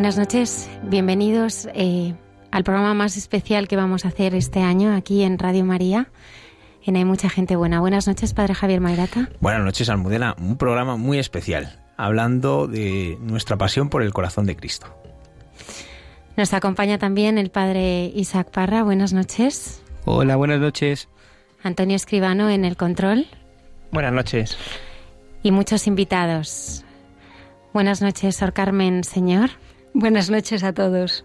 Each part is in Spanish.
Buenas noches, bienvenidos eh, al programa más especial que vamos a hacer este año aquí en Radio María. En Hay mucha gente buena. Buenas noches, Padre Javier Mairata. Buenas noches, Almudena. Un programa muy especial, hablando de nuestra pasión por el corazón de Cristo. Nos acompaña también el Padre Isaac Parra. Buenas noches. Hola, buenas noches. Antonio Escribano en el control. Buenas noches. Y muchos invitados. Buenas noches, Sor Carmen Señor. Buenas noches a todos.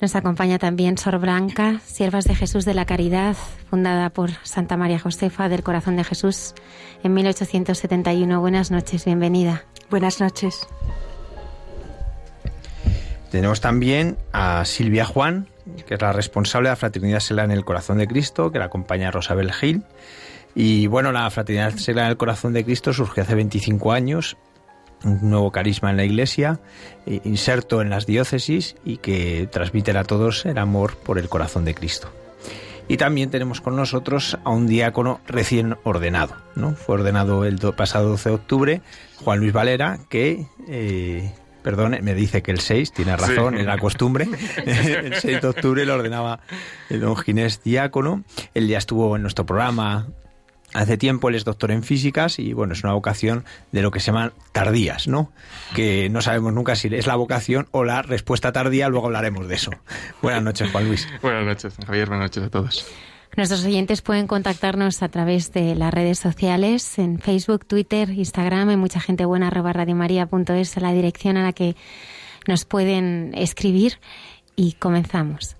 Nos acompaña también Sor Blanca, Siervas de Jesús de la Caridad, fundada por Santa María Josefa del Corazón de Jesús en 1871. Buenas noches, bienvenida. Buenas noches. Tenemos también a Silvia Juan, que es la responsable de la Fraternidad Sela en el Corazón de Cristo, que la acompaña a Rosabel Gil. Y bueno, la Fraternidad Sela en el Corazón de Cristo surgió hace 25 años un nuevo carisma en la Iglesia, eh, inserto en las diócesis y que transmite a todos el amor por el corazón de Cristo. Y también tenemos con nosotros a un diácono recién ordenado. ¿no? Fue ordenado el pasado 12 de octubre, Juan Luis Valera, que, eh, perdone, me dice que el 6, tiene razón, en la costumbre. el 6 de octubre lo ordenaba el don Ginés diácono. Él ya estuvo en nuestro programa Hace tiempo él es doctor en físicas y bueno, es una vocación de lo que se llaman tardías, ¿no? Que no sabemos nunca si es la vocación o la respuesta tardía, luego hablaremos de eso. Buenas noches, Juan Luis. buenas noches, Javier, buenas noches a todos. Nuestros oyentes pueden contactarnos a través de las redes sociales, en Facebook, Twitter, Instagram, en mucha gente buena, arroba radiomaria.es, la dirección a la que nos pueden escribir y comenzamos.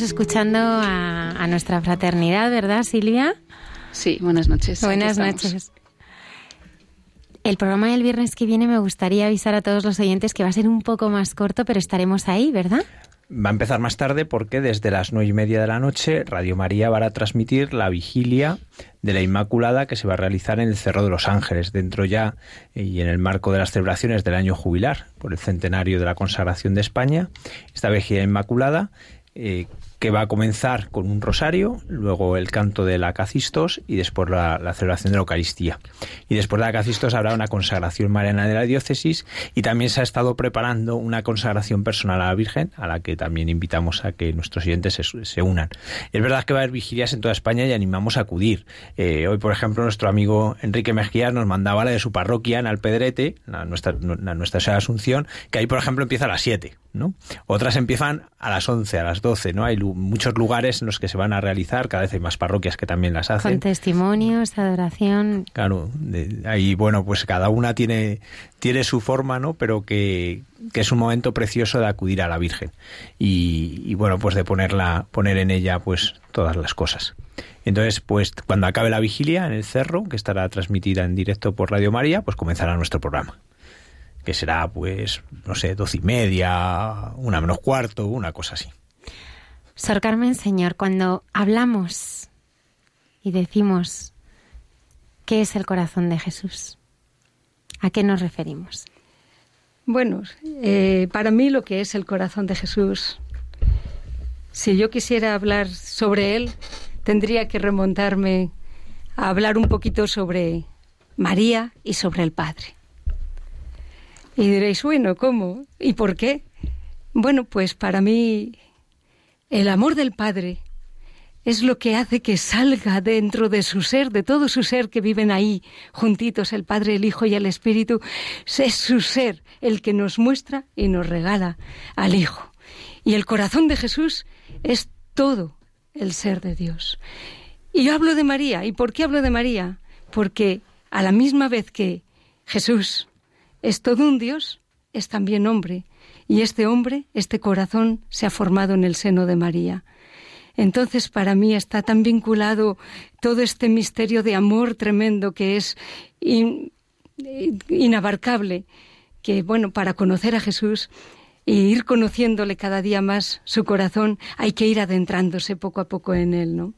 Estamos escuchando a, a nuestra fraternidad, ¿verdad, Silvia? Sí, buenas noches. Buenas noches. El programa del viernes que viene me gustaría avisar a todos los oyentes que va a ser un poco más corto, pero estaremos ahí, ¿verdad? Va a empezar más tarde porque desde las nueve y media de la noche Radio María va a transmitir la vigilia de la Inmaculada que se va a realizar en el Cerro de los Ángeles, dentro ya y en el marco de las celebraciones del año jubilar por el centenario de la consagración de España. Esta vigilia Inmaculada eh, que va a comenzar con un rosario, luego el canto de la Cacistos y después la, celebración de la Eucaristía. Y después de la Cacistos habrá una consagración mariana de la diócesis y también se ha estado preparando una consagración personal a la Virgen, a la que también invitamos a que nuestros oyentes se, se unan. Es verdad que va a haber vigilias en toda España y animamos a acudir. Eh, hoy, por ejemplo, nuestro amigo Enrique Mejías nos mandaba la de su parroquia en Alpedrete, la nuestra, la nuestra Asunción, que ahí, por ejemplo, empieza a las 7. ¿No? Otras empiezan a las 11, a las 12, ¿no? Hay muchos lugares en los que se van a realizar, cada vez hay más parroquias que también las hacen. Con testimonios, adoración. Claro, de, ahí, bueno, pues cada una tiene, tiene su forma, ¿no? Pero que, que es un momento precioso de acudir a la Virgen y, y, bueno, pues de ponerla, poner en ella, pues, todas las cosas. Entonces, pues, cuando acabe la vigilia en el cerro, que estará transmitida en directo por Radio María, pues comenzará nuestro programa que será pues, no sé, doce y media, una menos cuarto, una cosa así. Sor Carmen, Señor, cuando hablamos y decimos qué es el corazón de Jesús, ¿a qué nos referimos? Bueno, eh, para mí lo que es el corazón de Jesús, si yo quisiera hablar sobre él, tendría que remontarme a hablar un poquito sobre María y sobre el Padre. Y diréis, bueno, ¿cómo? ¿Y por qué? Bueno, pues para mí el amor del Padre es lo que hace que salga dentro de su ser, de todo su ser que viven ahí, juntitos, el Padre, el Hijo y el Espíritu. Es su ser el que nos muestra y nos regala al Hijo. Y el corazón de Jesús es todo el ser de Dios. Y yo hablo de María. ¿Y por qué hablo de María? Porque a la misma vez que Jesús es todo un Dios, es también hombre. Y este hombre, este corazón, se ha formado en el seno de María. Entonces, para mí está tan vinculado todo este misterio de amor tremendo que es in, inabarcable, que, bueno, para conocer a Jesús e ir conociéndole cada día más su corazón, hay que ir adentrándose poco a poco en él, ¿no?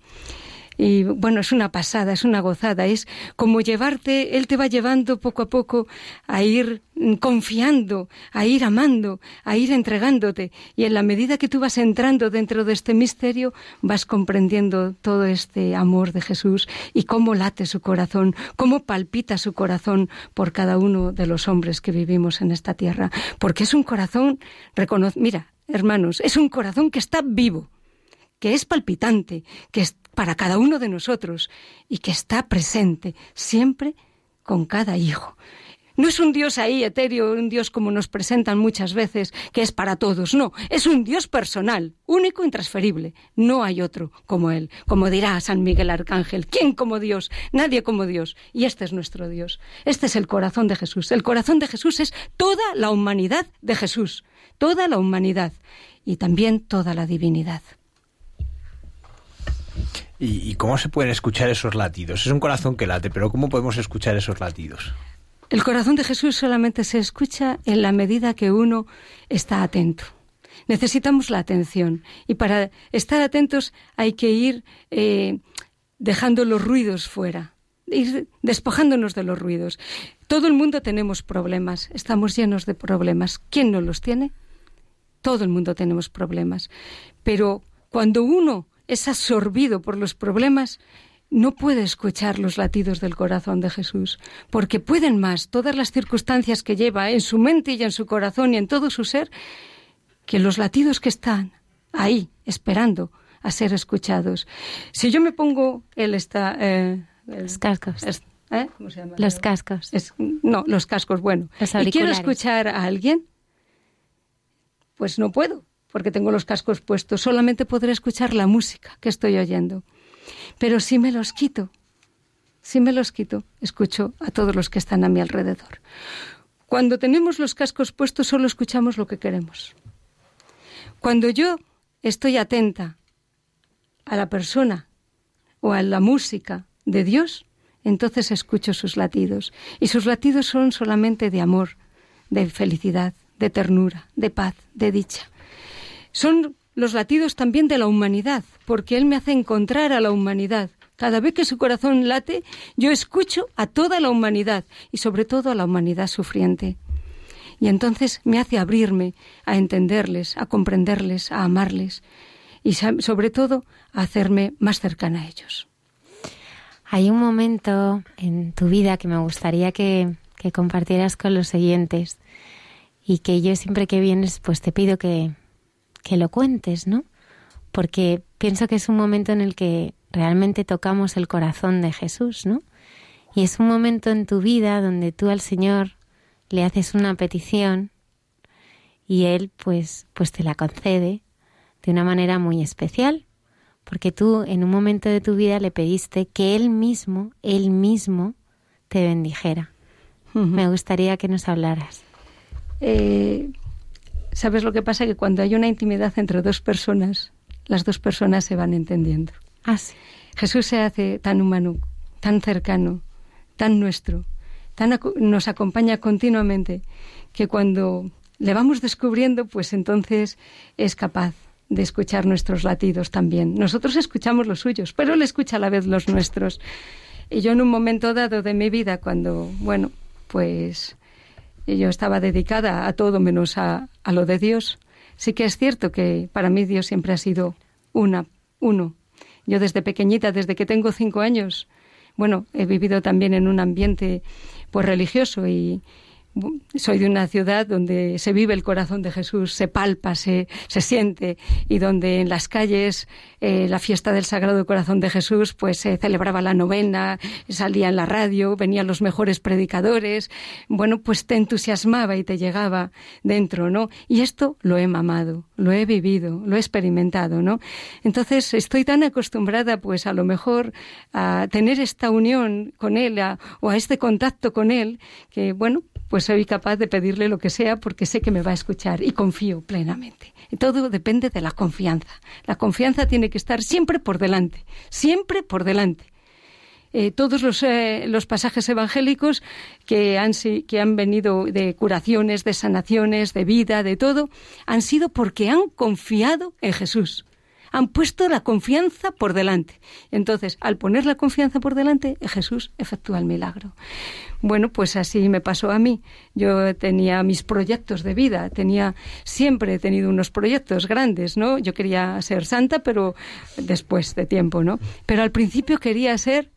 Y bueno, es una pasada, es una gozada, es como llevarte, Él te va llevando poco a poco a ir confiando, a ir amando, a ir entregándote. Y en la medida que tú vas entrando dentro de este misterio, vas comprendiendo todo este amor de Jesús y cómo late su corazón, cómo palpita su corazón por cada uno de los hombres que vivimos en esta tierra. Porque es un corazón, recono mira, hermanos, es un corazón que está vivo que es palpitante, que para cada uno de nosotros y que está presente siempre con cada hijo. No es un Dios ahí etéreo, un Dios como nos presentan muchas veces, que es para todos. No, es un Dios personal, único, intransferible. No hay otro como Él. Como dirá San Miguel Arcángel, ¿quién como Dios? Nadie como Dios. Y este es nuestro Dios. Este es el corazón de Jesús. El corazón de Jesús es toda la humanidad de Jesús. Toda la humanidad. Y también toda la divinidad. ¿Y, ¿Y, cómo se pueden escuchar esos latidos? Es un corazón que late, pero ¿cómo podemos escuchar esos latidos? El corazón de Jesús solamente se escucha en la medida que uno está atento. Necesitamos la atención y para estar atentos hay que ir eh, dejando los ruidos fuera, ir despojándonos de los ruidos. Todo el mundo tenemos problemas, estamos llenos de problemas. ¿Quién no los tiene? Todo el mundo tenemos problemas. Pero cuando uno es absorbido por los problemas, no puede escuchar los latidos del corazón de Jesús, porque pueden más todas las circunstancias que lleva en su mente y en su corazón y en todo su ser, que los latidos que están ahí, esperando a ser escuchados. Si yo me pongo, él está... Eh, los cascos. ¿eh? ¿Cómo se llama? Los cascos. Es- no, los cascos, bueno. Los y quiero escuchar a alguien, pues no puedo, porque tengo los cascos puestos. Solamente podré escuchar la música que estoy oyendo. Pero si me los quito, si me los quito, escucho a todos los que están a mi alrededor. Cuando tenemos los cascos puestos, solo escuchamos lo que queremos. Cuando yo estoy atenta a la persona o a la música de Dios, entonces escucho sus latidos. Y sus latidos son solamente de amor, de felicidad, de ternura, de paz, de dicha. Son los latidos también de la humanidad, porque Él me hace encontrar a la humanidad. Cada vez que su corazón late, yo escucho a toda la humanidad y sobre todo a la humanidad sufriente. Y entonces me hace abrirme a entenderles, a comprenderles, a amarles y sobre todo a hacerme más cercana a ellos. Hay un momento en tu vida que me gustaría que, que compartieras con los oyentes y que yo siempre que vienes pues te pido que, que lo cuentes, ¿no? Porque pienso que es un momento en el que realmente tocamos el corazón de Jesús, ¿no? Y es un momento en tu vida donde tú al Señor le haces una petición y Él pues, pues te la concede de una manera muy especial porque tú en un momento de tu vida le pediste que él mismo, él mismo, te bendijera. Me gustaría que nos hablaras. Eh, ¿Sabes lo que pasa? Que cuando hay una intimidad entre dos personas, las dos personas se van entendiendo. Ah, sí. Jesús se hace tan humano, tan cercano, tan nuestro, tan nos acompaña continuamente, que cuando le vamos descubriendo, pues entonces es capaz de escuchar nuestros latidos también. Nosotros escuchamos los suyos, pero él escucha a la vez los nuestros. Y yo en un momento dado de mi vida, cuando, bueno, pues yo estaba dedicada a todo menos a, a lo de Dios, sí que es cierto que para mí Dios siempre ha sido una, uno. Yo desde pequeñita, desde que tengo cinco años, bueno, he vivido también en un ambiente pues religioso y soy de una ciudad donde se vive el corazón de Jesús, se palpa, se, se siente y donde en las calles eh, la fiesta del Sagrado Corazón de Jesús pues se celebraba la novena, salía en la radio, venían los mejores predicadores, bueno, pues te entusiasmaba y te llegaba dentro, ¿no? Y esto lo he mamado, lo he vivido, lo he experimentado, ¿no? Entonces estoy tan acostumbrada pues a lo mejor a tener esta unión con él o a este contacto con él que bueno, pues soy capaz de pedirle lo que sea porque sé que me va a escuchar y confío plenamente. Todo depende de la confianza. La confianza tiene que estar siempre por delante, siempre por delante. Eh, todos los, eh, los pasajes evangélicos que han, que han venido de curaciones, de sanaciones, de vida, de todo, han sido porque han confiado en Jesús. Han puesto la confianza por delante. Entonces, al poner la confianza por delante, Jesús efectúa el milagro. Bueno, pues así me pasó a mí. Yo tenía mis proyectos de vida, tenía siempre he tenido unos proyectos grandes, ¿no? Yo quería ser santa, pero después de tiempo, ¿no? Pero al principio quería ser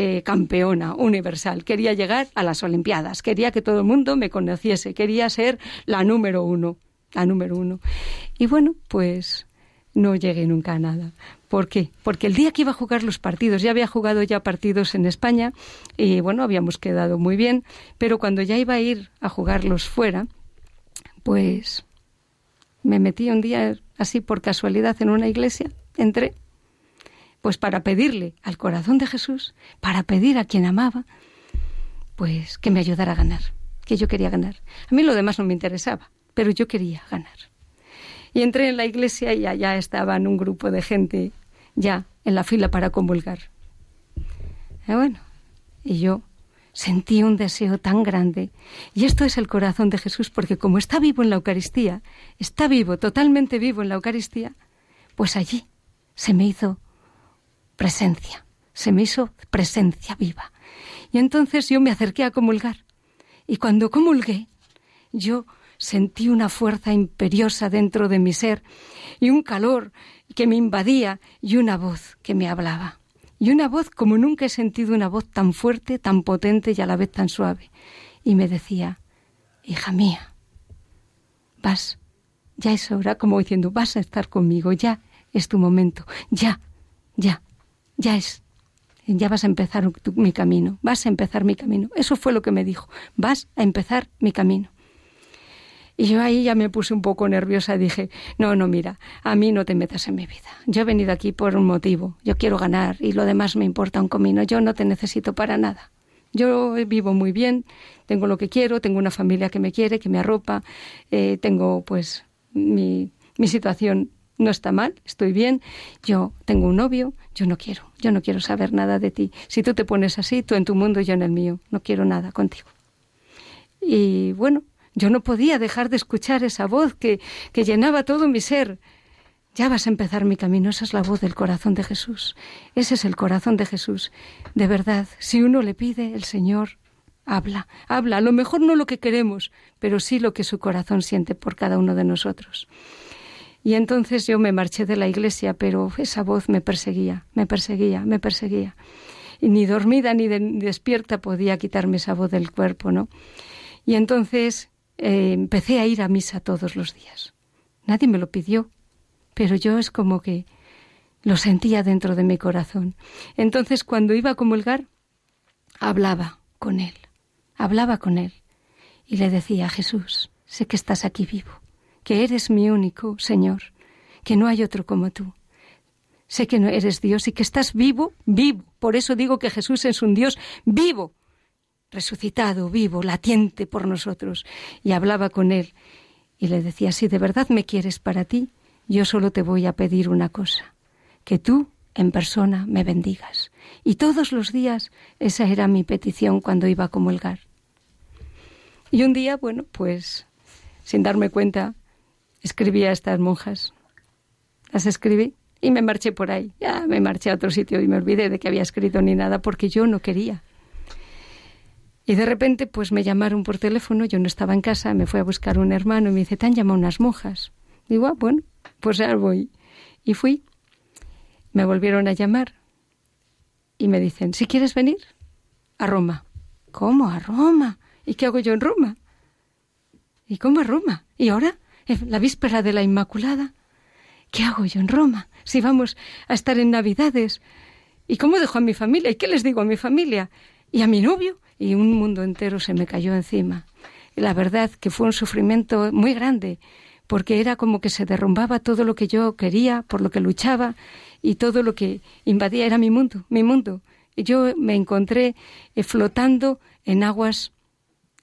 eh, campeona universal, quería llegar a las Olimpiadas, quería que todo el mundo me conociese, quería ser la número uno, la número uno. Y bueno, pues no llegué nunca a nada. ¿Por qué? Porque el día que iba a jugar los partidos, ya había jugado ya partidos en España y bueno, habíamos quedado muy bien, pero cuando ya iba a ir a jugarlos fuera, pues me metí un día así por casualidad en una iglesia, entré, pues para pedirle al corazón de Jesús, para pedir a quien amaba, pues que me ayudara a ganar, que yo quería ganar. A mí lo demás no me interesaba, pero yo quería ganar. Y entré en la iglesia y allá estaban un grupo de gente ya en la fila para comulgar. Y bueno, y yo sentí un deseo tan grande. Y esto es el corazón de Jesús, porque como está vivo en la Eucaristía, está vivo, totalmente vivo en la Eucaristía, pues allí se me hizo presencia, se me hizo presencia viva. Y entonces yo me acerqué a comulgar. Y cuando comulgué, yo sentí una fuerza imperiosa dentro de mi ser y un calor que me invadía y una voz que me hablaba. Y una voz como nunca he sentido una voz tan fuerte, tan potente y a la vez tan suave. Y me decía, hija mía, vas, ya es hora, como diciendo, vas a estar conmigo, ya es tu momento, ya, ya, ya es. ya vas a empezar mi camino, vas a empezar mi camino. Eso fue lo que me dijo, vas a empezar mi camino. Y yo ahí ya me puse un poco nerviosa. Dije, no, no, mira, a mí no te metas en mi vida. Yo he venido aquí por un motivo. Yo quiero ganar y lo demás me importa un comino. Yo no te necesito para nada. Yo vivo muy bien, tengo lo que quiero, tengo una familia que me quiere, que me arropa, eh, tengo pues mi, mi situación no está mal, estoy bien, yo tengo un novio, yo no quiero, yo no quiero saber nada de ti. Si tú te pones así, tú en tu mundo, yo en el mío, no quiero nada contigo. Y bueno, yo no podía dejar de escuchar esa voz que, que llenaba todo mi ser. Ya vas a empezar mi camino, esa es la voz del corazón de Jesús. Ese es el corazón de Jesús. De verdad, si uno le pide, el Señor habla, habla. A lo mejor no lo que queremos, pero sí lo que su corazón siente por cada uno de nosotros. Y entonces yo me marché de la iglesia, pero esa voz me perseguía, me perseguía, me perseguía. Y ni dormida ni, de- ni despierta podía quitarme esa voz del cuerpo, ¿no? Y entonces eh, empecé a ir a misa todos los días. Nadie me lo pidió, pero yo es como que lo sentía dentro de mi corazón. Entonces cuando iba a comulgar, hablaba con él, hablaba con él y le decía, Jesús, sé que estás aquí vivo, que eres mi único Señor, que no hay otro como tú. Sé que no eres Dios y que estás vivo, vivo. Por eso digo que Jesús es un Dios vivo, resucitado, vivo, latiente por nosotros. Y hablaba con él y le decía, si de verdad me quieres para ti, yo solo te voy a pedir una cosa, que tú en persona me bendigas. Y todos los días esa era mi petición cuando iba a comulgar. Y un día, bueno, pues sin darme cuenta, escribí a estas monjas. Las escribí y me marché por ahí. Ya me marché a otro sitio y me olvidé de que había escrito ni nada porque yo no quería. Y de repente, pues me llamaron por teléfono, yo no estaba en casa, me fui a buscar un hermano y me dice, te han llamado unas monjas. Digo, ah, bueno, pues ya voy. Y fui. Me volvieron a llamar y me dicen, si quieres venir a Roma. ¿Cómo a Roma? ¿Y qué hago yo en Roma? ¿Y cómo a Roma? ¿Y ahora? ¿En la víspera de la Inmaculada? ¿Qué hago yo en Roma? Si vamos a estar en Navidades. ¿Y cómo dejo a mi familia? ¿Y qué les digo a mi familia? ¿Y a mi novio? Y un mundo entero se me cayó encima. Y la verdad que fue un sufrimiento muy grande, porque era como que se derrumbaba todo lo que yo quería, por lo que luchaba, y todo lo que invadía era mi mundo, mi mundo. Y yo me encontré eh, flotando en aguas,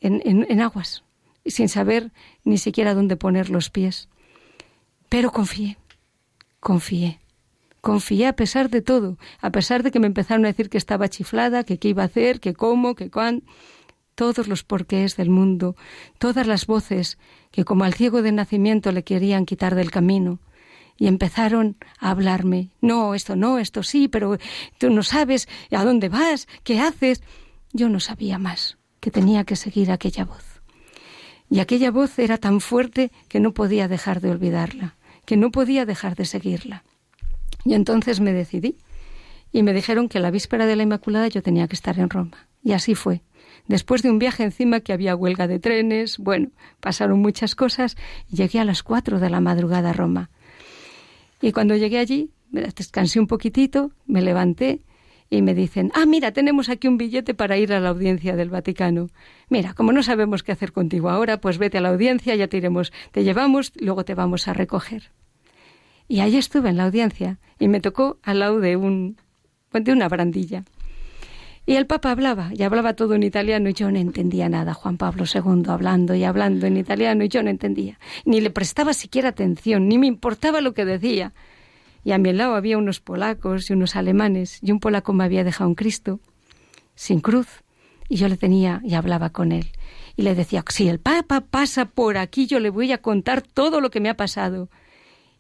en, aguas, sin saber ni siquiera dónde poner los pies. Pero confié, confié, confié a pesar de todo, a pesar de que me empezaron a decir que estaba chiflada, que qué iba a hacer, que cómo, que cuán, todos los porqués del mundo, todas las voces que como al ciego de nacimiento le querían quitar del camino, y empezaron a hablarme, no, esto no, esto sí, pero tú no sabes a dónde vas, qué haces. Yo no sabía más, que tenía que seguir aquella voz. Y aquella voz era tan fuerte que no podía dejar de olvidarla, que no podía dejar de seguirla. Y entonces me decidí y me dijeron que la víspera de la Inmaculada yo tenía que estar en Roma. Y así fue. Después de un viaje encima que había huelga de trenes, bueno, pasaron muchas cosas llegué a las cuatro de la madrugada a Roma. Y cuando llegué allí, descansé un poquitito, me levanté y me dicen, ah, mira, tenemos aquí un billete para ir a la audiencia del Vaticano. Mira, como no sabemos qué hacer contigo ahora, pues vete a la audiencia, ya te iremos, te llevamos, luego te vamos a recoger. Y ahí estuve en la audiencia y me tocó al lado de un de una barandilla. Y el Papa hablaba, y hablaba todo en italiano, y yo no entendía nada. Juan Pablo II hablando y hablando en italiano, y yo no entendía. Ni le prestaba siquiera atención, ni me importaba lo que decía. Y a mi lado había unos polacos y unos alemanes, y un polaco me había dejado un Cristo, sin cruz, y yo le tenía y hablaba con él. Y le decía, si el Papa pasa por aquí, yo le voy a contar todo lo que me ha pasado.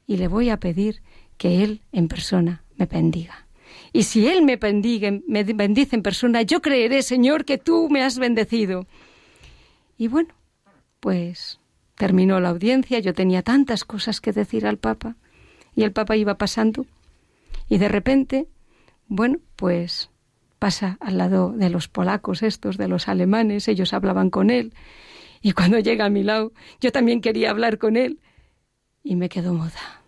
Y le voy a pedir que él en persona me bendiga. Y si Él me bendiga, me bendice en persona, yo creeré, Señor, que tú me has bendecido. Y bueno, pues terminó la audiencia, yo tenía tantas cosas que decir al Papa, y el Papa iba pasando, y de repente, bueno, pues pasa al lado de los polacos estos, de los alemanes, ellos hablaban con él, y cuando llega a mi lado, yo también quería hablar con él, y me quedo muda.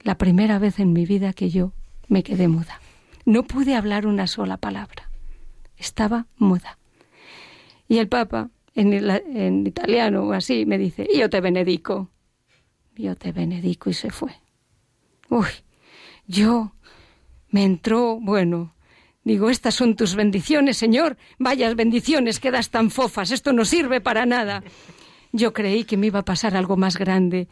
La primera vez en mi vida que yo me quedé muda No pude hablar una sola palabra. Estaba muda. Y el Papa, en, en italiano o así, me dice, yo te benedico. Yo te benedico y se fue. Uy, yo me entró, bueno, digo, estas son tus bendiciones, Señor. Vayas bendiciones, quedas tan fofas, esto no sirve para nada. Yo creí que me iba a pasar algo más grande.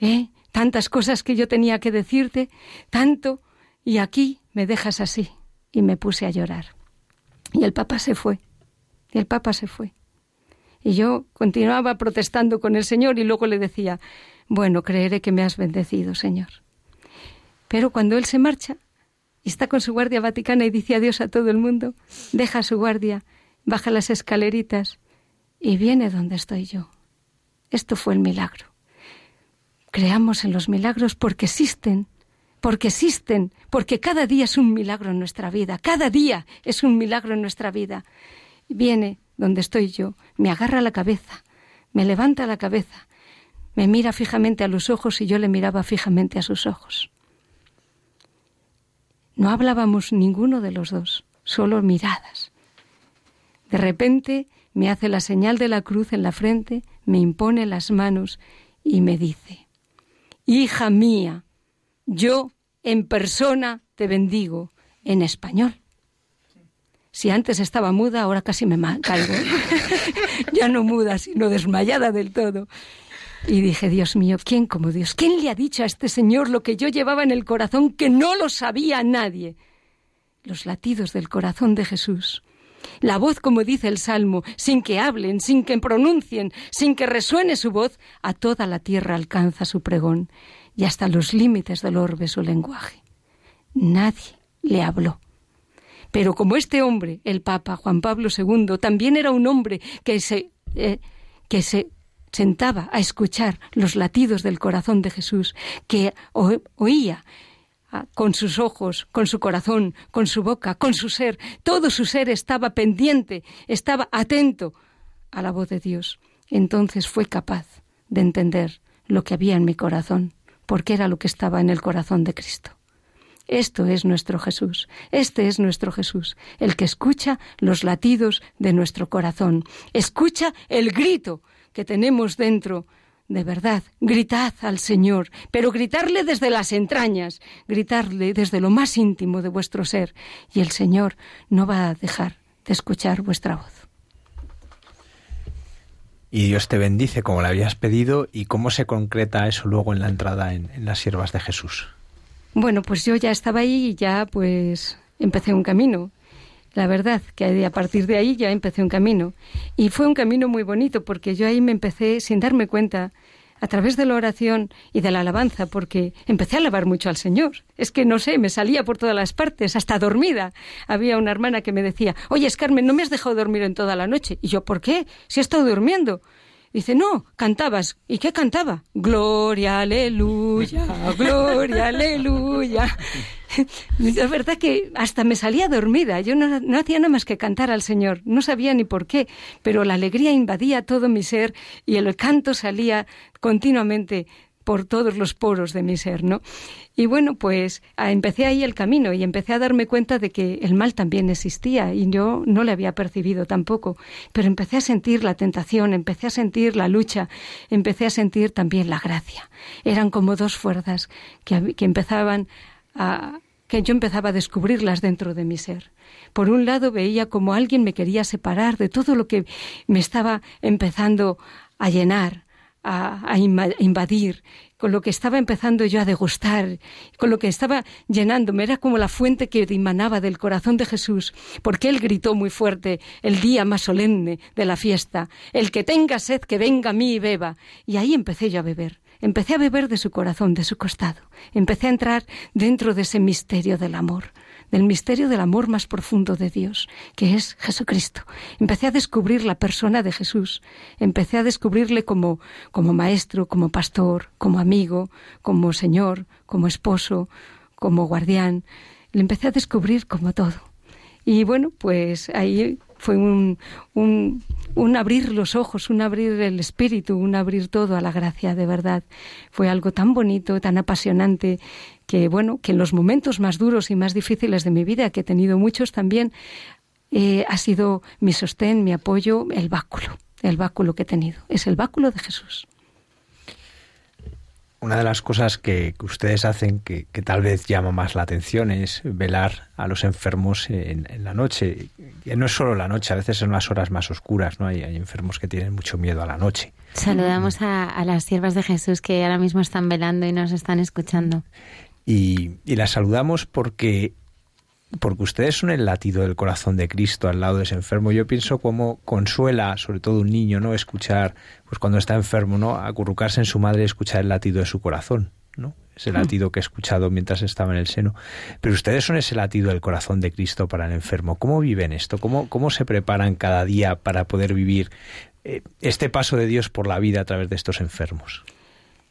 ¿Eh? Tantas cosas que yo tenía que decirte, tanto, y aquí me dejas así. Y me puse a llorar. Y el Papa se fue. Y el Papa se fue. Y yo continuaba protestando con el Señor y luego le decía, bueno, creeré que me has bendecido, Señor. Pero cuando Él se marcha y está con su guardia vaticana y dice adiós a todo el mundo, deja su guardia, baja las escaleritas y viene donde estoy yo. Esto fue el milagro. Creamos en los milagros porque existen, porque existen, porque cada día es un milagro en nuestra vida, cada día es un milagro en nuestra vida. Viene donde estoy yo, me agarra la cabeza, me levanta la cabeza, me mira fijamente a los ojos y yo le miraba fijamente a sus ojos. No hablábamos ninguno de los dos, solo miradas. De repente me hace la señal de la cruz en la frente, me impone las manos y me dice, Hija mía, yo en persona te bendigo en español. Si antes estaba muda, ahora casi me caigo. ya no muda, sino desmayada del todo. Y dije, Dios mío, ¿quién como Dios? ¿Quién le ha dicho a este Señor lo que yo llevaba en el corazón que no lo sabía nadie? Los latidos del corazón de Jesús. La voz, como dice el Salmo, sin que hablen, sin que pronuncien, sin que resuene su voz, a toda la tierra alcanza su pregón y hasta los límites del orbe su lenguaje. Nadie le habló. Pero como este hombre, el Papa Juan Pablo II, también era un hombre que se, eh, que se sentaba a escuchar los latidos del corazón de Jesús, que oía ah, con sus ojos, con su corazón, con su boca, con su ser, todo su ser estaba pendiente, estaba atento a la voz de Dios. Entonces fue capaz de entender lo que había en mi corazón, porque era lo que estaba en el corazón de Cristo. Esto es nuestro Jesús, este es nuestro Jesús, el que escucha los latidos de nuestro corazón, escucha el grito que tenemos dentro. De verdad, gritad al Señor, pero gritarle desde las entrañas, gritarle desde lo más íntimo de vuestro ser, y el Señor no va a dejar de escuchar vuestra voz. Y Dios te bendice como le habías pedido y cómo se concreta eso luego en la entrada en, en las siervas de Jesús. Bueno, pues yo ya estaba ahí y ya pues empecé un camino. La verdad que a partir de ahí ya empecé un camino. Y fue un camino muy bonito porque yo ahí me empecé sin darme cuenta a través de la oración y de la alabanza, porque empecé a alabar mucho al Señor. Es que no sé, me salía por todas las partes, hasta dormida. Había una hermana que me decía, oye, Carmen, no me has dejado dormir en toda la noche. Y yo, ¿por qué? Si he estado durmiendo. Dice, no, cantabas. ¿Y qué cantaba? Gloria, aleluya, gloria, aleluya. Es verdad que hasta me salía dormida. Yo no, no, hacía nada más que cantar al Señor. No sabía ni por qué, pero la alegría invadía todo mi ser y el canto salía continuamente por todos los poros de mi ser, ¿no? Y bueno, pues empecé ahí el camino y empecé a darme cuenta de que el mal también existía y yo no le había percibido tampoco, pero empecé a sentir la tentación, empecé a sentir la lucha, empecé a sentir también la gracia. Eran como dos fuerzas que, que empezaban que yo empezaba a descubrirlas dentro de mi ser. Por un lado veía como alguien me quería separar de todo lo que me estaba empezando a llenar, a, invadir, con lo que estaba empezando yo a degustar, con lo que estaba llenándome. Era como la fuente que dimanaba del corazón de Jesús, porque Él gritó muy fuerte el día más solemne de la fiesta, el que tenga sed, que venga a mí y beba. Y ahí empecé yo a beber. Empecé a beber de su corazón, de su costado. Empecé a entrar dentro de ese misterio del amor del misterio del amor más profundo de Dios, que es Jesucristo. Empecé a descubrir la persona de Jesús, empecé a descubrirle como, como maestro, como pastor, como amigo, como Señor, como esposo, como guardián. Le empecé a descubrir como todo. Y bueno, pues ahí fue un, un, un abrir los ojos, un abrir el espíritu, un abrir todo a la gracia, de verdad. Fue algo tan bonito, tan apasionante, que bueno, que en los momentos más duros y más difíciles de mi vida, que he tenido muchos también, eh, ha sido mi sostén, mi apoyo, el báculo, el báculo que he tenido. Es el báculo de Jesús. Una de las cosas que, ustedes hacen que, tal vez llama más la atención es velar a los enfermos en, la noche. Y no es solo la noche, a veces son las horas más oscuras, ¿no? Hay, hay enfermos que tienen mucho miedo a la noche. Saludamos a, las siervas de Jesús que ahora mismo están velando y nos están escuchando. Y, y las saludamos porque porque ustedes son el latido del corazón de Cristo al lado de ese enfermo. Yo pienso cómo consuela, sobre todo un niño, ¿no? Escuchar, pues cuando está enfermo, ¿no? Acurrucarse en su madre y escuchar el latido de su corazón, ¿no? Ese latido que he escuchado mientras estaba en el seno. Pero ustedes son ese latido del corazón de Cristo para el enfermo. ¿Cómo viven esto? ¿Cómo, cómo se preparan cada día para poder vivir eh, este paso de Dios por la vida a través de estos enfermos?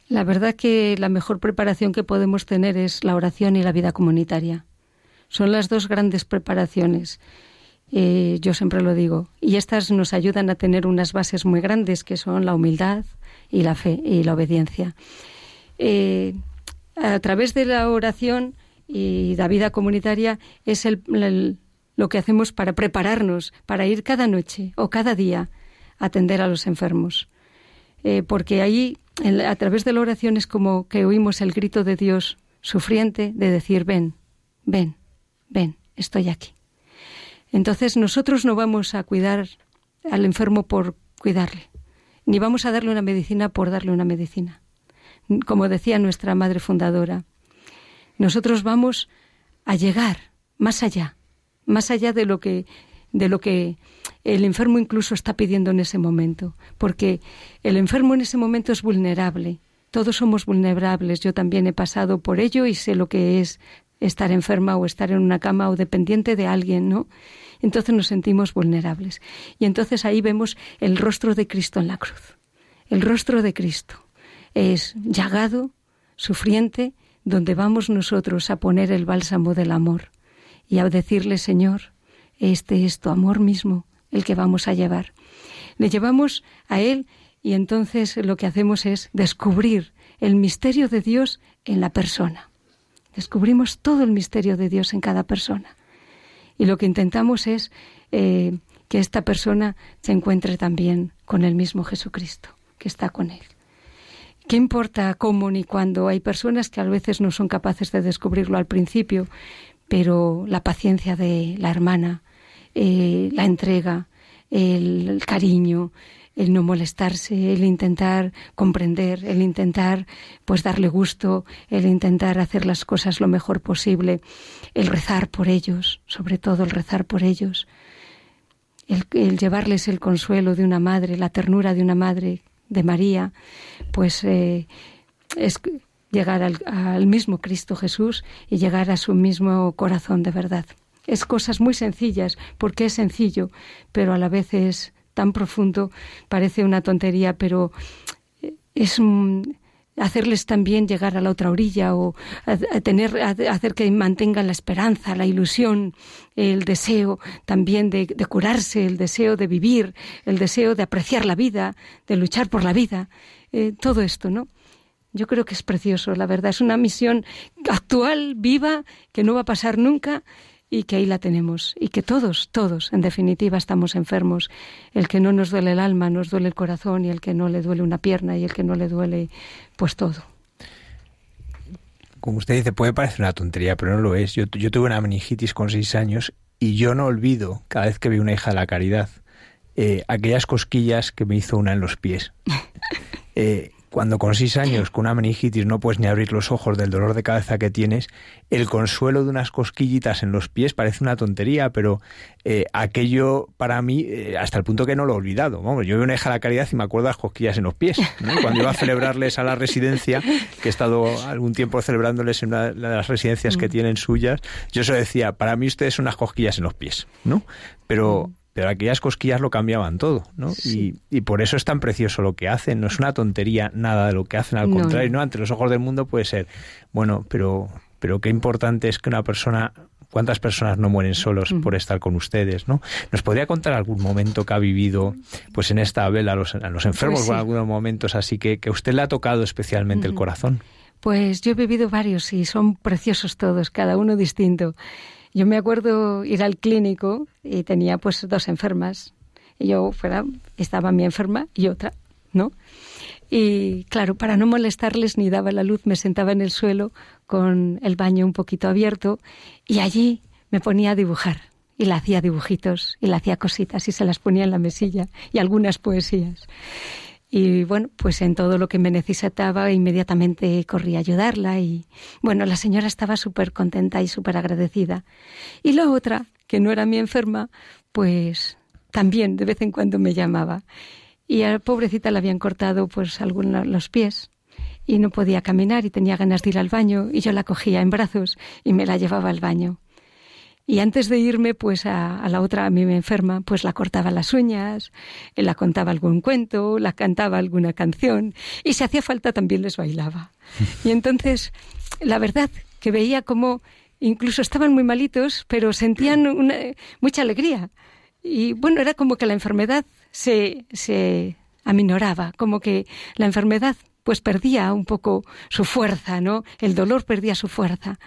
La verdad que la mejor preparación que podemos tener es la oración y la vida comunitaria son las dos grandes preparaciones. Eh, yo siempre lo digo. Y estas nos ayudan a tener unas bases muy grandes que son la humildad y la fe y la obediencia. Eh, a través de la oración y la vida comunitaria es lo que hacemos para prepararnos, para ir cada noche o cada día a atender a los enfermos. Eh, porque ahí, a través de la oración, es como que oímos el grito de Dios sufriente de decir, ven, ven, ven, estoy aquí. Entonces nosotros no vamos a cuidar al enfermo por cuidarle, ni vamos a darle una medicina por darle una medicina. Como decía nuestra madre fundadora, nosotros vamos a llegar más allá, más allá de lo que de lo que el enfermo incluso está pidiendo en ese momento, porque el enfermo en ese momento es vulnerable. Todos somos vulnerables. Yo también he pasado por ello y sé lo que es estar enferma o estar en una cama o dependiente de alguien, ¿no? Entonces nos sentimos vulnerables. Y entonces ahí vemos el rostro de Cristo en la cruz. El rostro de Cristo es llagado, sufriente, donde vamos nosotros a poner el bálsamo del amor y a decirle, Señor, este es tu amor mismo el que vamos a llevar. Le llevamos a Él y entonces lo que hacemos es descubrir el misterio de Dios en la persona. Descubrimos todo el misterio de Dios en cada persona. Y lo que intentamos es eh, que esta persona se encuentre también con el mismo Jesucristo, que está con él. ¿Qué importa cómo ni cuándo? Hay personas que a veces no son capaces de descubrirlo al principio, pero la paciencia de la hermana, eh, la entrega, el cariño, el no molestarse, el intentar comprender, el intentar pues darle gusto, el intentar hacer las cosas lo mejor posible, el rezar por ellos, sobre todo el rezar por ellos, el, llevarles el consuelo de una madre, la ternura de una madre, de María, pues eh, es llegar al, al mismo Cristo Jesús y llegar a su mismo corazón de verdad. Es cosas muy sencillas, porque es sencillo, pero a la vez es tan profundo, parece una tontería, pero es hacerles también llegar a la otra orilla o tener hacer que mantengan la esperanza, la ilusión, el deseo también de, curarse, el deseo de vivir, el deseo de apreciar la vida, de luchar por la vida, eh, todo esto, ¿no? Yo creo que es precioso, la verdad. Es una misión actual, viva, que no va a pasar nunca y que ahí la tenemos y que todos, todos, en definitiva, estamos enfermos. El que no nos duele el alma, nos duele el corazón y el que no le duele una pierna y el que no le duele, pues todo. Como usted dice, puede parecer una tontería, pero no lo es. Yo, yo tuve una meningitis con seis años y yo no olvido, cada vez que veo una hija de la caridad, eh, aquellas cosquillas que me hizo una en los pies. Eh, cuando con seis años, con una meningitis, no puedes ni abrir los ojos del dolor de cabeza que tienes, el consuelo de unas cosquillitas en los pies parece una tontería, pero eh, aquello para mí, eh, hasta el punto que no lo he olvidado. Vamos, yo veo una hija de la caridad y me acuerdo de las cosquillas en los pies. Cuando iba a celebrarles a la residencia, que he estado algún tiempo celebrándoles en una de las residencias que mm. tienen suyas, yo se decía, para mí ustedes son unas cosquillas en los pies, ¿no? Pero pero aquellas cosquillas lo cambiaban todo, ¿no? Y, por eso es tan precioso lo que hacen, no es una tontería nada de lo que hacen, al contrario, ¿no? Ante los ojos del mundo puede ser, bueno, pero, pero qué importante es que una persona cuántas personas no mueren solos por estar con ustedes, ¿no? ¿Nos podría contar algún momento que ha vivido, pues en esta vela a los, a los enfermos Pues sí. o algunos momentos así que, que a usted le ha tocado especialmente el corazón? Pues yo he vivido varios y son preciosos todos, cada uno distinto. Yo me acuerdo ir al clínico y tenía pues dos enfermas. Y yo fuera, estaba mi enferma y otra, ¿no? Y claro, para no molestarles ni daba la luz, me sentaba en el suelo con el baño un poquito abierto y allí me ponía a dibujar. Y le hacía dibujitos y le hacía cositas y se las ponía en la mesilla y algunas poesías. Y bueno, pues en todo lo que me necesitaba inmediatamente corrí a ayudarla y bueno, la señora estaba súper contenta y súper agradecida. Y la otra, que no era mi enferma, pues también de vez en cuando me llamaba. Y a la pobrecita le habían cortado pues algunos los pies y no podía caminar y tenía ganas de ir al baño y yo la cogía en brazos y me la llevaba al baño. Y antes de irme, pues a, a la otra, a mi enferma, pues la cortaba las uñas, eh, la contaba algún cuento, la cantaba alguna canción y si hacía falta también les bailaba. Y entonces, la verdad que veía como incluso estaban muy malitos, pero sentían una, mucha alegría. Y bueno, era como que la enfermedad se, se aminoraba, como que la enfermedad pues perdía un poco su fuerza, ¿no? El dolor perdía su fuerza.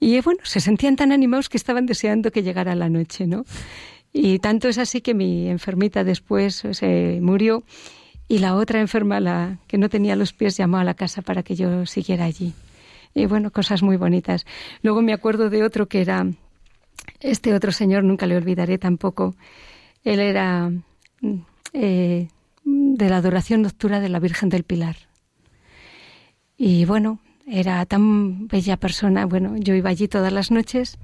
Y eh, bueno, se sentían tan animados que estaban deseando que llegara la noche, ¿no? Y tanto es así que mi enfermita después se murió y la otra enferma, la que no tenía los pies, llamó a la casa para que yo siguiera allí. Y bueno, cosas muy bonitas. Luego me acuerdo de otro que era, este otro señor, nunca le olvidaré tampoco. Él era mm, eh, de la adoración nocturna de la Virgen del Pilar. Y bueno, era tan bella persona. Bueno, yo iba allí todas las noches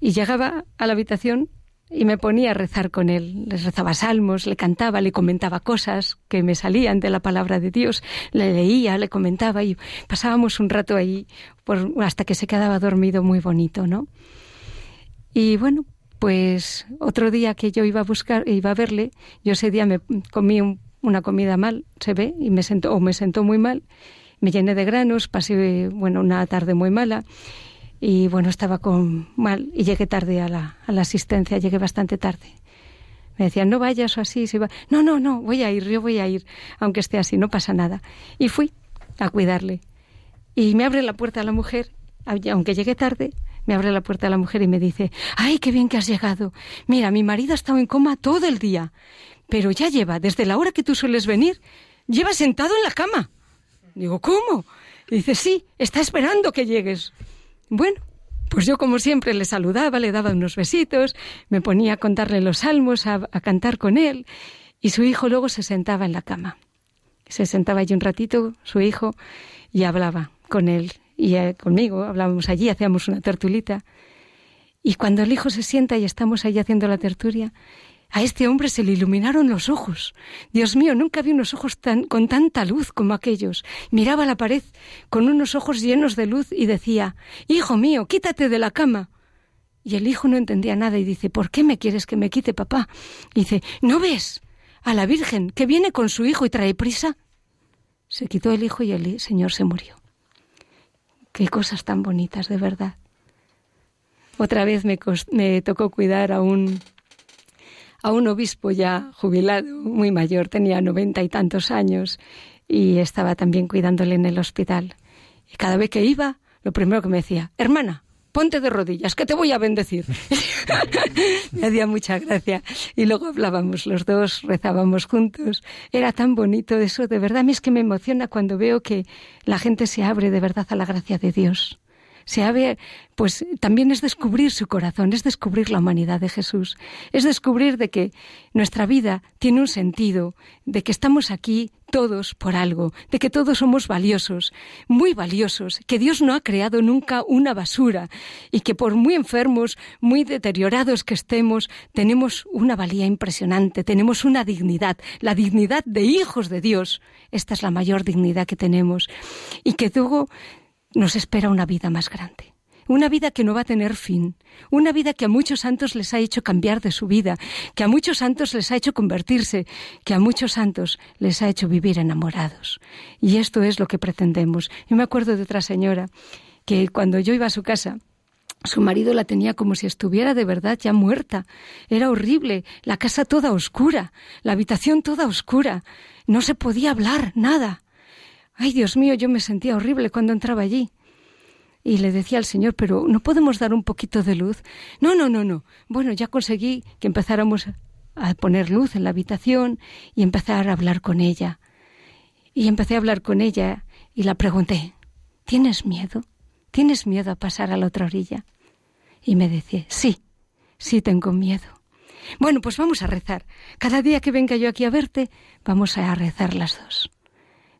y llegaba a la habitación y me ponía a rezar con él. Les rezaba salmos, le cantaba, le comentaba cosas que me salían de la palabra de Dios, le leía, le comentaba y pasábamos un rato ahí hasta que se quedaba dormido muy bonito, ¿no? Y bueno, pues otro día que yo iba a buscar, iba a verle, yo ese día me comí un- una comida mal, se ve, y me sentó, o me sentó muy mal, me llené de granos, pasé, bueno, una tarde muy mala, y bueno, estaba con mal, y llegué tarde a la, a la asistencia, llegué bastante tarde. Me decían, no vayas o así, se va. No, no, no, voy a ir, yo voy a ir, aunque esté así, no pasa nada. Y fui a cuidarle. Y me abre la puerta la mujer, aunque llegué tarde, me abre la puerta la mujer y me dice, ay, qué bien que has llegado. Mira, mi marido ha estado en coma todo el día, pero ya lleva, desde la hora que tú sueles venir, lleva sentado en la cama. Digo, ¿cómo? Y dice, sí, está esperando que llegues. Bueno, pues yo como siempre le saludaba, le daba unos besitos, me ponía a contarle los salmos, a, a cantar con él, y su hijo luego se sentaba en la cama. Se sentaba allí un ratito, su hijo, y hablaba con él y eh, conmigo, hablábamos allí, hacíamos una tertulita. Y cuando el hijo se sienta y estamos allí haciendo la tertulia, a este hombre se le iluminaron los ojos. Dios mío, nunca vi unos ojos tan, con tanta luz como aquellos. Miraba la pared con unos ojos llenos de luz y decía, Hijo mío, quítate de la cama. Y el hijo no entendía nada y dice, ¿por qué me quieres que me quite, papá? Dice, ¿no ves a la Virgen que viene con su hijo y trae prisa? Se quitó el hijo y el Señor se murió. Qué cosas tan bonitas, de verdad. Otra vez me tocó cuidar a un, a un obispo ya jubilado, muy mayor, tenía noventa y tantos años, y estaba también cuidándole en el hospital. Y cada vez que iba, lo primero que me decía, hermana, ponte de rodillas, que te voy a bendecir. me hacía mucha gracia. Y luego hablábamos los dos, rezábamos juntos. Era tan bonito eso, de verdad. A mí es que me emociona cuando veo que la gente se abre de verdad a la gracia de Dios se abre, pues también es descubrir su corazón, es descubrir la humanidad de Jesús, es descubrir de que nuestra vida tiene un sentido, de que estamos aquí todos por algo, de que todos somos valiosos, muy valiosos, que Dios no ha creado nunca una basura y que por muy enfermos, muy deteriorados que estemos, tenemos una valía impresionante, tenemos una dignidad, la dignidad de hijos de Dios. Esta es la mayor dignidad que tenemos y que luego nos espera una vida más grande. Una vida que no va a tener fin, una vida que a muchos santos les ha hecho cambiar de su vida, que a muchos santos les ha hecho convertirse, que a muchos santos les ha hecho vivir enamorados. Y esto es lo que pretendemos. Yo me acuerdo de otra señora que cuando yo iba a su casa, Su marido la tenía como si estuviera de verdad ya muerta. Era horrible, la casa toda oscura, la habitación toda oscura. No se podía hablar, nada. Ay, Dios mío, yo me sentía horrible cuando entraba allí. Y le decía al Señor, pero ¿no podemos dar un poquito de luz? No, no, no, no. Bueno, ya conseguí que empezáramos a poner luz en la habitación y empezar a hablar con ella. Y empecé a hablar con ella y la pregunté, ¿tienes miedo? ¿Tienes miedo a pasar a la otra orilla? Y me decía, sí, sí tengo miedo. Bueno, pues vamos a rezar. Cada día que venga yo aquí a verte, vamos a rezar las dos.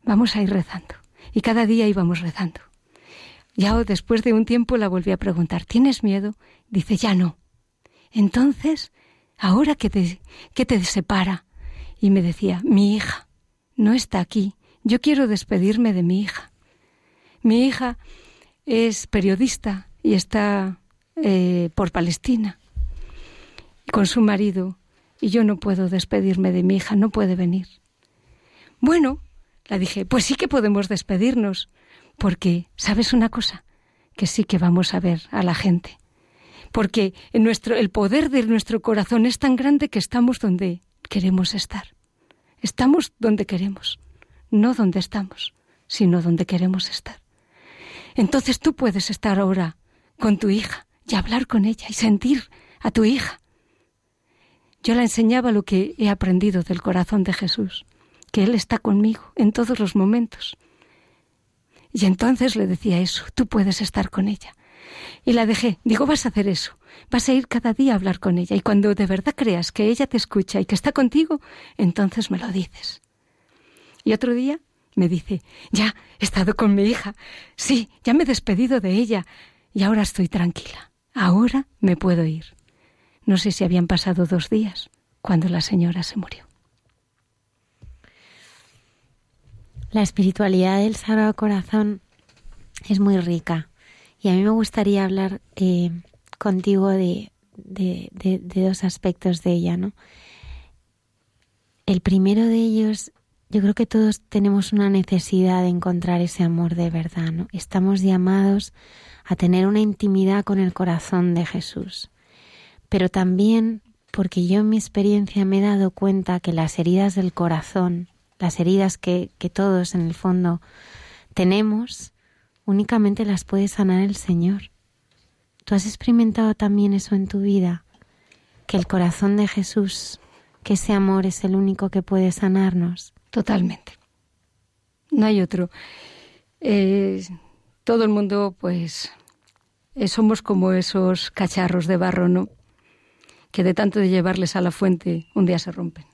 Vamos a ir rezando. Y cada día íbamos rezando. Ya después de un tiempo la volví a preguntar, ¿tienes miedo? Dice, ya no. Entonces, ¿ahora qué te, qué te separa? Y me decía, mi hija no está aquí. Yo quiero despedirme de mi hija. Mi hija es periodista y está eh, por Palestina con su marido y yo no puedo despedirme de mi hija, no puede venir. Bueno, la dije, pues sí que podemos despedirnos, porque, ¿sabes una cosa? Que sí que vamos a ver a la gente. Porque en nuestro, el poder de nuestro corazón es tan grande que estamos donde queremos estar. Estamos donde queremos, no donde estamos, sino donde queremos estar. Entonces tú puedes estar ahora con tu hija y hablar con ella y sentir a tu hija. Yo la enseñaba lo que he aprendido del corazón de Jesús, que Él está conmigo en todos los momentos. Y entonces le decía eso, tú puedes estar con ella. Y la dejé, digo, vas a hacer eso, vas a ir cada día a hablar con ella y cuando de verdad creas que ella te escucha y que está contigo, entonces me lo dices. Y otro día me dice, ya he estado con mi hija, sí, ya me he despedido de ella y ahora estoy tranquila, ahora me puedo ir. No sé si habían pasado dos días cuando la señora se murió. La espiritualidad del Sagrado Corazón es muy rica y a mí me gustaría hablar eh, contigo de, de, de, dos aspectos de ella, ¿no? El primero de ellos yo creo que todos tenemos una necesidad de encontrar ese amor de verdad, ¿no? Estamos llamados a tener una intimidad con el corazón de Jesús. Pero también porque yo en mi experiencia me he dado cuenta que las heridas del corazón, las heridas que, todos en el fondo tenemos, únicamente las puede sanar el Señor. ¿Tú has experimentado también eso en tu vida? Que el corazón de Jesús, que ese amor es el único que puede sanarnos. Totalmente. No hay otro. Eh, todo el mundo, pues, eh, somos como esos cacharros de barro, ¿no? Que de tanto de llevarles a la fuente, un día se rompen.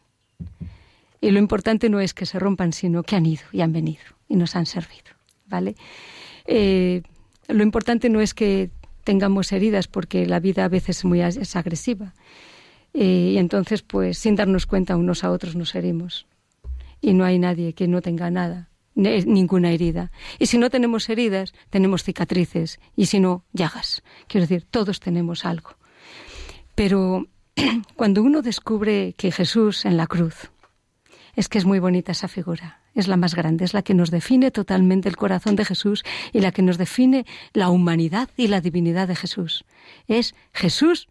Y lo importante no es que se rompan, sino que han ido y han venido y nos han servido, ¿vale? Eh, lo importante no es que tengamos heridas, porque la vida a veces es muy es agresiva. y entonces, pues, sin darnos cuenta unos a otros nos herimos y no hay nadie que no tenga nada, ninguna herida. Y si no tenemos heridas, tenemos cicatrices y si no, llagas. Quiero decir, todos tenemos algo. Pero cuando uno descubre que Jesús en la cruz, es que es muy bonita esa figura, es la más grande, es la que nos define totalmente el corazón de Jesús y la que nos define la humanidad y la divinidad de Jesús. Es Jesús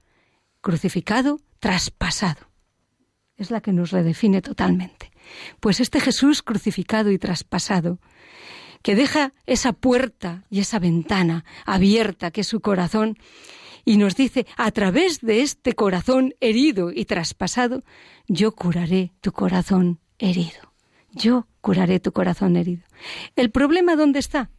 crucificado, traspasado. Es la que nos redefine totalmente. Pues este Jesús crucificado y traspasado, que deja esa puerta y esa ventana abierta que es su corazón, y nos dice, a través de este corazón herido y traspasado, yo curaré tu corazón herido. Yo curaré tu corazón herido. ¿El problema dónde está?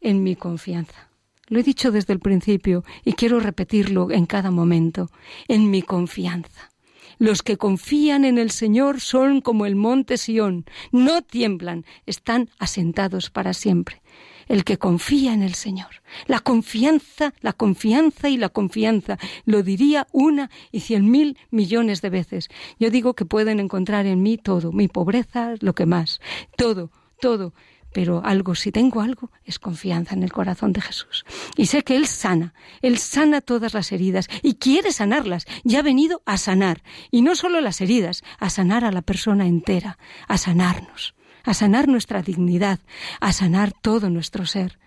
En mi confianza. Lo he dicho desde el principio y quiero repetirlo en cada momento. En mi confianza. Los que confían en el Señor son como el monte Sión, no tiemblan, están asentados para siempre. El que confía en el Señor. La confianza, la confianza y la confianza. Lo diría una y cien mil millones de veces. Yo digo que pueden encontrar en mí todo, mi pobreza, lo que más, todo, todo pero algo, si tengo algo, es confianza en el corazón de Jesús. Y sé que Él sana, Él sana todas las heridas y quiere sanarlas. Ya ha venido a sanar, y no solo las heridas, a sanar a la persona entera, a sanarnos, a sanar nuestra dignidad, a sanar todo nuestro ser.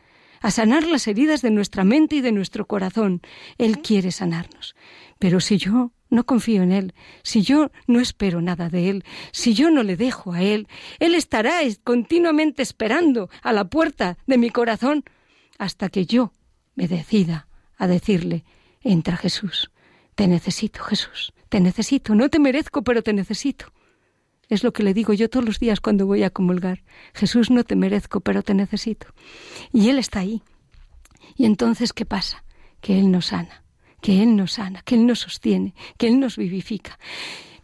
a sanar las heridas de nuestra mente y de nuestro corazón. Él quiere sanarnos. Pero si yo no confío en Él, si yo no espero nada de Él, si yo no le dejo a Él, Él estará continuamente esperando a la puerta de mi corazón hasta que yo me decida a decirle, entra Jesús, te necesito Jesús, te necesito, no te merezco, pero te necesito. Es lo que le digo yo todos los días cuando voy a comulgar. Jesús, no te merezco, pero te necesito. Y Él está ahí. Y entonces, ¿qué pasa? Que Él nos sana que Él nos sana, que Él nos sostiene, que Él nos vivifica.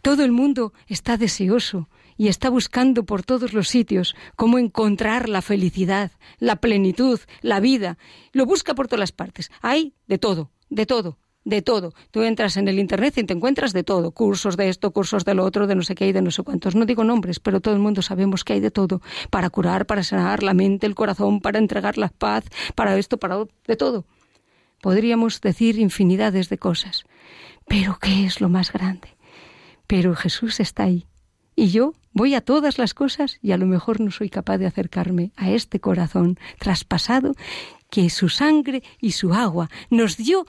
Todo el mundo está deseoso y está buscando por todos los sitios cómo encontrar la felicidad, la plenitud, la vida. Lo busca por todas las partes. Hay de todo, de todo, de todo. Tú entras en el Internet y te encuentras de todo. Cursos de esto, cursos de lo otro, de no sé qué y de no sé cuántos. No digo nombres, pero todo el mundo sabemos que hay de todo. Para curar, para sanar la mente, el corazón, para entregar la paz, para esto, para de todo. Podríamos decir infinidades de cosas. Pero ¿qué es lo más grande? Pero Jesús está ahí. Y yo voy a todas las cosas y a lo mejor no soy capaz de acercarme a este corazón traspasado que su sangre y su agua nos dio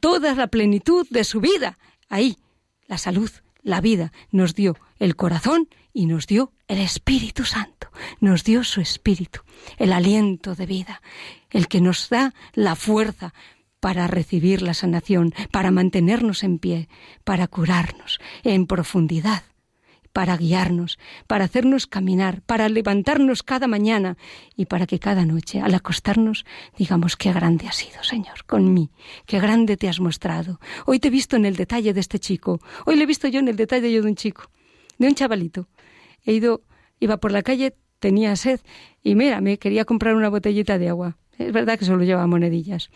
toda la plenitud de su vida. Ahí, la salud, la vida, nos dio el corazón y nos dio el Espíritu Santo, nos dio su Espíritu, el aliento de vida, el que nos da la fuerza para recibir la sanación, para mantenernos en pie, para curarnos en profundidad, para guiarnos, para hacernos caminar, para levantarnos cada mañana y para que cada noche, al acostarnos, digamos qué grande has sido, Señor, con mí, qué grande te has mostrado. Hoy te he visto en el detalle de este chico, hoy le he visto yo en el detalle de un chico, de un chavalito. He ido, iba por la calle, tenía sed y mira, me quería comprar una botellita de agua. Es verdad que solo lleva monedillas.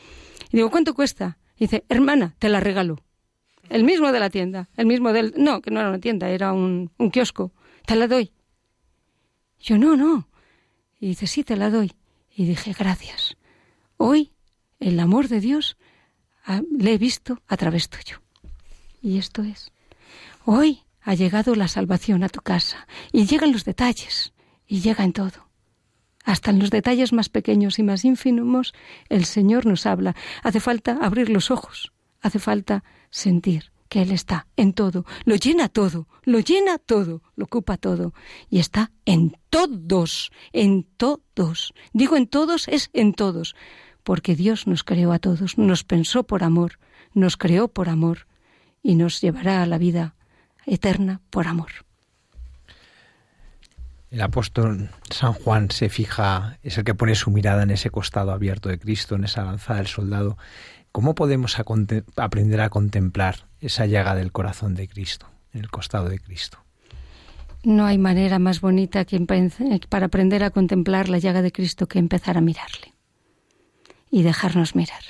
Y digo, ¿cuánto cuesta? Y dice, hermana, te la regalo. El mismo de la tienda, el mismo del... No, que no era una tienda, era un, un kiosco. Te la doy. Yo, no, no. Y dice, sí, te la doy. Y dije, gracias. Hoy el amor de Dios ah, le he visto a través tuyo. Y esto es. Hoy ha llegado la salvación a tu casa. Y llegan los detalles. Y llega en todo. Hasta en los detalles más pequeños y más ínfimos, el Señor nos habla. Hace falta abrir los ojos, hace falta sentir que Él está en todo, lo llena todo, lo llena todo, lo ocupa todo y está en todos, en todos. Digo en todos es en todos, porque Dios nos creó a todos, nos pensó por amor, nos creó por amor y nos llevará a la vida eterna por amor. El apóstol San Juan se fija, es el que pone su mirada en ese costado abierto de Cristo, en esa lanzada del soldado. ¿Cómo podemos aprender a contemplar esa llaga del corazón de Cristo, en el costado de Cristo? No hay manera más bonita que para aprender a contemplar la llaga de Cristo que empezar a mirarle y dejarnos mirar.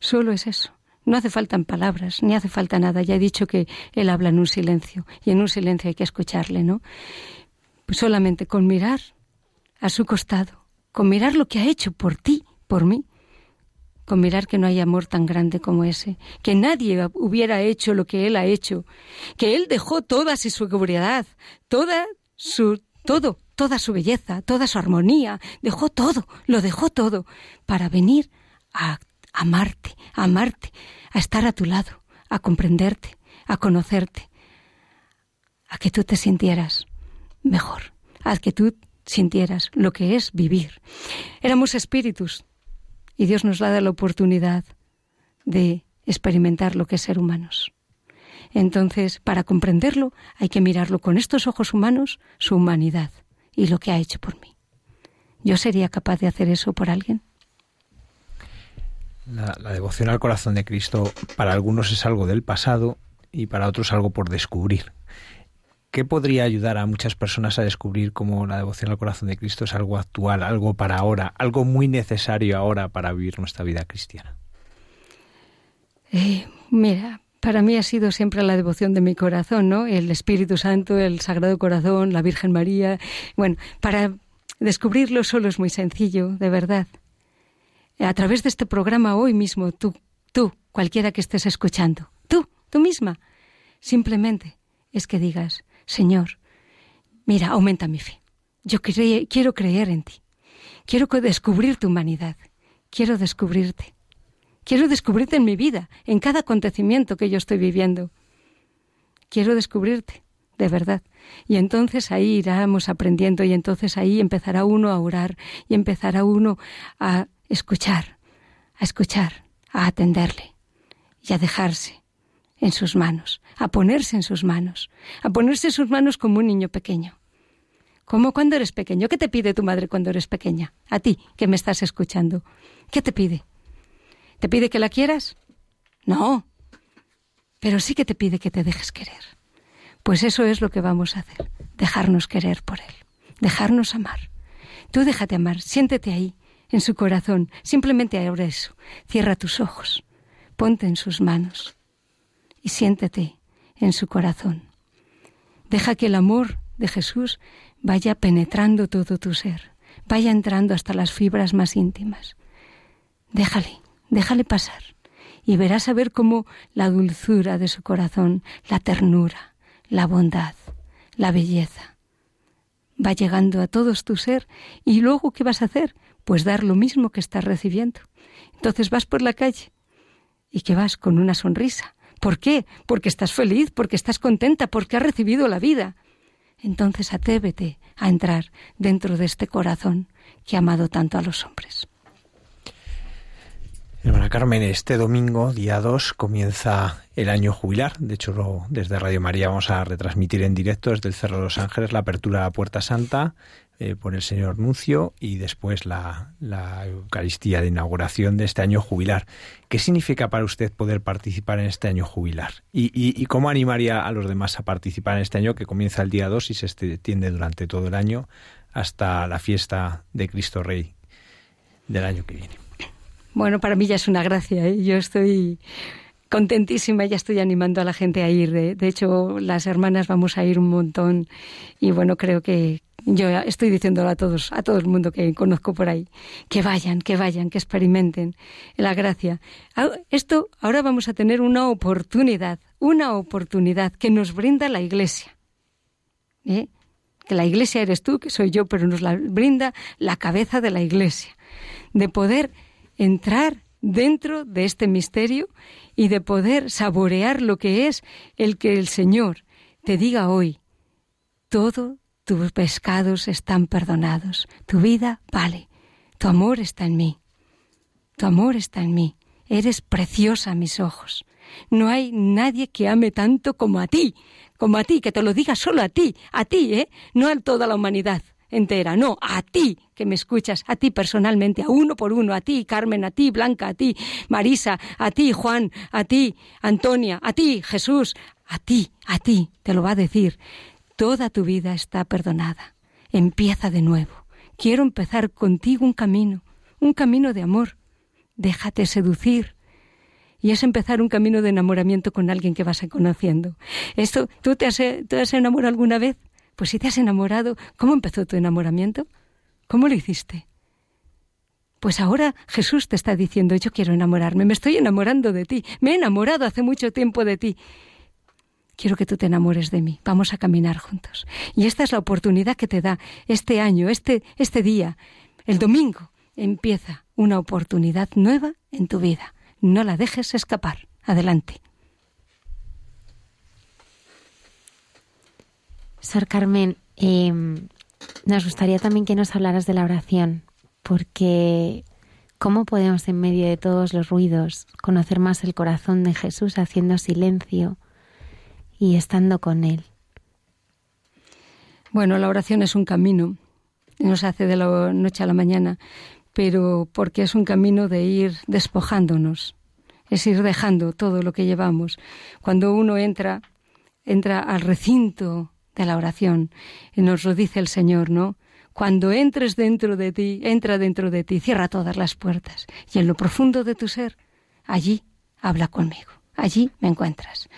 Solo es eso. No hace falta palabras, ni hace falta nada. Ya he dicho que Él habla en un silencio y en un silencio hay que escucharle, ¿no? solamente con mirar a su costado, con mirar lo que ha hecho por ti, por mí, con mirar que no hay amor tan grande como ese, que nadie hubiera hecho lo que él ha hecho, que él dejó toda su seguridad, toda su todo, toda su belleza, toda su armonía, dejó todo, lo dejó todo para venir a amarte, a amarte, a estar a tu lado, a comprenderte, a conocerte, a que tú te sintieras mejor. Haz que tú sintieras lo que es vivir. Éramos espíritus y Dios nos da la oportunidad de experimentar lo que es ser humanos. Entonces, para comprenderlo, hay que mirarlo con estos ojos humanos, su humanidad y lo que ha hecho por mí. ¿Yo sería capaz de hacer eso por alguien? La, la, devoción al corazón de Cristo para algunos es algo del pasado y para otros algo por descubrir. ¿Qué podría ayudar a muchas personas a descubrir cómo la devoción al corazón de Cristo es algo actual, algo para ahora, algo muy necesario ahora para vivir nuestra vida cristiana? Eh, mira, para mí ha sido siempre la devoción de mi corazón, ¿no? El Espíritu Santo, el Sagrado Corazón, la Virgen María. Bueno, para descubrirlo solo es muy sencillo, de verdad. A través de este programa hoy mismo, tú, tú, cualquiera que estés escuchando, tú, tú misma, simplemente es que digas, Señor, mira, aumenta mi fe. Yo quiero creer en ti. Quiero descubrir tu humanidad. quiero descubrirte. Quiero descubrirte en mi vida, en cada acontecimiento que yo estoy viviendo. Quiero descubrirte, de verdad. Y entonces ahí iremos aprendiendo y entonces ahí empezará uno a orar y empezará uno a escuchar, a escuchar, a atenderle y a dejarse en sus manos, a ponerse en sus manos, a ponerse en sus manos como un niño pequeño. Como cuando eres pequeño. ¿Qué te pide tu madre cuando eres pequeña? A ti, que me estás escuchando. ¿Qué te pide? ¿Te pide que la quieras? No. Pero sí que te pide que te dejes querer. Pues eso es lo que vamos a hacer. Dejarnos querer por Él. Dejarnos amar. Tú déjate amar. Siéntete ahí, en su corazón. Simplemente ahora eso. Cierra tus ojos. Ponte en sus manos. Y siéntete en su corazón. Deja que el amor de Jesús vaya penetrando todo tu ser. Vaya entrando hasta las fibras más íntimas. Déjale, déjale pasar. Y verás a ver cómo la dulzura de su corazón, la ternura, la bondad, la belleza, va llegando a todos tu ser y luego ¿qué vas a hacer? Pues dar lo mismo que estás recibiendo. Entonces vas por la calle y que vas con una sonrisa. ¿Por qué? Porque estás feliz, porque estás contenta, porque has recibido la vida. Entonces atrévete a entrar dentro de este corazón que ha amado tanto a los hombres. Hermana Carmen, este domingo, día 2, comienza el año jubilar. De hecho, lo- desde Radio María vamos a retransmitir en directo desde el Cerro de los Ángeles la apertura a Puerta Santa eh, por el señor Nuncio y después la, la Eucaristía de inauguración de este año jubilar. ¿Qué significa para usted poder participar en este año jubilar? ¿Y, y- y cómo animaría a los demás a participar en este año que comienza el día 2 y se extiende durante todo el año hasta la fiesta de Cristo Rey del año que viene? Bueno, para mí ya es una gracia. ¿eh? Yo estoy contentísima, ya estoy animando a la gente a ir. De, de hecho, las hermanas vamos a ir un montón y bueno, creo que yo estoy diciéndolo a todos, a todo el mundo que conozco por ahí, que vayan, que vayan, que experimenten la gracia. Esto, ahora vamos a tener una oportunidad, una oportunidad que nos brinda la Iglesia. ¿eh? Que la Iglesia eres tú, que soy yo, pero nos la brinda la cabeza de la Iglesia, de poder entrar dentro de este misterio y de poder saborear lo que es el que el Señor te diga hoy, todo tus pescados están perdonados, tu vida vale, tu amor está en mí, tu amor está en mí, eres preciosa a mis ojos. No hay nadie que ame tanto como a ti, como a ti, que te lo diga solo a ti, a ti, ¿eh? No a toda la humanidad entera, no, a ti que me escuchas, a ti personalmente, a uno por uno, a ti, Carmen, a ti, Blanca, a ti, Marisa, a ti, Juan, a ti, Antonia, a ti, Jesús, a ti, a ti, te lo va a decir. Toda tu vida está perdonada. Empieza de nuevo. Quiero empezar contigo un camino, un camino de amor. Déjate seducir. Y es empezar un camino de enamoramiento con alguien que vas conociendo. Esto, ¿tú te has, te has enamorado alguna vez? Pues si te has enamorado, ¿cómo empezó tu enamoramiento? ¿Cómo lo hiciste? Pues ahora Jesús te está diciendo, yo quiero enamorarme, me estoy enamorando de ti, me he enamorado hace mucho tiempo de ti. Quiero que tú te enamores de mí, vamos a caminar juntos. Y esta es la oportunidad que te da este año, este, este día, el domingo. Empieza una oportunidad nueva en tu vida. No la dejes escapar. Adelante. Sor Carmen, eh, nos gustaría también que nos hablaras de la oración, porque ¿cómo podemos en medio de todos los ruidos conocer más el corazón de Jesús haciendo silencio y estando con Él? Bueno, la oración es un camino, no se hace de la noche a la mañana, pero porque es un camino de ir despojándonos, es ir dejando todo lo que llevamos. Cuando uno entra, entra al recinto de la oración, y nos lo dice el Señor, ¿no? Cuando entres dentro de ti, entra dentro de ti, cierra todas las puertas, y en lo profundo de tu ser, allí habla conmigo, allí me encuentras.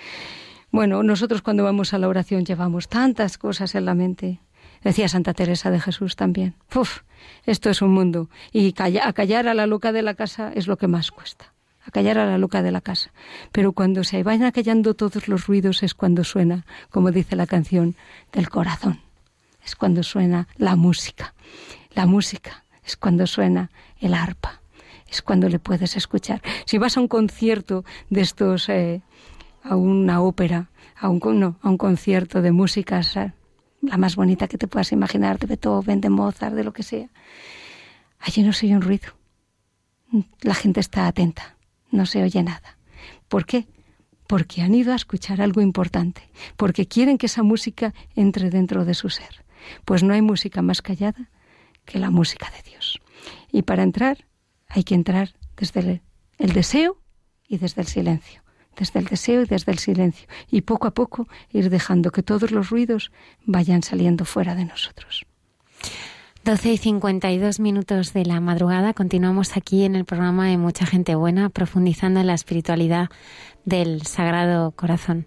Bueno, nosotros cuando vamos a la oración llevamos tantas cosas en la mente. Decía Santa Teresa de Jesús también. Uf, esto es un mundo. Y calla, acallar a la loca de la casa es lo que más cuesta. Acallar a la loca de la casa. Pero cuando se vayan acallando todos los ruidos es cuando suena, como dice la canción, del corazón. Es cuando suena la música. La música es cuando suena el arpa. es cuando le puedes escuchar. Si vas a un concierto de estos, eh, a una ópera, a un, no, a un concierto de músicas, eh, la más bonita que te puedas imaginar, de Beethoven, de Mozart, de lo que sea, allí no se oye un ruido. La gente está atenta, no se oye nada. ¿Por qué? Porque han ido a escuchar algo importante, porque quieren que esa música entre dentro de su ser. Pues no hay música más callada que la música de Dios. Y para entrar hay que entrar desde el deseo y desde el silencio desde el deseo y desde el silencio, y poco a poco ir dejando que todos los ruidos vayan saliendo fuera de nosotros. 12 y 52 minutos de la madrugada. Continuamos aquí en el programa de Mucha Gente Buena, profundizando en la espiritualidad del Sagrado Corazón.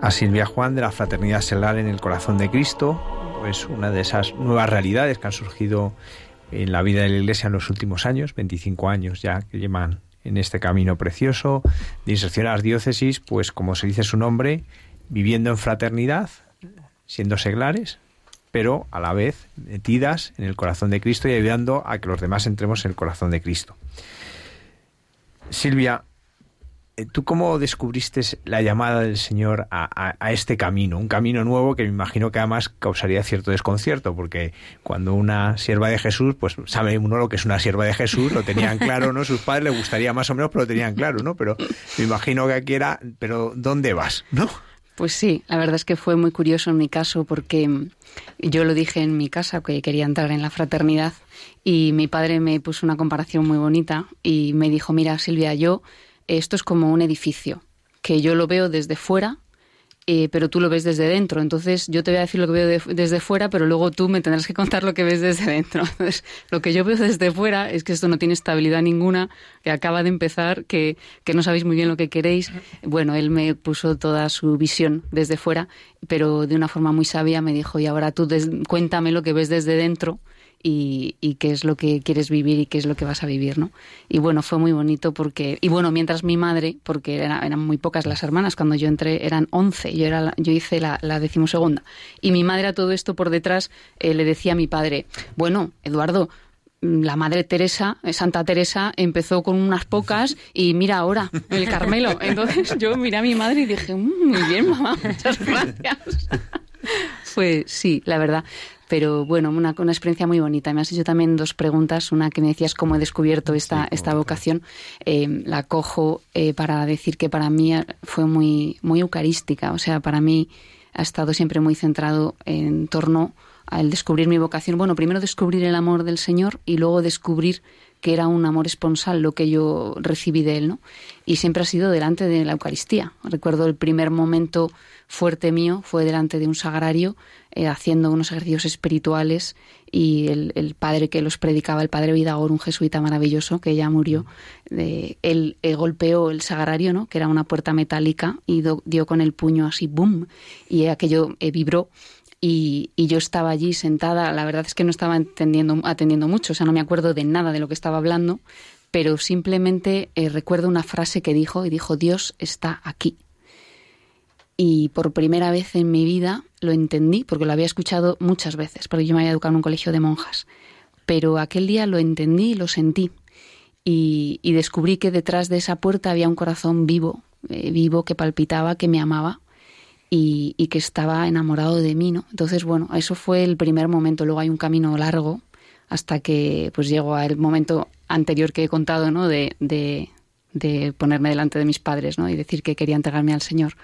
A Silvia Juan de la Fraternidad Seglar en el Corazón de Cristo, pues una de esas nuevas realidades que han surgido en la vida de la Iglesia en los últimos años, 25 años ya que llevan en este camino precioso de inserción a las diócesis, pues como se dice su nombre, viviendo en fraternidad, siendo seglares, pero a la vez metidas en el corazón de Cristo y ayudando a que los demás entremos en el corazón de Cristo. Silvia, ¿tú cómo descubriste la llamada del Señor a, este camino? Un camino nuevo que me imagino que además causaría cierto desconcierto, porque cuando una sierva de Jesús, pues sabe uno lo que es una sierva de Jesús, lo tenían claro, ¿no? Sus padres le gustaría más o menos, pero lo tenían claro, ¿no? Pero me imagino que aquí era, pero ¿dónde vas? ¿No? Pues sí, la verdad es que fue muy curioso en mi caso porque mm, yo lo dije en mi casa que quería entrar en la fraternidad y mi padre me puso una comparación muy bonita y me dijo, mira Silvia, yo esto es como un edificio, que yo lo veo desde fuera, eh, pero tú lo ves desde dentro. Entonces yo te voy a decir lo que veo de- desde fuera, pero luego tú me tendrás que contar lo que ves desde dentro. Lo que yo veo desde fuera es que esto no tiene estabilidad ninguna, que acaba de empezar, que, que no sabéis muy bien lo que queréis. Bueno, él me puso toda su visión desde fuera, pero de una forma muy sabia me dijo, y ahora tú cuéntame lo que ves desde dentro y, y qué es lo que quieres vivir y qué es lo que vas a vivir, ¿no? Y bueno, fue muy bonito porque, y bueno, mientras mi madre, porque era- eran muy pocas las hermanas, cuando yo entré eran 11, yo, era la- yo hice la, la decimosegunda, y mi madre a todo esto por detrás eh, le decía a mi padre, bueno, Eduardo, la madre Teresa, eh, Santa Teresa, empezó con unas pocas y mira ahora, el Carmelo. Entonces yo miré a mi madre y dije, "Mm, muy bien, mamá, muchas gracias. Fue, sí, la verdad. Pero bueno, una, una experiencia muy bonita. Me has hecho también dos preguntas. Una que me decías cómo he descubierto esta, esta vocación. Eh, la cojo eh, para decir que para mí fue muy, muy eucarística. O sea, para mí ha estado siempre muy centrado en torno al descubrir mi vocación. Bueno, primero descubrir el amor del Señor y luego descubrir que era un amor esponsal lo que yo recibí de él, ¿no? Y siempre ha sido delante de la Eucaristía. Recuerdo el primer momento fuerte mío fue delante de un sagrario eh, haciendo unos ejercicios espirituales y el, el padre que los predicaba, el padre Vidagor, un jesuita maravilloso que ya murió, él eh, golpeó el sagrario, ¿no? que era una puerta metálica y dio con el puño así, ¡boom! Y aquello eh, vibró y, y yo estaba allí sentada, la verdad es que no estaba atendiendo mucho, o sea, no me acuerdo de nada de lo que estaba hablando, pero simplemente eh, recuerdo una frase que dijo y dijo, Dios está aquí. Y por primera vez en mi vida lo entendí porque lo había escuchado muchas veces, porque yo me había educado en un colegio de monjas. Pero aquel día lo entendí y lo sentí. Y, descubrí que detrás de esa puerta había un corazón vivo, eh, vivo que palpitaba, que me amaba y, y, que estaba enamorado de mí, ¿no? Entonces, bueno, eso fue el primer momento. Luego hay un camino largo hasta que pues llego al momento anterior que he contado, ¿no? De, de, de ponerme delante de mis padres, ¿no? Y decir que quería entregarme al Señor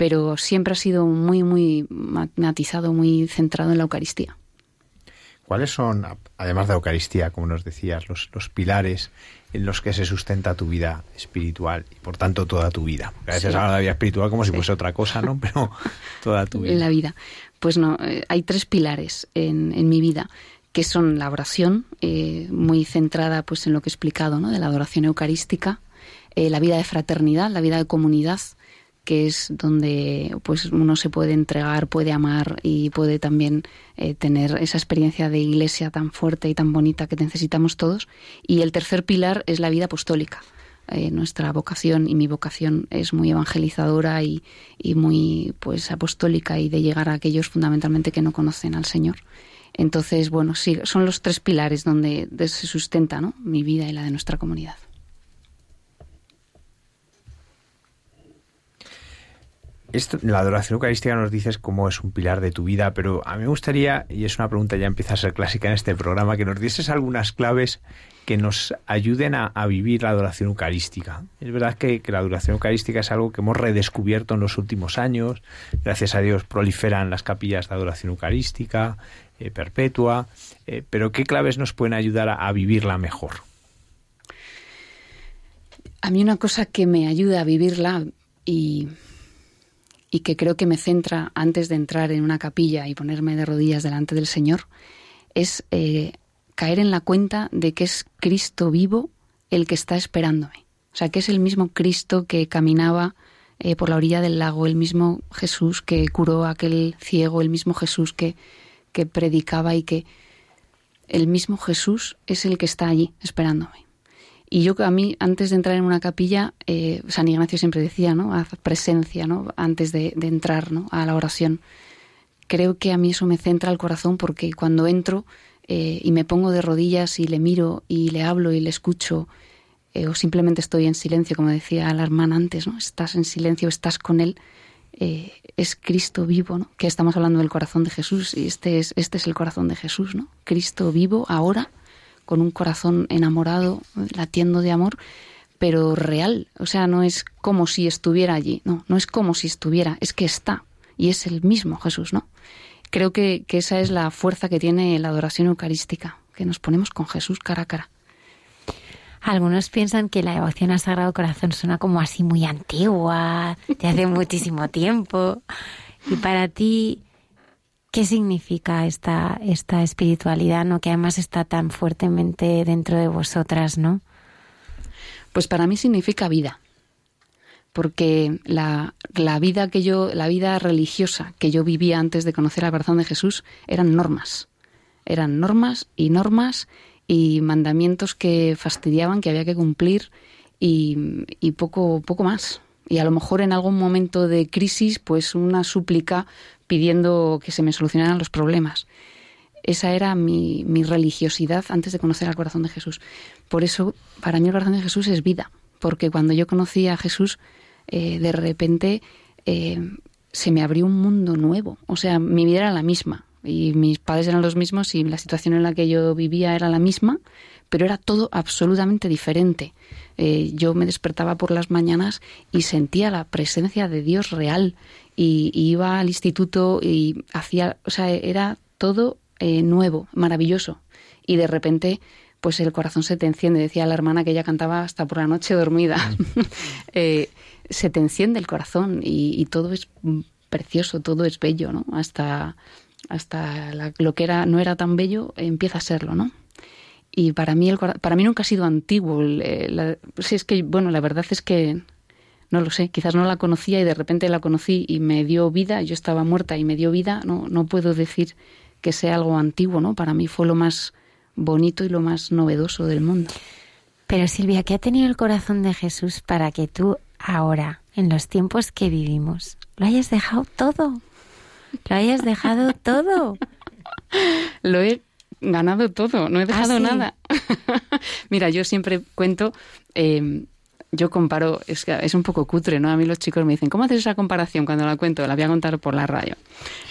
pero siempre ha sido muy, muy matizado, muy centrado en la Eucaristía. ¿Cuáles son, además de la Eucaristía, como nos decías, los, los pilares en los que se sustenta tu vida espiritual y por tanto toda tu vida? a veces habla de la vida espiritual como si fuese otra cosa, ¿no? Pero toda tu vida. En la vida. Pues no, eh, hay tres pilares en, en mi vida que son la oración, eh, muy centrada pues en lo que he explicado, ¿no? De la adoración eucarística, eh, la vida de fraternidad, la vida de comunidad, que es donde pues uno se puede entregar, puede amar y puede también eh, tener esa experiencia de iglesia tan fuerte y tan bonita que necesitamos todos. Y el tercer pilar es la vida apostólica. Eh, nuestra vocación y mi vocación es muy evangelizadora y, y, muy pues apostólica y de llegar a aquellos fundamentalmente que no conocen al Señor. Entonces, bueno, sí, son los tres pilares donde se sustenta ¿no? mi vida y la de nuestra comunidad. La adoración eucarística nos dices cómo es un pilar de tu vida, pero a mí me gustaría, y es una pregunta ya empieza a ser clásica en este programa, que nos dieses algunas claves que nos ayuden a, vivir la adoración eucarística. Es verdad que, la adoración eucarística es algo que hemos redescubierto en los últimos años. Gracias a Dios proliferan las capillas de adoración eucarística, eh, perpetua, eh, pero ¿qué claves nos pueden ayudar a vivirla mejor? A mí una cosa que me ayuda a vivirla y y que creo que me centra antes de entrar en una capilla y ponerme de rodillas delante del Señor, es eh, caer en la cuenta de que es Cristo vivo el que está esperándome. O sea, que es el mismo Cristo que caminaba eh, por la orilla del lago, el mismo Jesús que curó a aquel ciego, el mismo Jesús que, que predicaba y que el mismo Jesús es el que está allí esperándome. Y yo a mí, antes de entrar en una capilla, eh, San Ignacio siempre decía, ¿no? Haz presencia, ¿no? Antes de, entrar, ¿no? A la oración. Creo que a mí eso me centra el corazón porque cuando entro eh, y me pongo de rodillas y le miro y le hablo y le escucho, eh, o simplemente estoy en silencio, como decía la hermana antes, ¿no? Estás en silencio, estás con él, es Cristo vivo, ¿no? Que estamos hablando del corazón de Jesús y este es, este es el corazón de Jesús, ¿no? Cristo vivo ahora con un corazón enamorado, latiendo de amor, pero real. O sea, no es como si estuviera allí, no, no es como si estuviera, es que está. Y es el mismo Jesús, ¿no? Creo que, esa es la fuerza que tiene la adoración eucarística, que nos ponemos con Jesús cara a cara. Algunos piensan que la devoción al Sagrado Corazón suena como así muy antigua, de hace muchísimo tiempo. Y para ti, ¿Qué significa esta, esta espiritualidad, ¿no? que además está tan fuertemente dentro de vosotras, ¿no? Pues para mí significa vida. Porque la, la vida que yo, la vida religiosa que yo vivía antes de conocer al corazón de Jesús eran normas. Eran normas y normas y mandamientos que fastidiaban, que había que cumplir y, y poco, poco más y a lo mejor en algún momento de crisis, pues una súplica pidiendo que se me solucionaran los problemas. Esa era mi, religiosidad antes de conocer al corazón de Jesús. Por eso, para mí el corazón de Jesús es vida, porque cuando yo conocí a Jesús, eh, de repente eh, se me abrió un mundo nuevo. O sea, mi vida era la misma y mis padres eran los mismos y la situación en la que yo vivía era la misma, pero era todo absolutamente diferente. Eh, yo me despertaba por las mañanas y sentía la presencia de Dios real y, iba al instituto y hacía, o sea, era todo eh, nuevo, maravilloso. Y de repente, pues el corazón se te enciende. Decía la hermana que ella cantaba hasta por la noche dormida. Mm. Eh, se te enciende el corazón y, todo es precioso, todo es bello, ¿no? Hasta, hasta lo que era, no era tan bello empieza a serlo, ¿no? Y para mí, el, para mí nunca ha sido antiguo. si es que, bueno, la verdad es que no lo sé, quizás no la conocía y de repente la conocí y me dio vida, yo estaba muerta y me dio vida, no, no puedo decir que sea algo antiguo, ¿no? Para mí fue lo más bonito y lo más novedoso del mundo. Pero Silvia, ¿qué ha tenido el corazón de Jesús para que tú ahora, en los tiempos que vivimos, lo hayas dejado todo? Lo hayas dejado todo. Lo he ganado todo, no he dejado ¿Ah, sí? nada. Mira, yo siempre cuento, eh, yo comparo, es, un poco cutre, ¿no? A mí los chicos me dicen, ¿cómo haces esa comparación cuando la cuento? La voy a contar por la radio.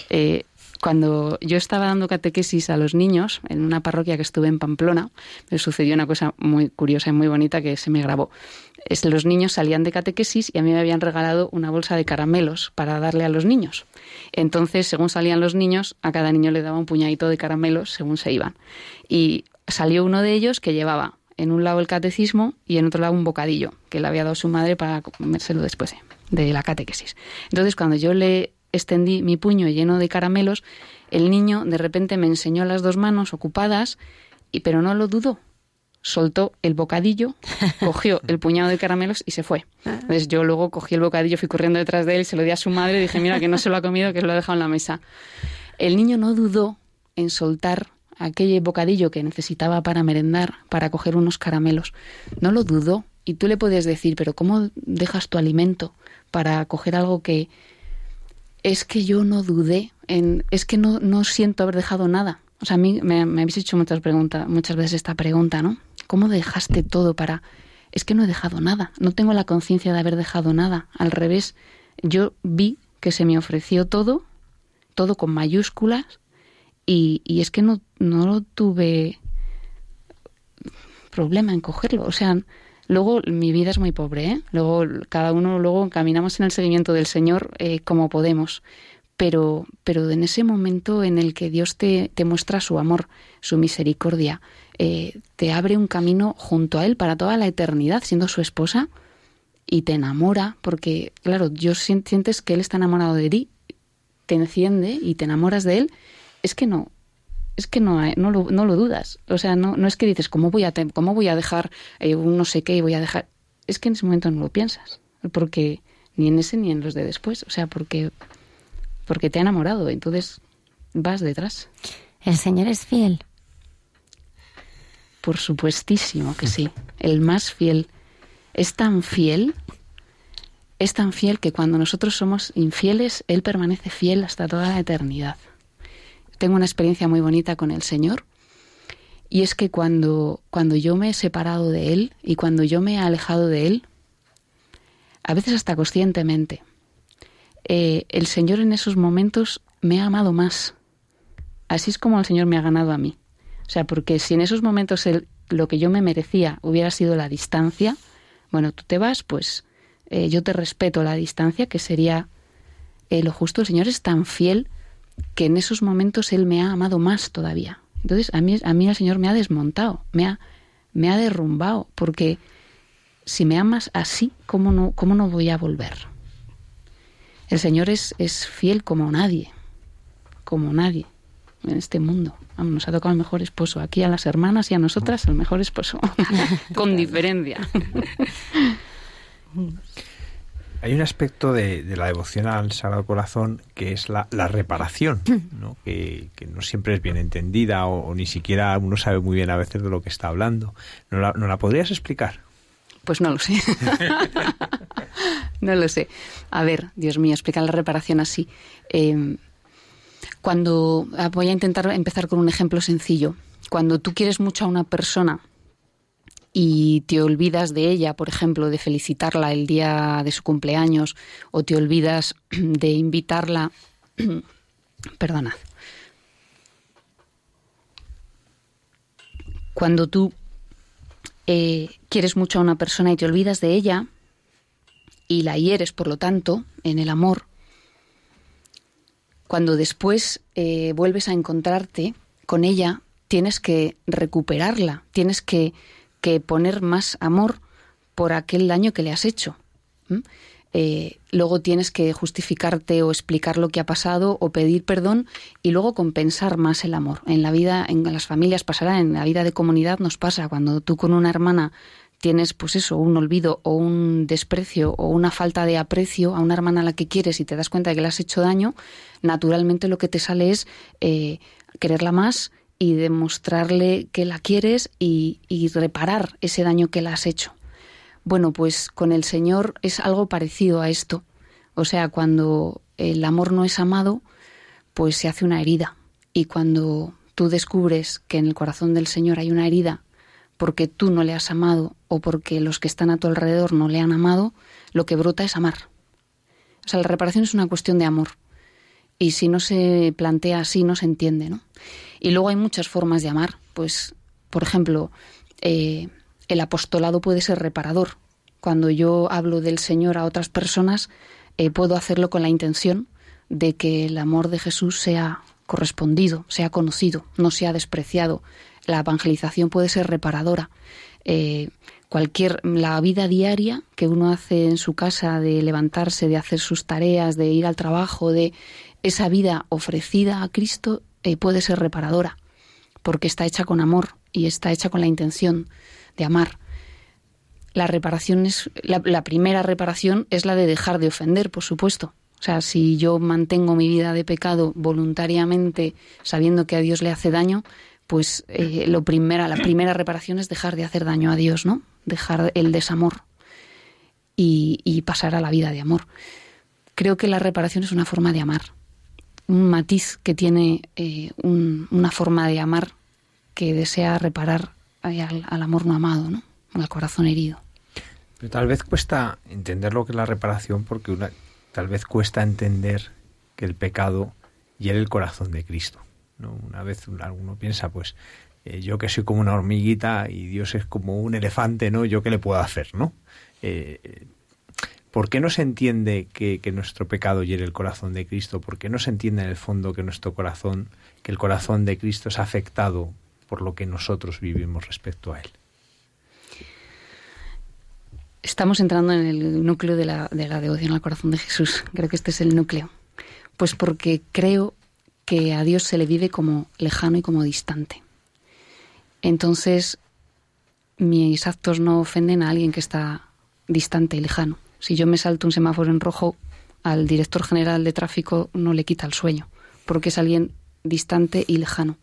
Eh, cuando yo estaba dando catequesis a los niños en una parroquia que estuve en Pamplona, me sucedió una cosa muy curiosa y muy bonita que se me grabó. Es, los niños salían de catequesis y a mí me habían regalado una bolsa de caramelos para darle a los niños. Entonces, según salían los niños, a cada niño le daba un puñadito de caramelos según se iban. Y salió uno de ellos que llevaba en un lado el catecismo y en otro lado un bocadillo que le había dado su madre para comérselo después de, de la catequesis. Entonces, cuando yo le extendí mi puño lleno de caramelos, el niño de repente me enseñó las dos manos ocupadas, y, pero no lo dudó. Soltó el bocadillo, cogió el puñado de caramelos y se fue. Entonces yo luego cogí el bocadillo, fui corriendo detrás de él, se lo di a su madre y dije, mira, que no se lo ha comido, que se lo ha dejado en la mesa. El niño no dudó en soltar aquel bocadillo que necesitaba para merendar, para coger unos caramelos. No lo dudó. Y tú le puedes decir, pero ¿cómo dejas tu alimento para coger algo que, es que yo no dudé, en, es que no, no siento haber dejado nada. O sea, a mí me, me habéis hecho muchas preguntas, muchas veces esta pregunta, ¿no? ¿Cómo dejaste todo para...? Es que no he dejado nada, no tengo la conciencia de haber dejado nada. Al revés, yo vi que se me ofreció todo, todo con mayúsculas, y, y es que no, no tuve problema en cogerlo. O sea, Luego mi vida es muy pobre, ¿eh? Luego cada uno luego caminamos en el seguimiento del Señor eh, como podemos. Pero, pero en ese momento en el que Dios te, te muestra su amor, su misericordia, eh, te abre un camino junto a Él para toda la eternidad, siendo su esposa, y te enamora, porque, claro, yo sientes que Él está enamorado de ti, te enciende y te enamoras de Él, es que no, es que no, no, lo, no lo dudas. O sea, no, no es que dices, ¿cómo voy a, cómo voy a dejar eh, un no sé qué y voy a dejar? Es que en ese momento no lo piensas. Porque ni en ese ni en los de después. O sea, porque, porque te ha enamorado. Entonces vas detrás. ¿El Señor es fiel? Por supuestísimo que sí. El más fiel. Es tan fiel. Es tan fiel que cuando nosotros somos infieles, Él permanece fiel hasta toda la eternidad tengo una experiencia muy bonita con el Señor y es que cuando, cuando yo me he separado de Él y cuando yo me he alejado de Él, a veces hasta conscientemente, eh, el Señor en esos momentos me ha amado más. Así es como el Señor me ha ganado a mí. O sea, porque si en esos momentos lo que yo me merecía hubiera sido la distancia, bueno, tú te vas, pues eh, yo te respeto la distancia, que sería eh, lo justo. El Señor es tan fiel que en esos momentos Él me ha amado más todavía. Entonces, a mí, a mí el Señor me ha desmontado, me ha, me ha derrumbado, porque si me amas así, ¿cómo no, cómo no voy a volver? El Señor es, es fiel como nadie, como nadie en este mundo. Vamos, nos ha tocado el mejor esposo. Aquí a las hermanas y a nosotras el mejor esposo, con diferencia. Hay un aspecto de, de, la devoción al Sagrado Corazón que es la, la reparación, ¿no? Que, que, no siempre es bien entendida o, o, ni siquiera uno sabe muy bien a veces de lo que está hablando. ¿No la, no la podrías explicar? Pues no lo sé. no lo sé. A ver, Dios mío, explicar la reparación así. Eh, cuando voy a intentar empezar con un ejemplo sencillo. Cuando tú quieres mucho a una persona y te olvidas de ella, por ejemplo, de felicitarla el día de su cumpleaños o te olvidas de invitarla, perdonad. Cuando tú eh, quieres mucho a una persona y te olvidas de ella y la hieres, por lo tanto, en el amor, cuando después eh, vuelves a encontrarte con ella, tienes que recuperarla, tienes que que poner más amor por aquel daño que le has hecho. Eh, luego tienes que justificarte o explicar lo que ha pasado o pedir perdón y luego compensar más el amor. En la vida, en las familias pasará, en la vida de comunidad nos pasa. Cuando tú con una hermana tienes, pues eso, un olvido o un desprecio o una falta de aprecio a una hermana a la que quieres y te das cuenta de que le has hecho daño, naturalmente lo que te sale es eh, quererla más, y demostrarle que la quieres y, reparar ese daño que le has hecho. Bueno, pues con el Señor es algo parecido a esto. O sea, cuando el amor no es amado, pues se hace una herida. Y cuando tú descubres que en el corazón del Señor hay una herida porque tú no le has amado o porque los que están a tu alrededor no le han amado, lo que brota es amar. O sea, la reparación es una cuestión de amor. Y si no se plantea así, no se entiende, ¿no? Y luego hay muchas formas de amar. Pues, por ejemplo, eh, el apostolado puede ser reparador. Cuando yo hablo del Señor a otras personas, eh, puedo hacerlo con la intención de que el amor de Jesús sea correspondido, sea conocido, no sea despreciado. La evangelización puede ser reparadora. Eh, cualquier la vida diaria que uno hace en su casa de levantarse, de hacer sus tareas, de ir al trabajo, de esa vida ofrecida a Cristo eh, puede ser reparadora, porque está hecha con amor y está hecha con la intención de amar. La reparación es la, primera reparación es la de dejar de ofender, por supuesto. O sea, si yo mantengo mi vida de pecado voluntariamente, sabiendo que a Dios le hace daño, pues eh, lo primera, la primera reparación es dejar de hacer daño a Dios, ¿no? Dejar el desamor y, y pasar a la vida de amor. Creo que la reparación es una forma de amar, un matiz que tiene eh, un- una forma de amar que desea reparar eh, al, amor no amado, ¿no? Al corazón herido. Pero tal vez cuesta entender lo que es la reparación porque una, tal vez cuesta entender que el pecado hiere el corazón de Cristo. ¿no? Una vez un- alguno piensa, pues, eh, yo que soy como una hormiguita y Dios es como un elefante, ¿no? ¿Yo qué le puedo hacer, no? ¿Por qué no se entiende que, nuestro pecado hiere el corazón de Cristo? ¿Por qué no se entiende en el fondo que nuestro corazón, que el corazón de Cristo es afectado por lo que nosotros vivimos respecto a Él? Estamos entrando en el núcleo de la, de la devoción al corazón de Jesús. Creo que este es el núcleo. Pues porque creo que a Dios se le vive como lejano y como distante. Entonces, mis actos no ofenden a alguien que está distante y lejano. Si yo me salto un semáforo en rojo, al director general de tráfico no le quita el sueño, porque es alguien distante y lejano.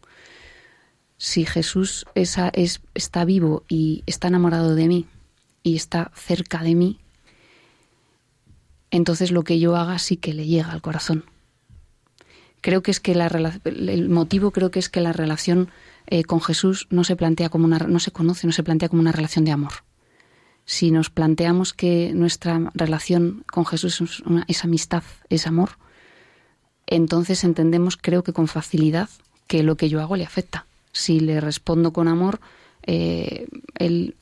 Si Jesús está vivo y está enamorado de mí y está cerca de mí, entonces lo que yo haga sí que le llega al corazón. Creo que es que la el motivo creo que es que la relación eh, con Jesús no se plantea como una no se conoce, no se plantea como una relación de amor. Si nos planteamos que nuestra relación con Jesús es, una- es amistad, es amor, entonces entendemos, creo que con facilidad, que lo que yo hago le afecta. Si le respondo con amor, eh, el,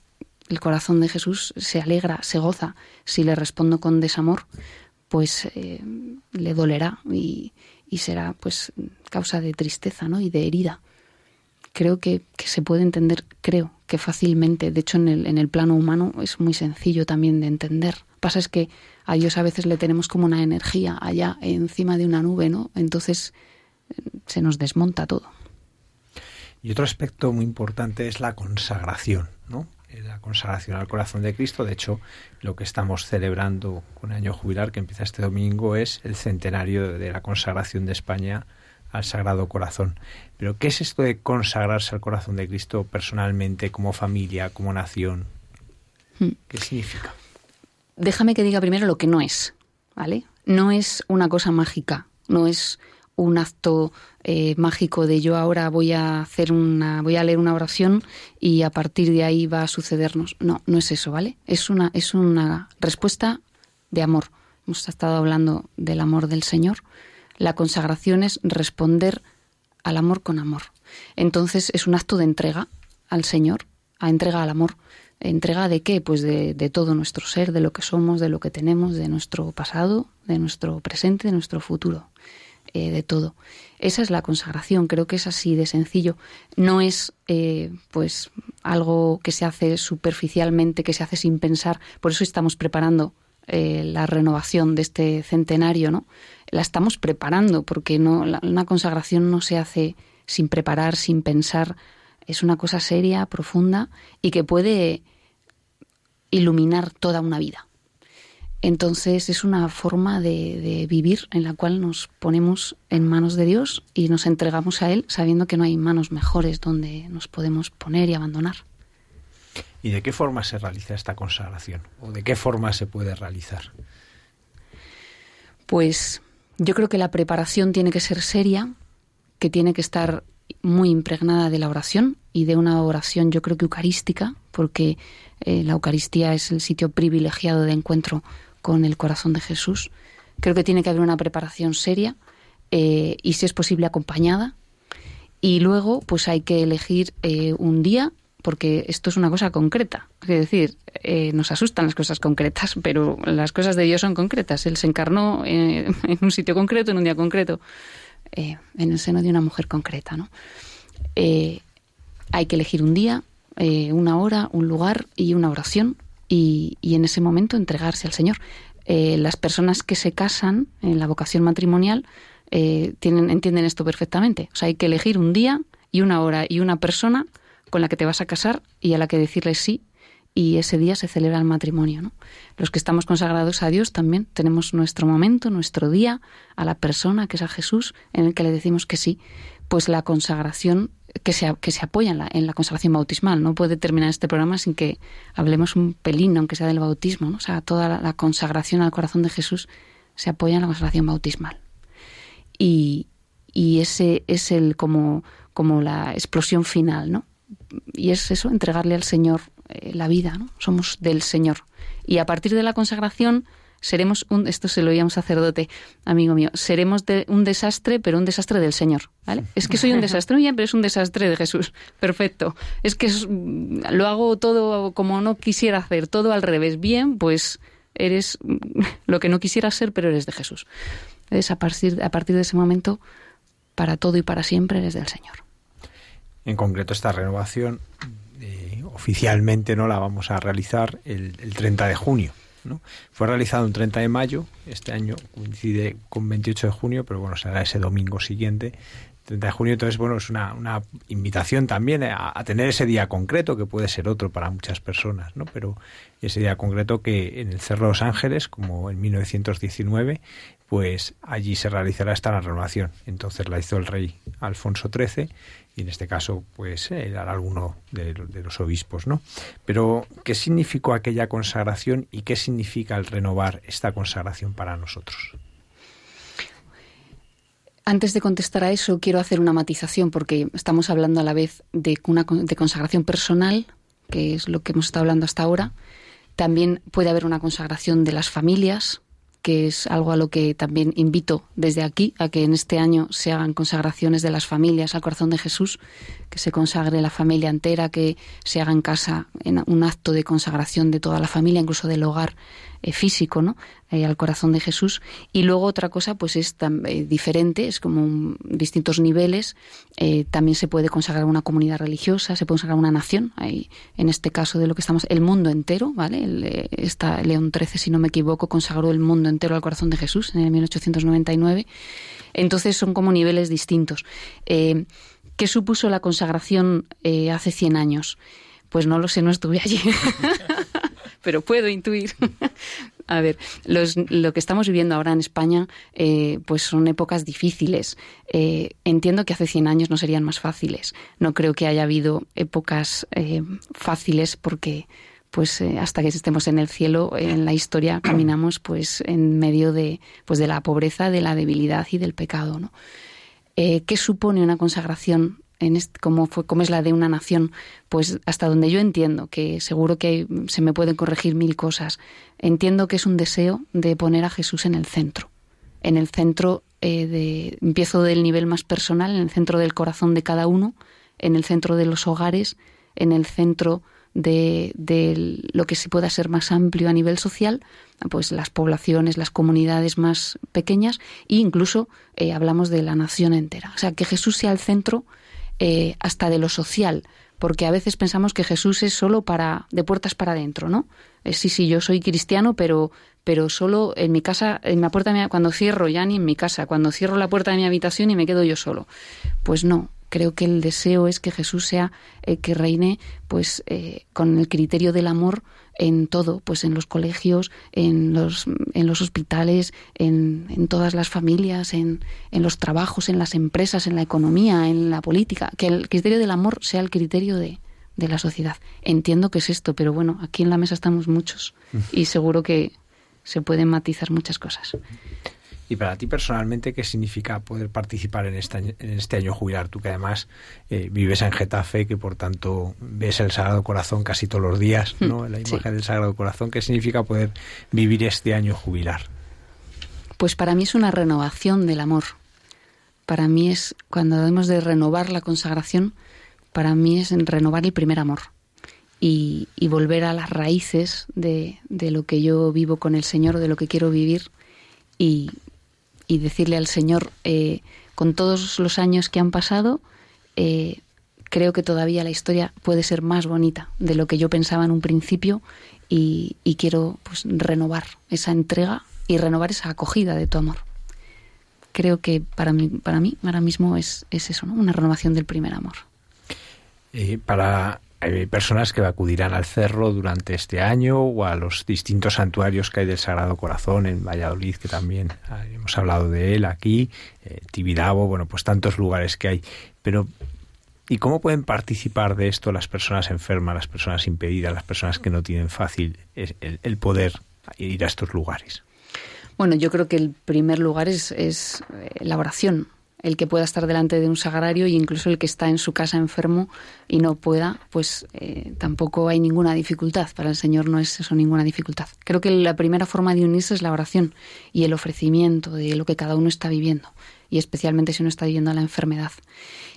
corazón de Jesús se alegra, se goza. Si le respondo con desamor, pues eh, le dolerá y, y será pues causa de tristeza ¿no? y de herida. Creo que, que se puede entender, creo que fácilmente, de hecho en el, en el plano humano es muy sencillo también de entender. Pasa es que a Dios a veces le tenemos como una energía allá encima de una nube, ¿no? Entonces eh, se nos desmonta todo. Y otro aspecto muy importante es la consagración, ¿no? Eh, La consagración al corazón de Cristo. De hecho, lo que estamos celebrando con el año jubilar, que empieza este domingo, es el centenario de la consagración de España al Sagrado Corazón. Pero, ¿qué es esto de consagrarse al corazón de Cristo personalmente, como familia, como nación? Hmm. ¿Qué significa? déjame que diga primero lo que no es, ¿vale? No es una cosa mágica, no es un acto eh, mágico de yo ahora voy a hacer una, voy a leer una oración y a partir de ahí va a sucedernos. No, no es eso, ¿vale? Es una, es una respuesta de amor. Hemos estado hablando del amor del Señor. La consagración es responder al amor con amor. Entonces es un acto de entrega al Señor, a entrega al amor. ¿Entrega de qué? Pues de, todo nuestro ser, de lo que somos, de lo que tenemos, de nuestro pasado, de nuestro presente, de nuestro futuro, eh, de todo. Esa es la consagración, creo que es así de sencillo. No es eh, pues algo que se hace superficialmente, que se hace sin pensar. Por eso estamos preparando eh, la renovación de este centenario, ¿no? La estamos preparando, porque no, la- una consagración no se hace sin preparar, sin pensar. Es una cosa seria, profunda y que puede iluminar toda una vida. Entonces es una forma de, de vivir en la cual nos ponemos en manos de Dios y nos entregamos a Él sabiendo que no hay manos mejores donde nos podemos poner y abandonar. ¿Y de qué forma se realiza esta consagración? ¿O de qué forma se puede realizar? Pues yo creo que la preparación tiene que ser seria, que tiene que estar muy impregnada de la oración y de una oración yo creo que eucarística, porque eh, la Eucaristía es el sitio privilegiado de encuentro con el corazón de Jesús. Creo que tiene que haber una preparación seria eh, y si es posible acompañada. Y luego pues hay que elegir eh, un día porque esto es una cosa concreta. Es decir, eh, nos asustan las cosas concretas, pero las cosas de Dios son concretas. Él se encarnó eh, en un sitio concreto, en un día concreto, eh, en el seno de una mujer concreta. ¿no? hay que elegir un día, una hora, un lugar y una oración y, y en ese momento entregarse al Señor. las personas que se casan en la vocación matrimonial tienen, entienden esto perfectamente. O sea, hay que elegir un día y una hora y una persona con la que te vas a casar y a la que decirle sí y ese día se celebra el matrimonio. ¿no? Los que estamos consagrados a Dios también tenemos nuestro momento, nuestro día, a la persona que es a Jesús, en el que le decimos que sí. Pues la consagración que se, que se apoya en la, consagración bautismal. No puede terminar este programa sin que hablemos un pelín, aunque sea del bautismo. ¿no? O sea, toda la, la consagración al corazón de Jesús se apoya en la consagración bautismal. Y, y ese es el como, como la explosión final, ¿no? Y es eso, entregarle al Señor eh, la vida, ¿no? Somos del Señor. Y a partir de la consagración seremos un, esto se lo oía un sacerdote, amigo mío, seremos de, un desastre, pero un desastre del Señor, ¿vale? Es que soy un desastre, bien, pero es un desastre de Jesús. Perfecto. Es que lo hago todo como no quisiera hacer, todo al revés. Bien, pues eres lo que no quisieras ser, pero eres de Jesús. Es a partir, a partir de ese momento, para todo y para siempre eres del Señor. En concreto, esta renovación eh, oficialmente no la vamos a realizar el, el 30 de junio. ¿no? Fue realizado un 30 de mayo, este año coincide con 28 de junio, pero bueno, será ese domingo siguiente, 30 de junio. Entonces, bueno, es una, una invitación también a, a, tener ese día concreto, que puede ser otro para muchas personas, ¿no? Pero ese día concreto que en el Cerro de los Ángeles, como en 1919, pues allí se realizará esta renovación. Entonces la hizo el rey Alfonso XIII y en este caso pues era alguno de, de, los obispos, ¿no? Pero ¿qué significó aquella consagración y qué significa el renovar esta consagración para nosotros? Antes de contestar a eso, quiero hacer una matización porque estamos hablando a la vez de una de consagración personal, que es lo que hemos estado hablando hasta ahora. También puede haber una consagración de las familias, que es algo a lo que también invito desde aquí, a que en este año se hagan consagraciones de las familias al corazón de Jesús, que se consagre la familia entera, que se haga en casa en un acto de consagración de toda la familia, incluso del hogar eh, físico, ¿no? Eh, al corazón de Jesús. Y luego otra cosa, pues es tan, eh, diferente, es como distintos niveles. También se puede consagrar una comunidad religiosa, se puede consagrar una nación. En este caso de lo que estamos, el mundo entero, ¿vale? El, León XIII, si no me equivoco, consagró el mundo entero al corazón de Jesús en el 1899. Entonces son como niveles distintos. ¿Qué supuso la consagración hace 100 años? Pues no lo sé, no estuve allí. pero puedo intuir. A ver, los, lo que estamos viviendo ahora en España, eh, pues son épocas difíciles. Eh, entiendo que hace 100 años no serían más fáciles. No creo que haya habido épocas eh, fáciles porque pues hasta que estemos en el cielo en la historia caminamos pues en medio de pues de la pobreza de la debilidad y del pecado no qué supone una consagración en este, como fue es la de una nación pues hasta donde yo entiendo que seguro que se me pueden corregir mil cosas entiendo que es un deseo de poner a Jesús en el centro en el centro eh, de empiezo del nivel más personal en el centro del corazón de cada uno en el centro de los hogares en el centro de, de lo que se pueda ser más amplio a nivel social, pues las poblaciones, las comunidades más pequeñas e incluso eh, hablamos de la nación entera. O sea, que Jesús sea el centro eh, hasta de lo social, porque a veces pensamos que Jesús es solo para de puertas para adentro, ¿no? Eh, sí, sí, yo soy cristiano, pero pero solo en mi casa, en la puerta cuando cierro ya ni en mi casa, cuando cierro la puerta de mi habitación y me quedo yo solo. Pues no, creo que el deseo es que Jesús sea eh, que reine pues eh, con el criterio del amor en todo, pues en los colegios, en los, en los hospitales, en, en todas las familias, en, en, los trabajos, en las empresas, en la economía, en la política, que el criterio del amor sea el criterio de, de la sociedad. Entiendo que es esto, pero bueno, aquí en la mesa estamos muchos y seguro que se pueden matizar muchas cosas. Y para ti personalmente, ¿qué significa poder participar en este año, en este año jubilar? Tú que además eh, vives en Getafe, que por tanto ves el Sagrado Corazón casi todos los días, ¿no? Mm, La sí. imagen del Sagrado Corazón. ¿Qué significa poder vivir este año jubilar? Pues para mí es una renovación del amor. Para mí es, cuando hemos de renovar la consagración, para mí es en renovar el primer amor y, y volver a las raíces de, de lo que yo vivo con el Señor, de lo que quiero vivir y, y decirle al Señor, eh, con todos los años que han pasado, eh, creo que todavía la historia puede ser más bonita de lo que yo pensaba en un principio y, y quiero pues renovar esa entrega y renovar esa acogida de tu amor. Creo que para mí, para mí ahora mismo es, es eso, ¿no? una renovación del primer amor. Eh, para hay personas que acudirán al cerro durante este año o a los distintos santuarios que hay del Sagrado Corazón en Valladolid, que también ah, hemos hablado de él aquí, eh, Tibidabo, bueno, pues tantos lugares que hay. Pero, ¿y cómo pueden participar de esto las personas enfermas, las personas impedidas, las personas que no tienen fácil el, el poder ir a estos lugares? Bueno, yo creo que el primer lugar es, es eh, la oración. El que pueda estar delante de un sagrario e incluso el que está en su casa enfermo y no pueda, pues eh, tampoco hay ninguna dificultad. Para el Señor no es eso ninguna dificultad. Creo que la primera forma de unirse es la oración y el ofrecimiento de lo que cada uno está viviendo y especialmente si uno está viviendo la enfermedad.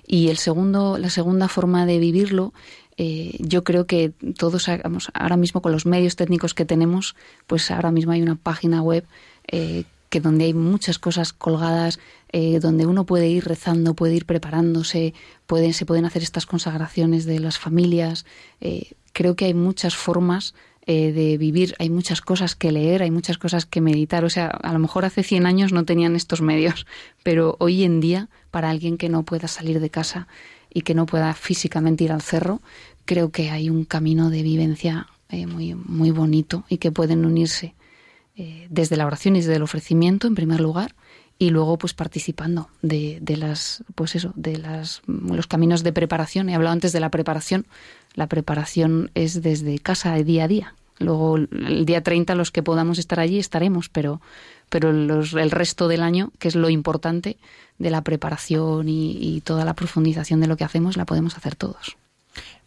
Y el segundo, la segunda forma de vivirlo eh, yo creo que todos vamos, ahora mismo con los medios técnicos que tenemos, pues ahora mismo hay una página web eh, que donde hay muchas cosas colgadas, eh, donde uno puede ir rezando, puede ir preparándose, pueden, se pueden hacer estas consagraciones de las familias. Eh, creo que hay muchas formas eh, de vivir, hay muchas cosas que leer, hay muchas cosas que meditar. O sea, a lo mejor hace 100 años no tenían estos medios, pero hoy en día, para alguien que no pueda salir de casa y que no pueda físicamente ir al cerro, creo que hay un camino de vivencia eh, muy, muy bonito y que pueden unirse eh, desde la oración y desde el ofrecimiento en primer lugar y luego pues participando de, de las pues eso de las los caminos de preparación. He hablado antes de la preparación. La preparación es desde casa de día a día. Luego el día 30 los que podamos estar allí estaremos pero pero los, el resto del año que es lo importante de la preparación y, y toda la profundización de lo que hacemos la podemos hacer todos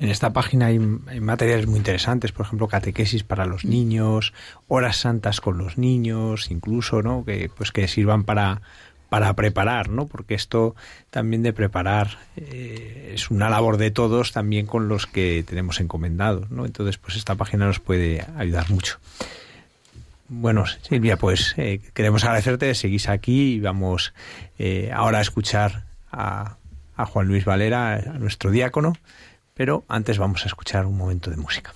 En esta página hay, hay, materiales muy interesantes, por ejemplo, catequesis para los niños, horas santas con los niños, incluso, ¿no? Que pues que sirvan para para preparar, ¿no? Porque esto también de preparar eh, es una labor de todos, también con los que tenemos encomendados, ¿no? Entonces, pues esta página nos puede ayudar mucho. Bueno, Silvia, pues eh, queremos agradecerte, seguís aquí y vamos eh, ahora a escuchar a, a Juan Luis Valera, a nuestro diácono, pero antes vamos a escuchar un momento de música.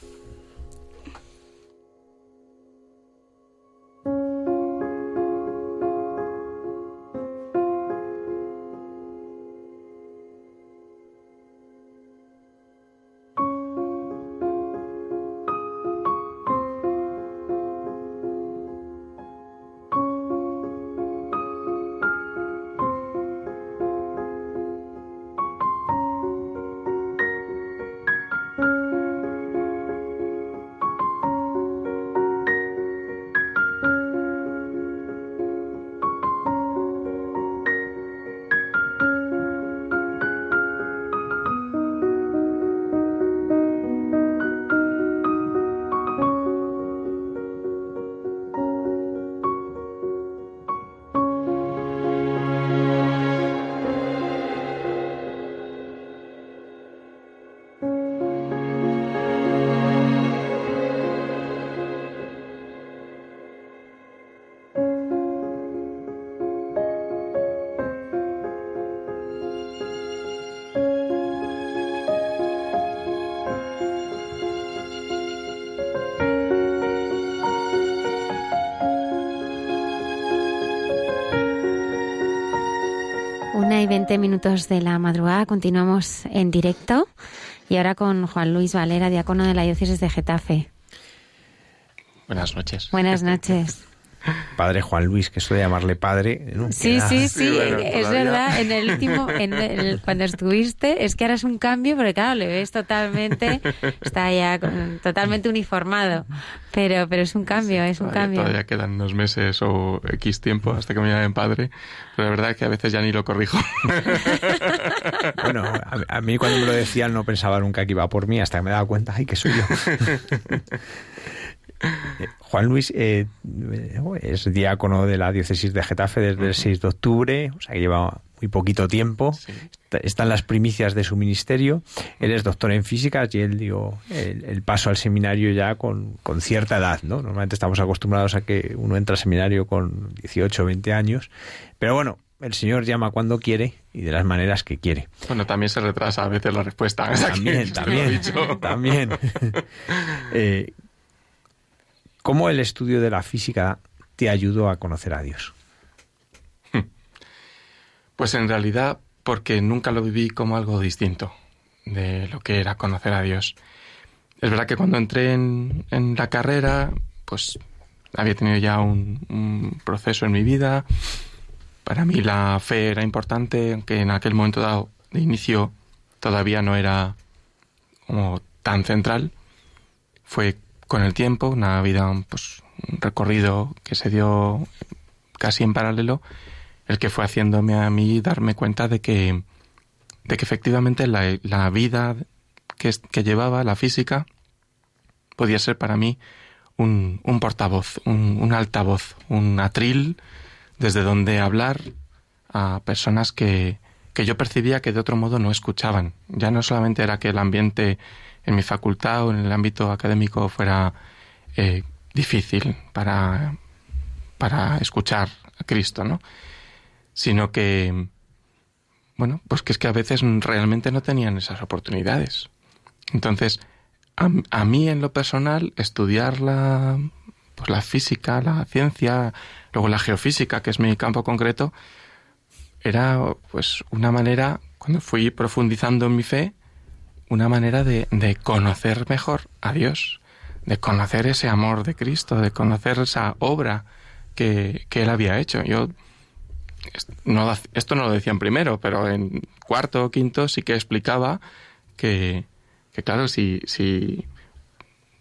Minutos de la madrugada, continuamos en directo y ahora con Juan Luis Valera, diácono de la diócesis de Getafe. Buenas noches. Buenas noches. Padre Juan Luis, que de llamarle padre. ¿no? Sí, Queda- sí, sí, bueno, es todavía. verdad. En el último, en el- cuando estuviste, es que ahora es un cambio, porque claro, le ves totalmente, está ya con- totalmente uniformado. Pero, pero es un cambio, es un Todavía, cambio. todavía quedan unos meses o X tiempo hasta que me llamen padre, pero la verdad es que a veces ya ni lo corrijo. Bueno, a, a mí cuando me lo decían no pensaba nunca que iba por mí, hasta que me daba cuenta, ay, que soy yo. Eh, Juan Luis eh, eh, es diácono de la diócesis de Getafe desde el 6 de octubre, o sea que lleva muy poquito tiempo. Sí. Están las primicias de su ministerio. Él es doctor en físicas y él dio el, el paso al seminario ya con, con cierta edad, ¿no? Normalmente estamos acostumbrados a que uno entra al seminario con 18 o 20 años. Pero bueno, el Señor llama cuando quiere y de las maneras que quiere. Bueno, también se retrasa a veces la respuesta. También, también, también. Eh, ¿Cómo el estudio de la física te ayudó a conocer a Dios? Pues en realidad porque nunca lo viví como algo distinto de lo que era conocer a Dios. Es verdad que cuando entré en, la carrera, pues había tenido ya un, un proceso en mi vida. Para mí la fe era importante, aunque en aquel momento dado de inicio todavía no era como tan central. Fue con el tiempo una vida, pues un recorrido que se dio casi en paralelo, el que fue haciéndome a mí darme cuenta de que, de que efectivamente la, la vida que, que llevaba, la física, podía ser para mí un, un portavoz, un, un altavoz, un atril desde donde hablar a personas que, que yo percibía que de otro modo no escuchaban. Ya no solamente era que el ambiente en mi facultad o en el ámbito académico fuera eh, difícil para, para escuchar a Cristo, ¿no? Sino que, bueno, pues que es que a veces realmente no tenían esas oportunidades. Entonces, a, a mí en lo personal, estudiar la, pues la física, la ciencia, luego la geofísica, que es mi campo concreto, era pues una manera, cuando fui profundizando en mi fe, una manera de, de conocer mejor a Dios, de conocer ese amor de Cristo, de conocer esa obra que, que Él había hecho. Yo esto no lo decían primero, pero en cuarto o quinto sí que explicaba que, claro, si,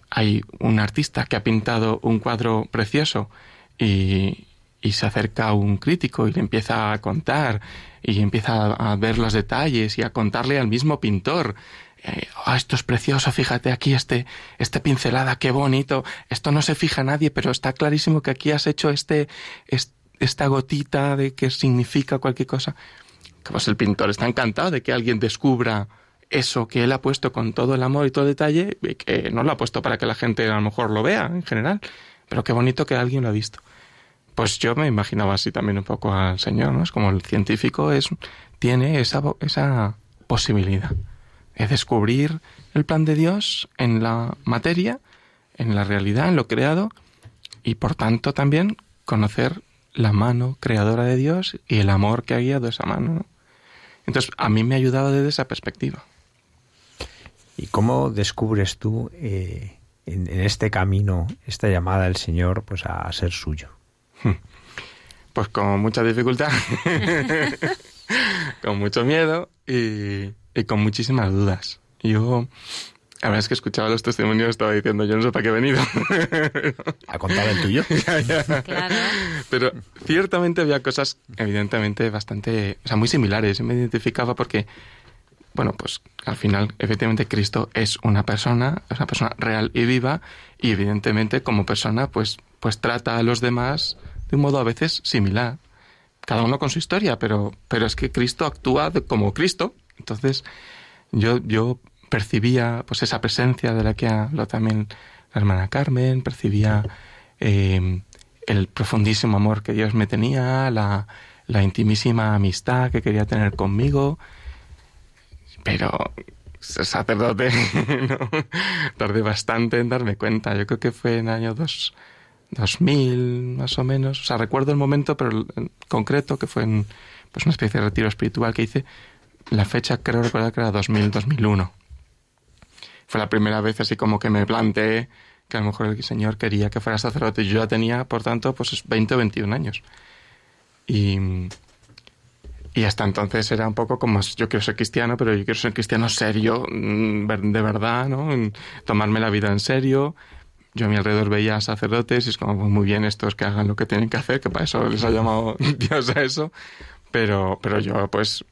hay un artista que ha pintado un cuadro precioso y, se acerca a un crítico y le empieza a contar y empieza a, ver los detalles y a contarle al mismo pintor. eh, "Ah, esto es precioso, fíjate aquí este, esta pincelada, qué bonito. Esto no se fija nadie, pero está clarísimo que aquí has hecho este, es- esta gotita de que significa cualquier cosa. Pues el pintor está encantado de que alguien descubra eso que él ha puesto con todo el amor y todo el detalle, que no lo ha puesto para que la gente a lo mejor lo vea en general, pero qué bonito que alguien lo ha visto. Pues yo me imaginaba así también un poco al Señor, ¿no? Es como el científico es, tiene esa, esa posibilidad de descubrir el plan de Dios en la materia, en la realidad, en lo creado, y por tanto también conocer la mano creadora de Dios y el amor que ha guiado esa mano. ¿no? Entonces, a mí me ha ayudado desde esa perspectiva. ¿Y cómo descubres tú eh, en, en este camino esta llamada del Señor pues a ser suyo? Pues con mucha dificultad, con mucho miedo y, y con muchísimas dudas. Yo, la verdad es que escuchaba los testimonios estaba diciendo, yo no sé para qué he venido. ¿A contar el tuyo? Ya, ya. Claro. Pero ciertamente había cosas, evidentemente, bastante, o sea, muy similares. Yo me identificaba porque, bueno, pues al final, efectivamente, Cristo es una persona, es una persona real y viva, y evidentemente, como persona, pues, pues trata a los demás de un modo a veces similar. Cada uno con su historia, pero, pero es que Cristo actúa de- como Cristo. Entonces, yo, yo percibía pues esa presencia de la que habló también la hermana Carmen, percibía eh, el profundísimo amor que Dios me tenía, la, la intimísima amistad que quería tener conmigo, pero sacerdote, ¿no? tardé bastante en darme cuenta. Yo creo que fue en el año dos, 2000, más o menos. O sea, recuerdo el momento, pero en concreto, que fue en pues, una especie de retiro espiritual que hice. La fecha creo recordar que era 2000, 2001. Fue la primera vez así como que me planteé que a lo mejor el Señor quería que fuera sacerdote. Yo ya tenía, por tanto, pues 20 o 21 años. Y, y hasta entonces era un poco como, yo quiero ser cristiano, pero yo quiero ser cristiano serio, mm, de verdad, ¿no? Tomarme la vida en serio. Yo a mi alrededor veía sacerdotes y es como, pues muy bien estos que hagan lo que tienen que hacer, que para eso les ha llamado Dios a eso. Pero, pero yo, pues,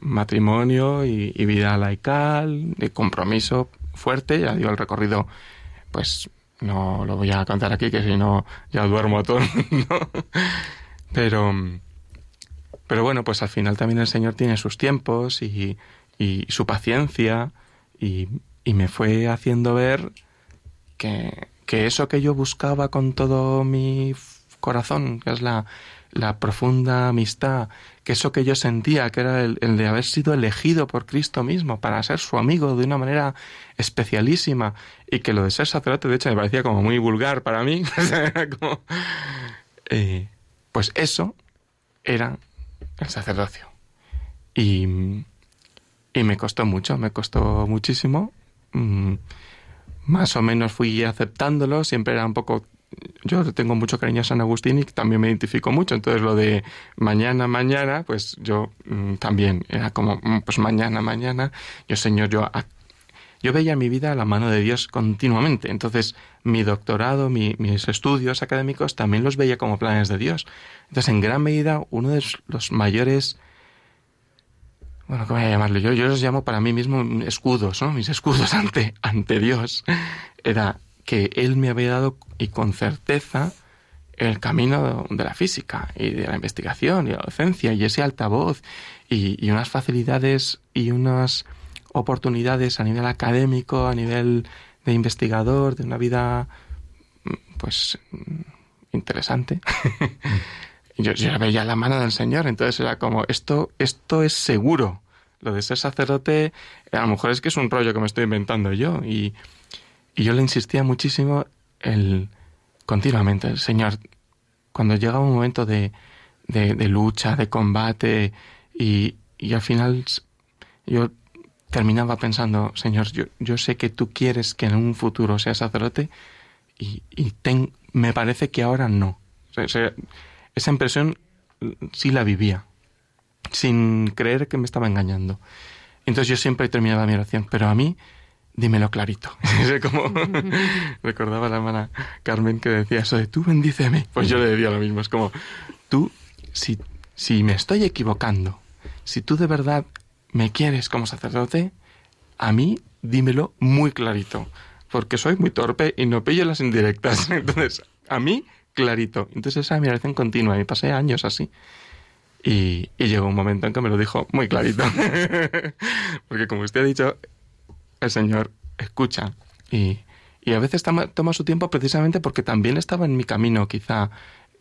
matrimonio y, vida laical, de compromiso fuerte, ya digo, el recorrido, pues, no lo voy a contar aquí, que si no, ya duermo todo Pero, pero bueno, pues al final también el Señor tiene sus tiempos y, y su paciencia y, y, me fue haciendo ver que, que, eso que yo buscaba con todo mi corazón, que es la, la profunda amistad, que eso que yo sentía, que era el, de haber sido elegido por Cristo mismo para ser su amigo de una manera especialísima y que lo de ser sacerdote, de hecho, me parecía como muy vulgar para mí. eh, pues eso era el sacerdocio. Y, y me costó mucho, me costó muchísimo. Mm, más o menos fui aceptándolo, siempre era un poco... Yo tengo mucho cariño a San Agustín y también me identifico mucho, entonces lo de mañana, mañana, pues yo mm, también era como, mm, pues mañana, mañana, yo Señor, yo yo veía mi vida a la mano de Dios continuamente. Entonces, mi doctorado, mis estudios académicos también los veía como planes de Dios. Entonces, en gran medida, uno de los mayores bueno, ¿cómo voy a llamarlo yo? Yo los llamo para mí mismo escudos, ¿no? Mis escudos ante, ante Dios. Era que Él me había dado, y con certeza, el camino de la física y de la investigación y la docencia y ese altavoz y, unas facilidades y unas oportunidades a nivel académico, a nivel de investigador, de una vida, pues, interesante. yo, yo veía la mano del Señor, entonces era como, esto, esto es seguro. Lo de ser sacerdote, a lo mejor es que es un rollo que me estoy inventando yo. Y, y yo le insistía muchísimo el continuamente, Señor, cuando llega un momento de, de, lucha, de combate, y, y, al final yo terminaba pensando, Señor, yo, yo sé que tú quieres que en un futuro sea sacerdote, y, y ten, me parece que ahora no. Esa impresión sí la vivía, sin creer que me estaba engañando. Entonces yo siempre terminaba mi oración, pero a mí dímelo clarito. Como recordaba la hermana Carmen que decía eso de tú bendíceme. Pues yo le decía lo mismo, es como tú, si, si me estoy equivocando, si tú de verdad me quieres como sacerdote, a mí dímelo muy clarito, porque soy muy torpe y no pillo las indirectas. Entonces, a mí clarito. Entonces esa admiración continua y pasé años así. Y, llegó un momento en que me lo dijo muy clarito. Porque como usted ha dicho, el Señor escucha y, y a veces toma, toma, su tiempo precisamente porque también estaba en mi camino quizá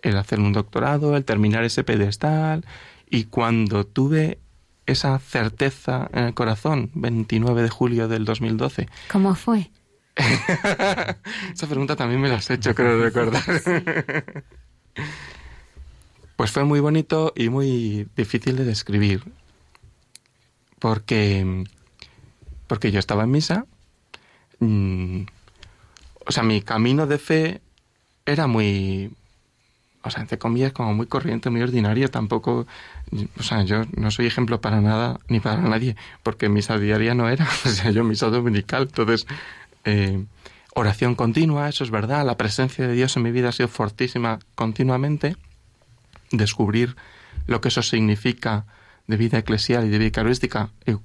el hacer un doctorado, el terminar ese pedestal y cuando tuve esa certeza en el corazón, 29 de julio del 2012. ¿Cómo fue? Esa pregunta también me la has hecho, creo recordar. pues fue muy bonito y muy difícil de describir. Porque, porque yo estaba en misa. Mm, o sea, mi camino de fe era muy, o sea, entre comillas, como muy corriente, muy ordinario. Tampoco, o sea, yo no soy ejemplo para nada ni para nadie, porque misa diaria no era. O sea, yo misa dominical. Entonces, eh, oración continua, eso es verdad, la presencia de Dios en mi vida ha sido fortísima continuamente, descubrir lo que eso significa de vida eclesial y de vida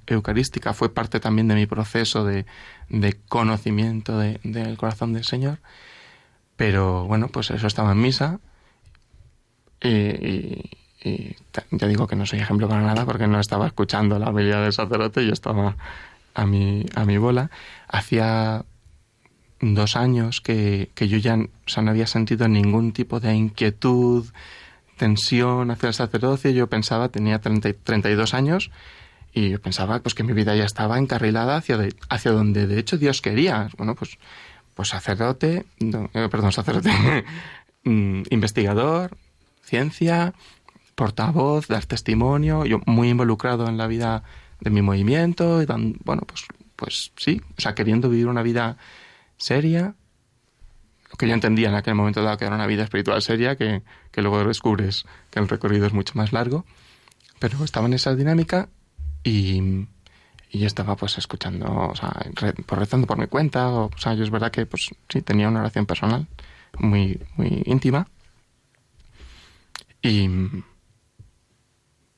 eucarística, fue parte también de mi proceso de, de conocimiento del de, corazón del Señor. Pero bueno, pues eso estaba en misa. Y, y, ya digo que no soy ejemplo para nada porque no estaba escuchando la habilidad del sacerdote, yo estaba a mi, a mi bola. Hacía dos años que, que yo ya o sea, no había sentido ningún tipo de inquietud, tensión hacia el sacerdocio. Yo pensaba, tenía 30, 32 años, y yo pensaba pues que mi vida ya estaba encarrilada hacia, hacia donde de hecho Dios quería. Bueno, pues, pues sacerdote, eh, perdón, sacerdote, mm, investigador, ciencia, portavoz, dar testimonio, yo muy involucrado en la vida de mi movimiento, bueno, pues, pues sí, o sea, queriendo vivir una vida seria, que yo entendía en aquel momento dado que era una vida espiritual seria, que, que luego descubres que el recorrido es mucho más largo. Pero estaba en esa dinámica y, y estaba pues escuchando, o sea, re- pues, rezando por mi cuenta, o, o sea, yo es verdad que pues sí, tenía una oración personal muy, muy íntima. Y,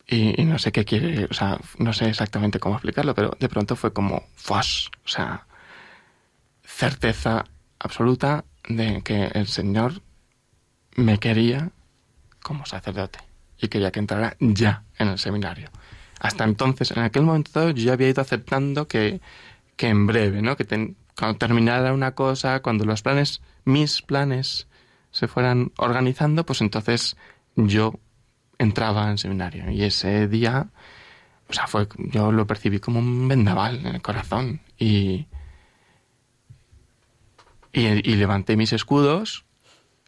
y, y no sé qué quiere, o sea, no sé exactamente cómo explicarlo, pero de pronto fue como ¡fos! O sea, certeza absoluta de que el Señor me quería como sacerdote y quería que entrara ya en el seminario. Hasta entonces, en aquel momento yo ya había ido aceptando que, que en breve, ¿no? Que cuando terminara una cosa, cuando los planes, mis planes, se fueran organizando, pues entonces yo entraba en seminario. Y ese día, o sea, fue, yo lo percibí como un vendaval en el corazón. Y, y, levanté mis escudos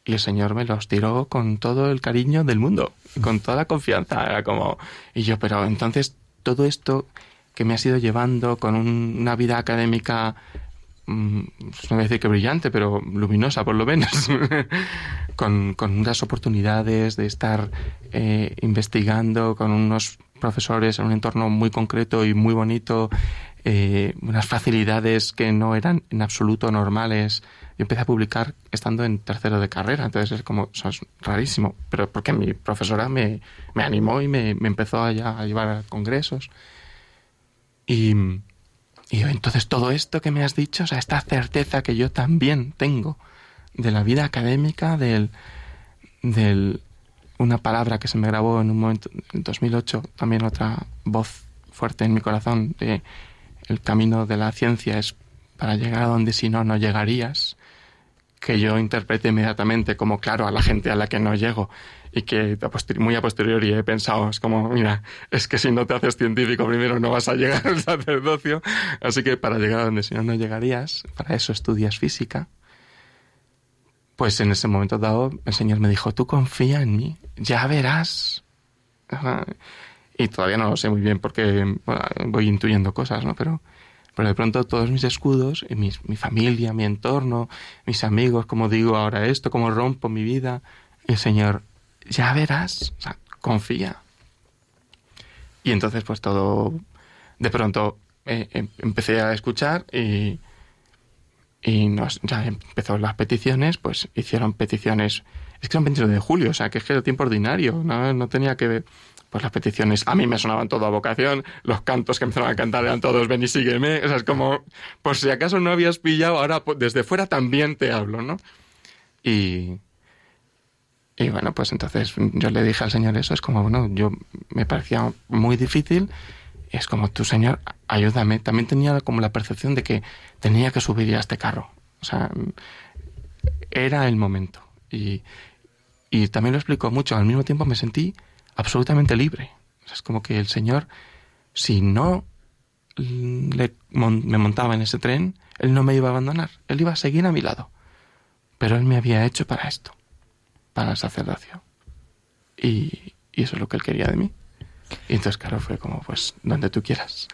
y el Señor me los tiró con todo el cariño del mundo, con toda la confianza. Era como, y yo, pero entonces todo esto que me ha ido llevando con un- una vida académica, mm, pues no voy a decir que brillante, pero luminosa por lo menos, con, con unas oportunidades de estar eh, investigando con unos profesores en un entorno muy concreto y muy bonito, eh, unas facilidades que no eran en absoluto normales. Yo empecé a publicar estando en tercero de carrera, entonces es como, eso es rarísimo, pero porque mi profesora me, me animó y me, me empezó a, ya- a llevar a congresos. Y, y entonces todo esto que me has dicho, o sea, esta certeza que yo también tengo de la vida académica, del, del una palabra que se me grabó en un momento, en 2008, también otra voz fuerte en mi corazón, de el camino de la ciencia es para llegar a donde si no, no llegarías, que yo interprete inmediatamente como claro a la gente a la que no llego y que muy a posteriori he pensado, es como, mira, es que si no te haces científico primero no vas a llegar al sacerdocio, así que para llegar a donde si no, no llegarías, para eso estudias física. Pues en ese momento dado el Señor me dijo, tú confía en mí, ya verás. Y todavía no lo sé muy bien porque voy intuyendo cosas, ¿no? Pero, pero de pronto todos mis escudos, mis- mi familia, mi entorno, mis amigos, como digo ahora esto, cómo rompo mi vida, el Señor, ya verás, confía. Y entonces pues todo, de pronto eh, em- empecé a escuchar y, y nos, ya empezó las peticiones, pues hicieron peticiones, es que son 21 de julio, o sea, que es que era tiempo ordinario, no, no tenía que ver, pues las peticiones, a mí me sonaban todo a vocación, los cantos que empezaron a cantar eran todos ven y sígueme, o sea, es como, por si acaso no habías pillado, ahora desde fuera también te hablo, ¿no? Y, y bueno, pues entonces yo le dije al Señor eso, es como, bueno, yo me parecía muy difícil, es como, tú Señor, ayúdame. También tenía como la percepción de que tenía que subir a este carro. O sea, era el momento. Y, y también lo explicó mucho, al mismo tiempo me sentí absolutamente libre. Es como que el Señor, si no le, me montaba en ese tren, Él no me iba a abandonar, Él iba a seguir a mi lado. Pero Él me había hecho para esto, para el sacerdocio. Y, y eso es lo que Él quería de mí. Y entonces, claro, fue como, pues, donde tú quieras.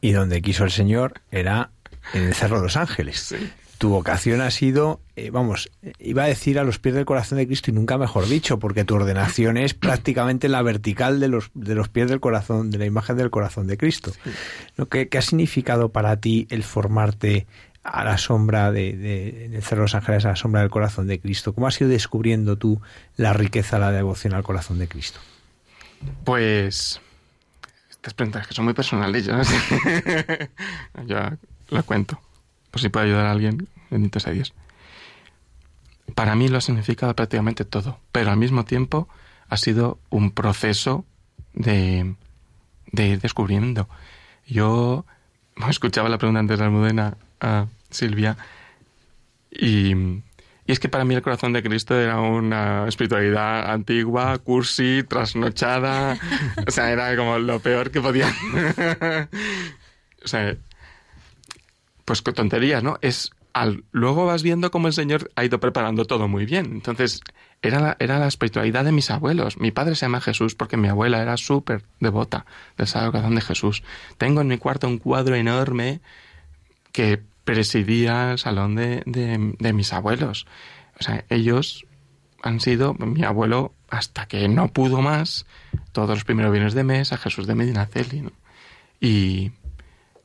Y donde quiso el Señor era en el Cerro de los Ángeles. Tu vocación ha sido, eh, vamos, iba a decir a los pies del corazón de Cristo y nunca mejor dicho, porque tu ordenación es prácticamente la vertical de los, de los pies del corazón, de la imagen del corazón de Cristo. ¿No? ¿Qué, qué ha significado para ti el formarte a la sombra de, de- Cerro de los Ángeles, a la sombra del corazón de Cristo? ¿Cómo has ido descubriendo tú la riqueza, la devoción al corazón de Cristo? Pues estas preguntas que son muy personales, sé. ya la cuento. Por si puede ayudar a alguien, bendito sea Dios. Para mí lo ha significado prácticamente todo, pero al mismo tiempo ha sido un proceso de, de ir descubriendo. Yo escuchaba la pregunta antes de Almudena a Silvia y, y es que para mí el corazón de Cristo era una espiritualidad antigua, cursi, trasnochada. o sea, era como lo peor que podía. o sea, pues con tonterías, ¿no? Es al, luego vas viendo cómo el Señor ha ido preparando todo muy bien. Entonces, era la, era la espiritualidad de mis abuelos. Mi padre se llama Jesús porque mi abuela era súper devota del Sagrado Corazón de Jesús. Tengo en mi cuarto un cuadro enorme que presidía el salón de, de, de mis abuelos. O sea, ellos han sido, mi abuelo, hasta que no pudo más, todos los primeros viernes de mes a Jesús de Medinaceli. ¿no? Y,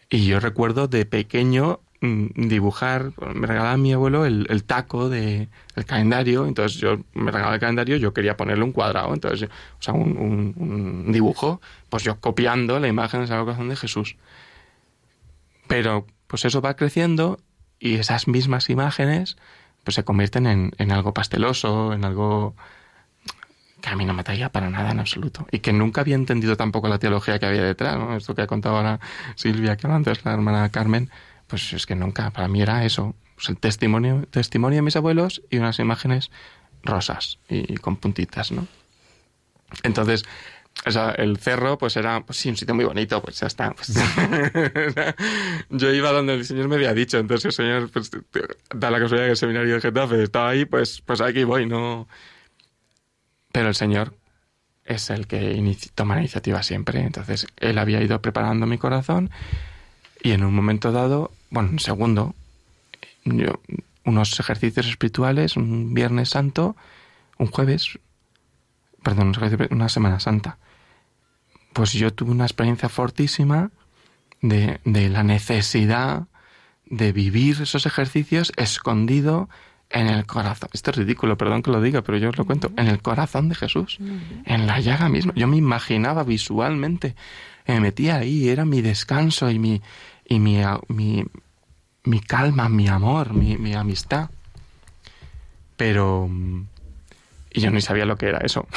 y yo recuerdo de pequeño mm, dibujar, me regalaba mi abuelo el, el taco de, el calendario, entonces yo me regalaba el calendario, yo quería ponerle un cuadrado, entonces, o sea, un, un- un dibujo, pues yo copiando la imagen del Sagrado Corazón de Jesús. Pero pues eso va creciendo y esas mismas imágenes pues se convierten en, en algo pasteloso, en algo que a mí no me atraía para nada en absoluto. Y que nunca había entendido tampoco la teología que había detrás, ¿no? Esto que ha contado ahora Silvia, que antes la hermana Carmen, pues es que nunca, para mí era eso, pues el testimonio, testimonio de mis abuelos y unas imágenes rosas y, con puntitas, ¿no? Entonces, o sea, el cerro, pues era, pues sí, un sitio muy bonito, pues ya está. pues. Yo iba donde el Señor me había dicho, entonces el Señor, pues, da la casualidad que el seminario de Getafe estaba ahí, pues, pues aquí voy, no. Pero el Señor es el que toma la iniciativa siempre, entonces Él había ido preparando mi corazón y en un momento dado, bueno, un segundo, yo, unos ejercicios espirituales, un Viernes Santo, un jueves, perdón, una Semana Santa. Pues yo tuve una experiencia fortísima de, de la necesidad de vivir esos ejercicios escondido en el corazón. Esto es ridículo, perdón que lo diga, pero yo os lo cuento. En el corazón de Jesús, en la llaga misma. Yo me imaginaba visualmente, me metía ahí, era mi descanso y mi, y mi, mi, mi calma, mi amor, mi, mi amistad. Pero... Y yo ni sabía lo que era eso.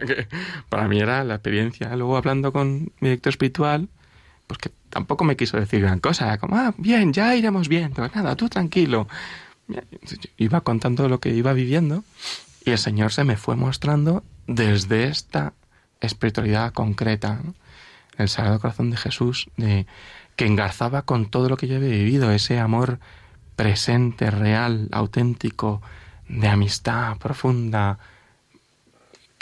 Para mí era la experiencia. Luego hablando con mi director espiritual, pues que tampoco me quiso decir gran cosa. Como, ah, bien, ya iremos. Pues nada, tú tranquilo. Iba contando lo que iba viviendo y el Señor se me fue mostrando desde esta espiritualidad concreta, el Sagrado Corazón de Jesús, de, que engarzaba con todo lo que yo había vivido, ese amor presente, real, auténtico, de amistad profunda.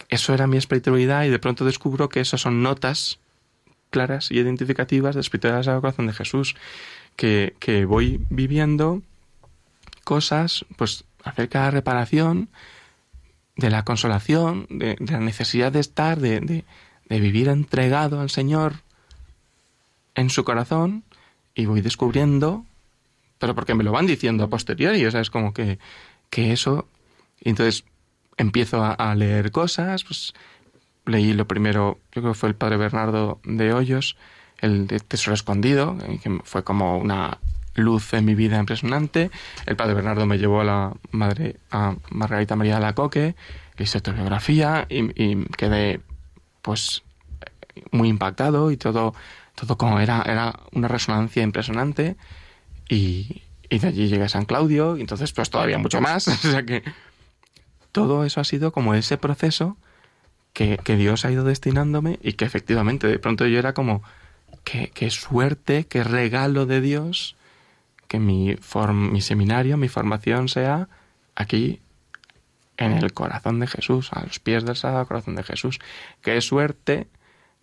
Eso era mi espiritualidad y de pronto descubro que eso son notas claras y identificativas de espiritualidad del Corazón de Jesús, que, que voy viviendo cosas pues acerca de la reparación, de la consolación, de, de la necesidad de estar, de, de, de vivir entregado al Señor en su corazón y voy descubriendo, pero porque me lo van diciendo a posteriori, o sea, es como que, que eso, entonces empiezo a, leer cosas, pues leí lo primero, yo creo que fue el padre Bernardo de Hoyos, el de Tesoro Escondido, eh, que fue como una luz en mi vida impresionante. El padre Bernardo me llevó a la madre, a Margarita María de la Coque, le hice autobiografía y, y quedé pues muy impactado y todo, todo como era, era una resonancia impresionante y, y de allí llegué a San Claudio y entonces pues todavía mucho más. o sea que todo eso ha sido como ese proceso que, que Dios ha ido destinándome y que efectivamente de pronto yo era como qué, qué suerte, qué regalo de Dios que mi, form, mi seminario, mi formación sea aquí en el corazón de Jesús, a los pies del Sagrado Corazón de Jesús. Qué suerte.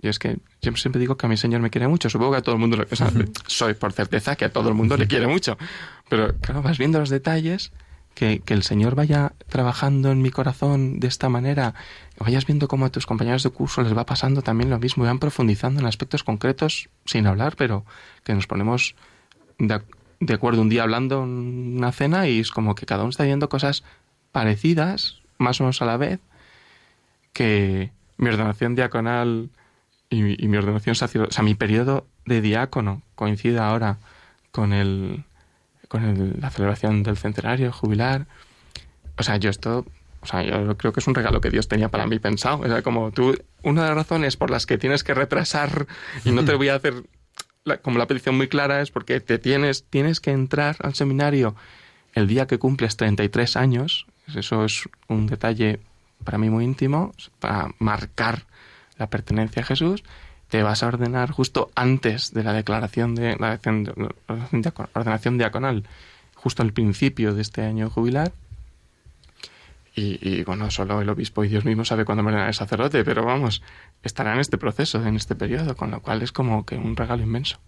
Yo es que yo siempre digo que a mi Señor me quiere mucho. Supongo que a todo el mundo, le, o sea, soy por certeza que a todo el mundo le quiere mucho. Pero claro, vas viendo los detalles, que, que el Señor vaya trabajando en mi corazón de esta manera, que vayas viendo cómo a tus compañeros de curso les va pasando también lo mismo y van profundizando en aspectos concretos sin hablar, pero que nos ponemos de, de acuerdo un día hablando en una cena y es como que cada uno está viendo cosas parecidas, más o menos a la vez, que mi ordenación diaconal y, mi ordenación sacerdotal, o sea, mi periodo de diácono coincide ahora con el con el, la celebración del centenario jubilar. O sea, yo esto, o sea, yo creo que es un regalo que Dios tenía para mí pensado. O sea, como tú, una de las razones por las que tienes que retrasar y no te voy a hacer como la petición muy clara es porque te tienes, tienes que entrar al seminario el día que cumples 33 años. Eso es un detalle para mí muy íntimo, para marcar la pertenencia a Jesús. Te vas a ordenar justo antes de la declaración de la ordenación diaconal, justo al principio de este año jubilar. Y, bueno, solo el obispo y Dios mismo sabe cuándo me el sacerdote, pero vamos, estará en este proceso, en este periodo, con lo cual es como que un regalo inmenso.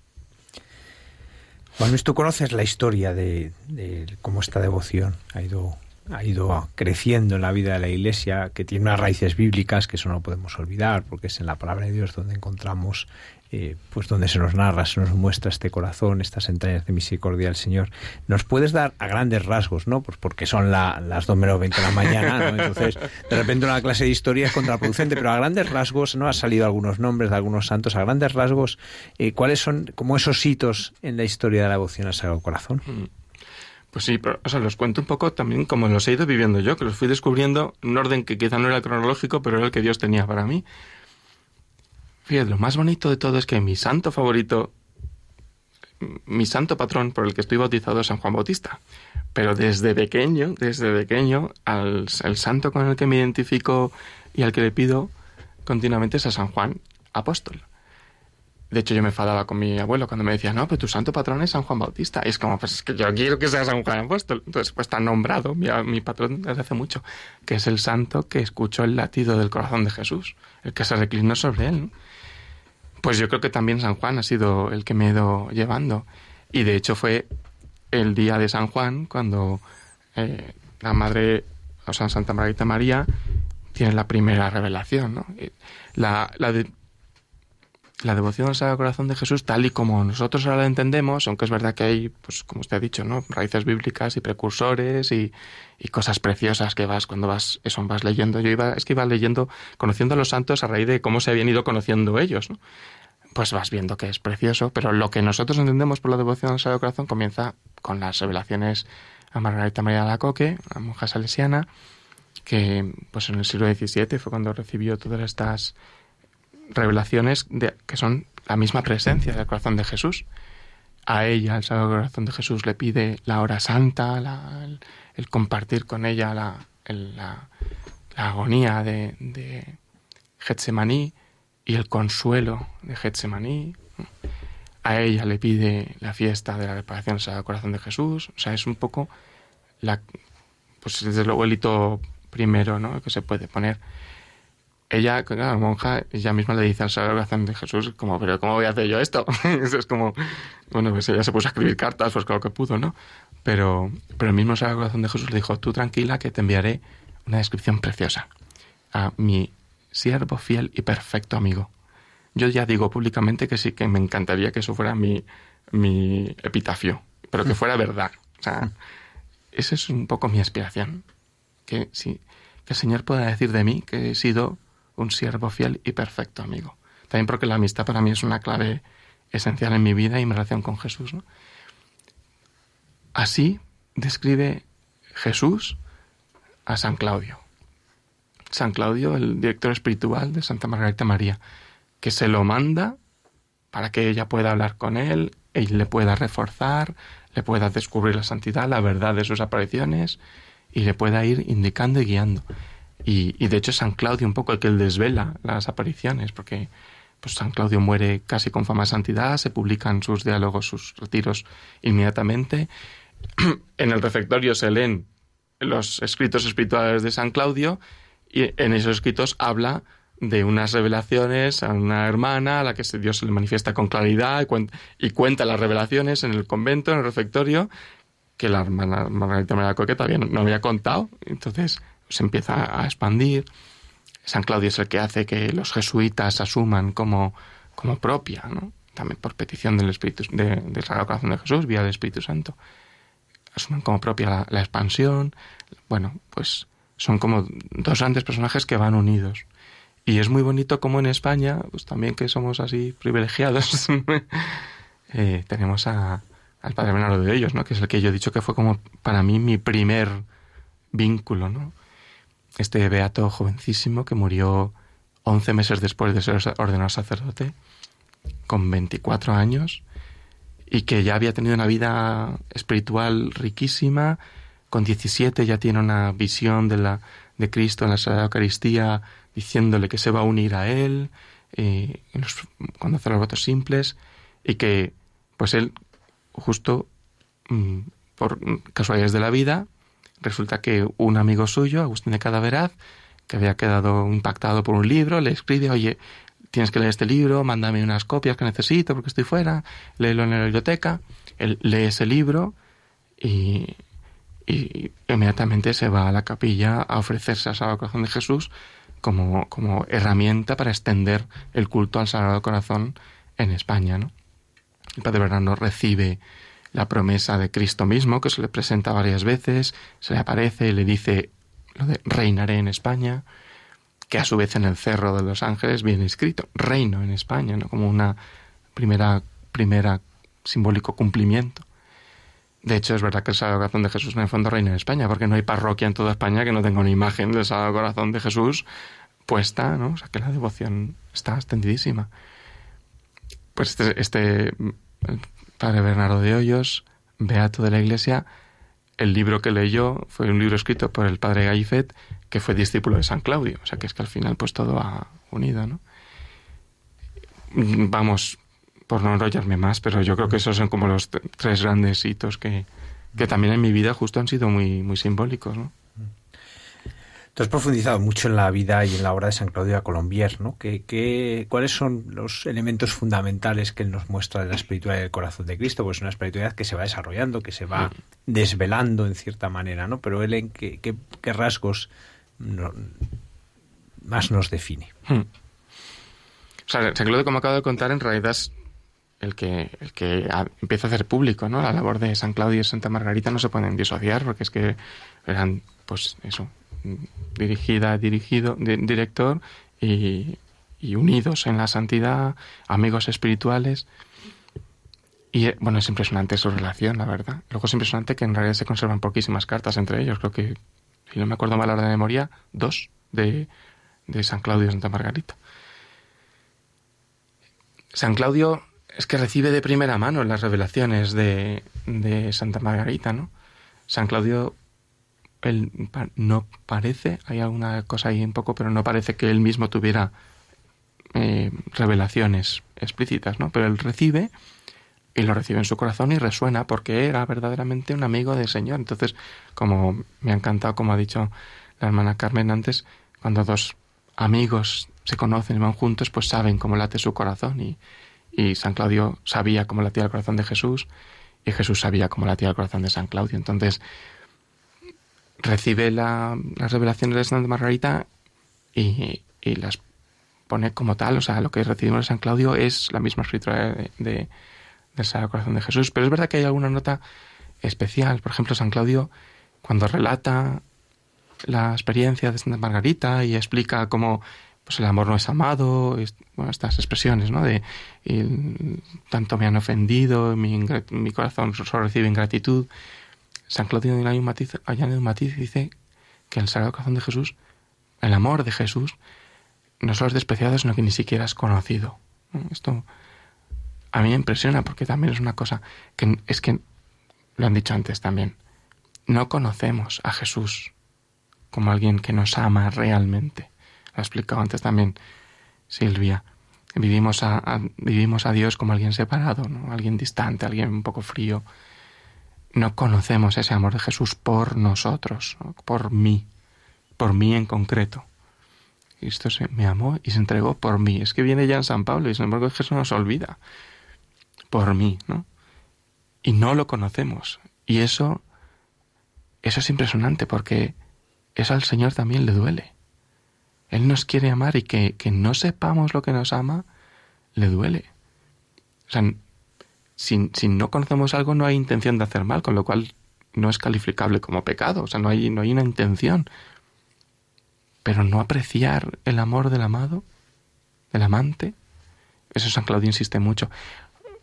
Juan Luis, tú conoces la historia de, de cómo esta devoción ha ido ha ido creciendo en la vida de la Iglesia, que tiene unas raíces bíblicas que eso no podemos olvidar, porque es en la palabra de Dios donde encontramos, eh, pues donde se nos narra, se nos muestra este corazón, estas entrañas de misericordia del Señor. ¿Nos puedes dar a grandes rasgos, no? Pues porque son la, las 2 menos 20 de la mañana, ¿no? Entonces, de repente una clase de historia es contraproducente, pero a grandes rasgos, ¿no? Ha salido algunos nombres de algunos santos, a grandes rasgos, eh, ¿cuáles son como esos hitos en la historia de la devoción al Sagrado Corazón? Mm. Pues sí, pero, o sea, los cuento un poco también como los he ido viviendo yo, que los fui descubriendo en un orden que quizá no era cronológico, pero era el que Dios tenía para mí. Fíjate, lo más bonito de todo es que mi santo favorito, mi santo patrón por el que estoy bautizado es San Juan Bautista. Pero desde pequeño, desde pequeño, al, el santo con el que me identifico y al que le pido continuamente es a San Juan Apóstol. De hecho, yo me enfadaba con mi abuelo cuando me decía, no, pero tu santo patrón es San Juan Bautista. Y es como, pues es que yo quiero que sea San Juan Apóstol. Entonces, pues está nombrado mi, patrón desde hace mucho, que es el santo que escuchó el latido del corazón de Jesús, el que se reclinó sobre él. Pues yo creo que también San Juan ha sido el que me he ido llevando. Y de hecho fue el día de San Juan cuando eh, la madre, o sea, Santa Margarita María, tiene la primera revelación. ¿no? La, la de, la devoción al Sagrado Corazón de Jesús, tal y como nosotros ahora la entendemos, aunque es verdad que hay, pues como usted ha dicho, ¿no? raíces bíblicas y precursores y, y, cosas preciosas que vas cuando vas, eso vas leyendo. Yo iba, es que iba leyendo, conociendo a los santos a raíz de cómo se habían ido conociendo ellos, ¿no? Pues vas viendo que es precioso, pero lo que nosotros entendemos por la devoción al Sagrado Corazón comienza con las revelaciones a Margarita María de la Coque, monja salesiana, que pues en el siglo XVII fue cuando recibió todas estas revelaciones de, que son la misma presencia del corazón de Jesús. A ella, el Sagrado Corazón de Jesús, le pide la hora santa, el, compartir con ella la, la, agonía de, de, Getsemaní y el consuelo de Getsemaní. A ella le pide la fiesta de la reparación del Sagrado Corazón de Jesús. O sea, es un poco la, pues desde luego el primero ¿no? que se puede poner ella, claro, monja, ella misma le dice al Sagrado Corazón de Jesús, como, pero ¿cómo voy a hacer yo esto? Eso es como, bueno, pues ella se puso a escribir cartas, pues claro que pudo, ¿no? Pero, pero el mismo Sagrado Corazón de Jesús le dijo, tú tranquila que te enviaré una descripción preciosa a mi siervo fiel y perfecto amigo. Yo ya digo públicamente que sí, que me encantaría que eso fuera mi, mi epitafio, pero que fuera verdad. O sea, esa es un poco mi aspiración. Que, sí, que el Señor pueda decir de mí que he sido un siervo fiel y perfecto amigo. También porque la amistad para mí es una clave esencial en mi vida y mi relación con Jesús. Así describe Jesús a San Claudio. San Claudio, el director espiritual de Santa Margarita María, que se lo manda para que ella pueda hablar con él, y le pueda reforzar, le pueda descubrir la santidad, la verdad de sus apariciones y le pueda ir indicando y guiando. Y, de hecho es San Claudio un poco el que desvela las apariciones, porque pues San Claudio muere casi con fama de santidad, se publican sus diálogos, sus retiros inmediatamente. en el refectorio se leen los escritos espirituales de San Claudio y en esos escritos habla de unas revelaciones a una hermana a la que Dios se le manifiesta con claridad y cuenta, y cuenta las revelaciones en el convento, en el refectorio, que la hermana Margarita María Coque todavía no, no había contado. Entonces se empieza a expandir. San Claudio es el que hace que los jesuitas asuman como, como propia, ¿no? también por petición del Espíritu de, del Sagrado Corazón de Jesús, vía del Espíritu Santo, asuman como propia la, expansión. Bueno, pues son como dos grandes personajes que van unidos. Y es muy bonito como en España, pues también que somos así privilegiados, eh, tenemos a, al Padre Bernardo de ellos, ¿no? que es el que yo he dicho que fue como para mí mi primer vínculo, ¿no? Este beato jovencísimo que murió 11 meses después de ser ordenado sacerdote, con 24 años, y que ya había tenido una vida espiritual riquísima, con 17 ya tiene una visión de, la, de Cristo en la Sagrada Eucaristía, diciéndole que se va a unir a Él, cuando hace los votos simples, y que, pues él, justo mm, por casualidades de la vida, Resulta que un amigo suyo, Agustín de Cadaveraz, que había quedado impactado por un libro, le escribe, oye, tienes que leer este libro, mándame unas copias que necesito porque estoy fuera, léelo en la biblioteca. él lee ese libro y, y inmediatamente se va a la capilla a ofrecerse al Sagrado Corazón de Jesús como, como herramienta para extender el culto al Sagrado Corazón en España. ¿no? El Padre Bernardo recibe la promesa de Cristo mismo, que se le presenta varias veces, se le aparece y le dice lo de reinaré en España, que a su vez en el Cerro de los Ángeles viene escrito, reino en España, ¿no? como una primera, primera simbólico cumplimiento. De hecho, es verdad que el Sagrado Corazón de Jesús en el fondo reina en España, porque no hay parroquia en toda España que no tenga una imagen del Sagrado Corazón de Jesús puesta, ¿no? O sea, que la devoción está extendidísima. Pues este, este padre Bernardo de Hoyos, beato de la Iglesia, el libro que leyó fue un libro escrito por el padre Gaifet, que fue discípulo de San Claudio. O sea, que es que al final pues todo ha unido, ¿no? Vamos, por no enrollarme más, pero yo creo que esos son como los tres grandes hitos que, que también en mi vida justo han sido muy, muy simbólicos, ¿no? Tú has profundizado mucho en la vida y en la obra de San Claudio de Colombier, ¿no? ¿Qué, qué, cuáles son los elementos fundamentales que él nos muestra de la espiritualidad del corazón de Cristo? Pues una espiritualidad que se va desarrollando, que se va desvelando en cierta manera, ¿no? Pero él en qué, qué, qué rasgos no, más nos define. Hmm. O sea, San Claudio, como acabo de contar, en realidad es el que, el que a, empieza a hacer público, ¿no? La labor de San Claudio y Santa Margarita no se pueden disociar porque es que eran, pues eso, dirigida, dirigido, di, director y, unidos en la santidad, amigos espirituales. Y bueno, es impresionante su relación, la verdad. Luego es impresionante que en realidad se conservan poquísimas cartas entre ellos. Creo que, si no me acuerdo mal ahora de memoria, dos de, de San Claudio y Santa Margarita. San Claudio es que recibe de primera mano las revelaciones de, de Santa Margarita, ¿no? San Claudio él no parece, hay alguna cosa ahí un poco, pero no parece que él mismo tuviera eh, revelaciones explícitas, ¿no? Pero él recibe y lo recibe en su corazón y resuena porque era verdaderamente un amigo del Señor. Entonces, como me ha encantado, como ha dicho la hermana Carmen antes, cuando dos amigos se conocen y van juntos, pues saben cómo late su corazón y, y San Claudio sabía cómo latía el corazón de Jesús y Jesús sabía cómo latía el corazón de San Claudio. Entonces, recibe la, las revelaciones de Santa Margarita y, y, las pone como tal, o sea, lo que recibimos de San Claudio es la misma escritura de, de, Sagrado Corazón de Jesús. Pero es verdad que hay alguna nota especial. Por ejemplo, San Claudio, cuando relata la experiencia de Santa Margarita y explica cómo pues el amor no es amado, bueno, estas expresiones, ¿no? De tanto me han ofendido, mi, mi corazón solo recibe ingratitud. San Claudio añade un matiz, dice que el Sagrado Corazón de Jesús, el amor de Jesús, no solo es despreciado, sino que ni siquiera es conocido. Esto a mí me impresiona porque también es una cosa que es que, lo han dicho antes también, no conocemos a Jesús como alguien que nos ama realmente lo ha explicado antes también Silvia. Vivimos a, a, vivimos a Dios como alguien separado, ¿no? alguien distante, alguien un poco frío. No conocemos ese amor de Jesús por nosotros, ¿no? por mí, por mí en concreto. Cristo se, me amó y se entregó por mí. Es que viene ya en San Pablo y sin embargo Jesús nos olvida. Por mí, ¿no? Y no lo conocemos. Y eso, eso es impresionante porque eso al Señor también le duele. Él nos quiere amar y que, que no sepamos lo que nos ama, le duele. O sea, si, si, no conocemos algo no hay intención de hacer mal, con lo cual no es calificable como pecado, o sea, no hay, no hay una intención. Pero no apreciar el amor del amado, del amante, eso San Claudio insiste mucho.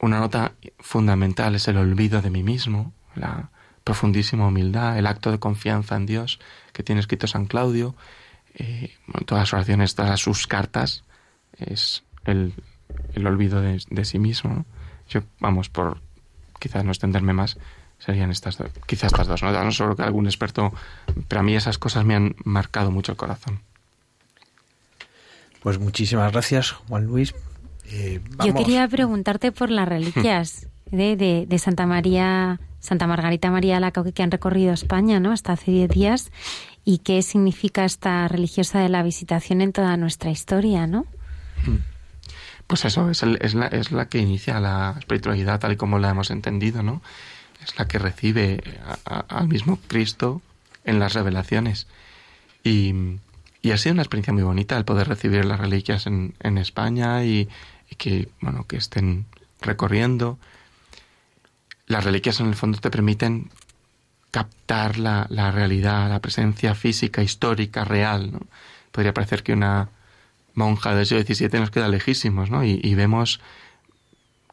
Una nota fundamental es el olvido de mí mismo, la profundísima humildad, el acto de confianza en Dios que tiene escrito San Claudio, eh, todas las oraciones, todas sus cartas, es el, el olvido de, de, sí mismo. ¿no? Yo, vamos, por quizás no extenderme más, serían estas dos, quizás estas dos, ¿no? no solo que algún experto, pero a mí esas cosas me han marcado mucho el corazón. Pues muchísimas gracias, Juan Luis. Eh, Yo quería preguntarte por las reliquias de, de, de Santa María, Santa Margarita María Laca que han recorrido España, ¿no? Hasta hace 10 días y qué significa esta religiosa de la visitación en toda nuestra historia, ¿no? Pues eso, es, el- es la, es la que inicia la espiritualidad tal y como la hemos entendido, ¿no? Es la que recibe al mismo Cristo en las revelaciones. Y, y ha sido una experiencia muy bonita el poder recibir las reliquias en, en España y, y que, bueno, que estén recorriendo. Las reliquias en el fondo te permiten captar la, la realidad, la presencia física, histórica, real. ¿no? Podría parecer que una monja del siglo XVII nos queda lejísimos, ¿no? Y, vemos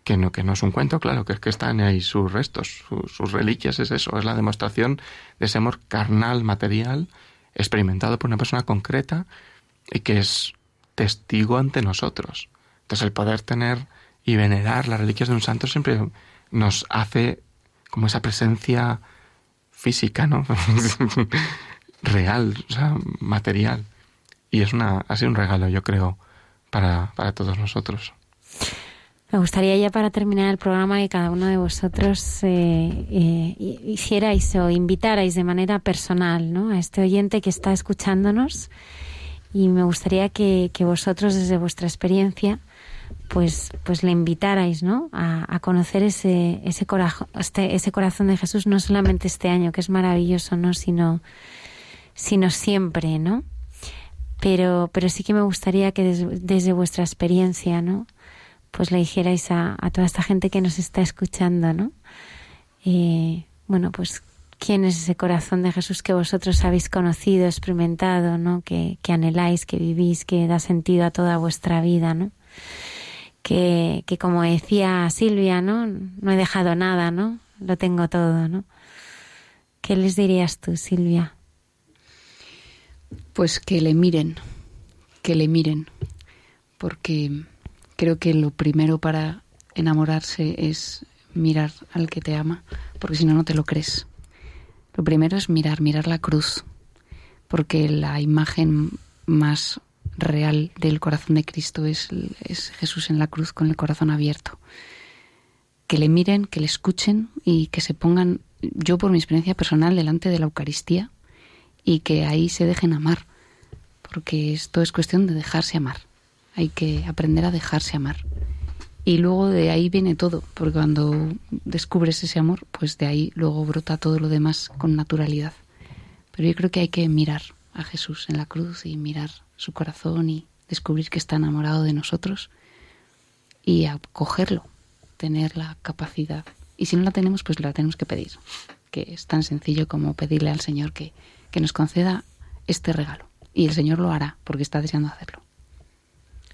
que no, que no es un cuento, claro, que es que están ahí sus restos, su- sus reliquias, es eso, es la demostración de ese amor carnal, material, experimentado por una persona concreta y que es testigo ante nosotros. Entonces el poder tener y venerar las reliquias de un santo siempre nos hace como esa presencia física, ¿no? Real, o sea, material. Y es una, ha sido un regalo, yo creo, para, para todos nosotros. Me gustaría ya para terminar el programa que cada uno de vosotros eh, eh, hicierais o invitarais de manera personal ¿no? a este oyente que está escuchándonos y me gustaría que, que vosotros desde vuestra experiencia pues pues le invitarais ¿no? a, conocer ese ese, corajo, este, ese corazón de Jesús no solamente este año que es maravilloso no sino sino siempre no pero pero sí que me gustaría que des- desde vuestra experiencia no pues le dijerais a, a toda esta gente que nos está escuchando, ¿no? Eh, bueno, pues quién es ese corazón de Jesús que vosotros habéis conocido, experimentado, ¿no? Que, que anheláis, que vivís, que da sentido a toda vuestra vida, ¿no? Que, que como decía Silvia, ¿no? No he dejado nada, ¿no? Lo tengo todo, ¿no? ¿Qué les dirías tú, Silvia? Pues que le miren, que le miren, porque creo que lo primero para enamorarse es mirar al que te ama, porque si no, no te lo crees. Lo primero es mirar, mirar la cruz, porque la imagen más real del corazón de Cristo es, es Jesús en la cruz con el corazón abierto. Que le miren, que le escuchen y que se pongan, yo por mi experiencia personal, delante de la Eucaristía y que ahí se dejen amar, porque esto es cuestión de dejarse amar. Hay que aprender a dejarse amar. Y luego de ahí viene todo, porque cuando descubres ese amor, pues de ahí luego brota todo lo demás con naturalidad. Pero yo creo que hay que mirar a Jesús en la cruz y mirar su corazón y descubrir que está enamorado de nosotros y acogerlo, tener la capacidad. Y si no la tenemos, pues la tenemos que pedir, que es tan sencillo como pedirle al Señor que, que nos conceda este regalo. Y el Señor lo hará, porque está deseando hacerlo.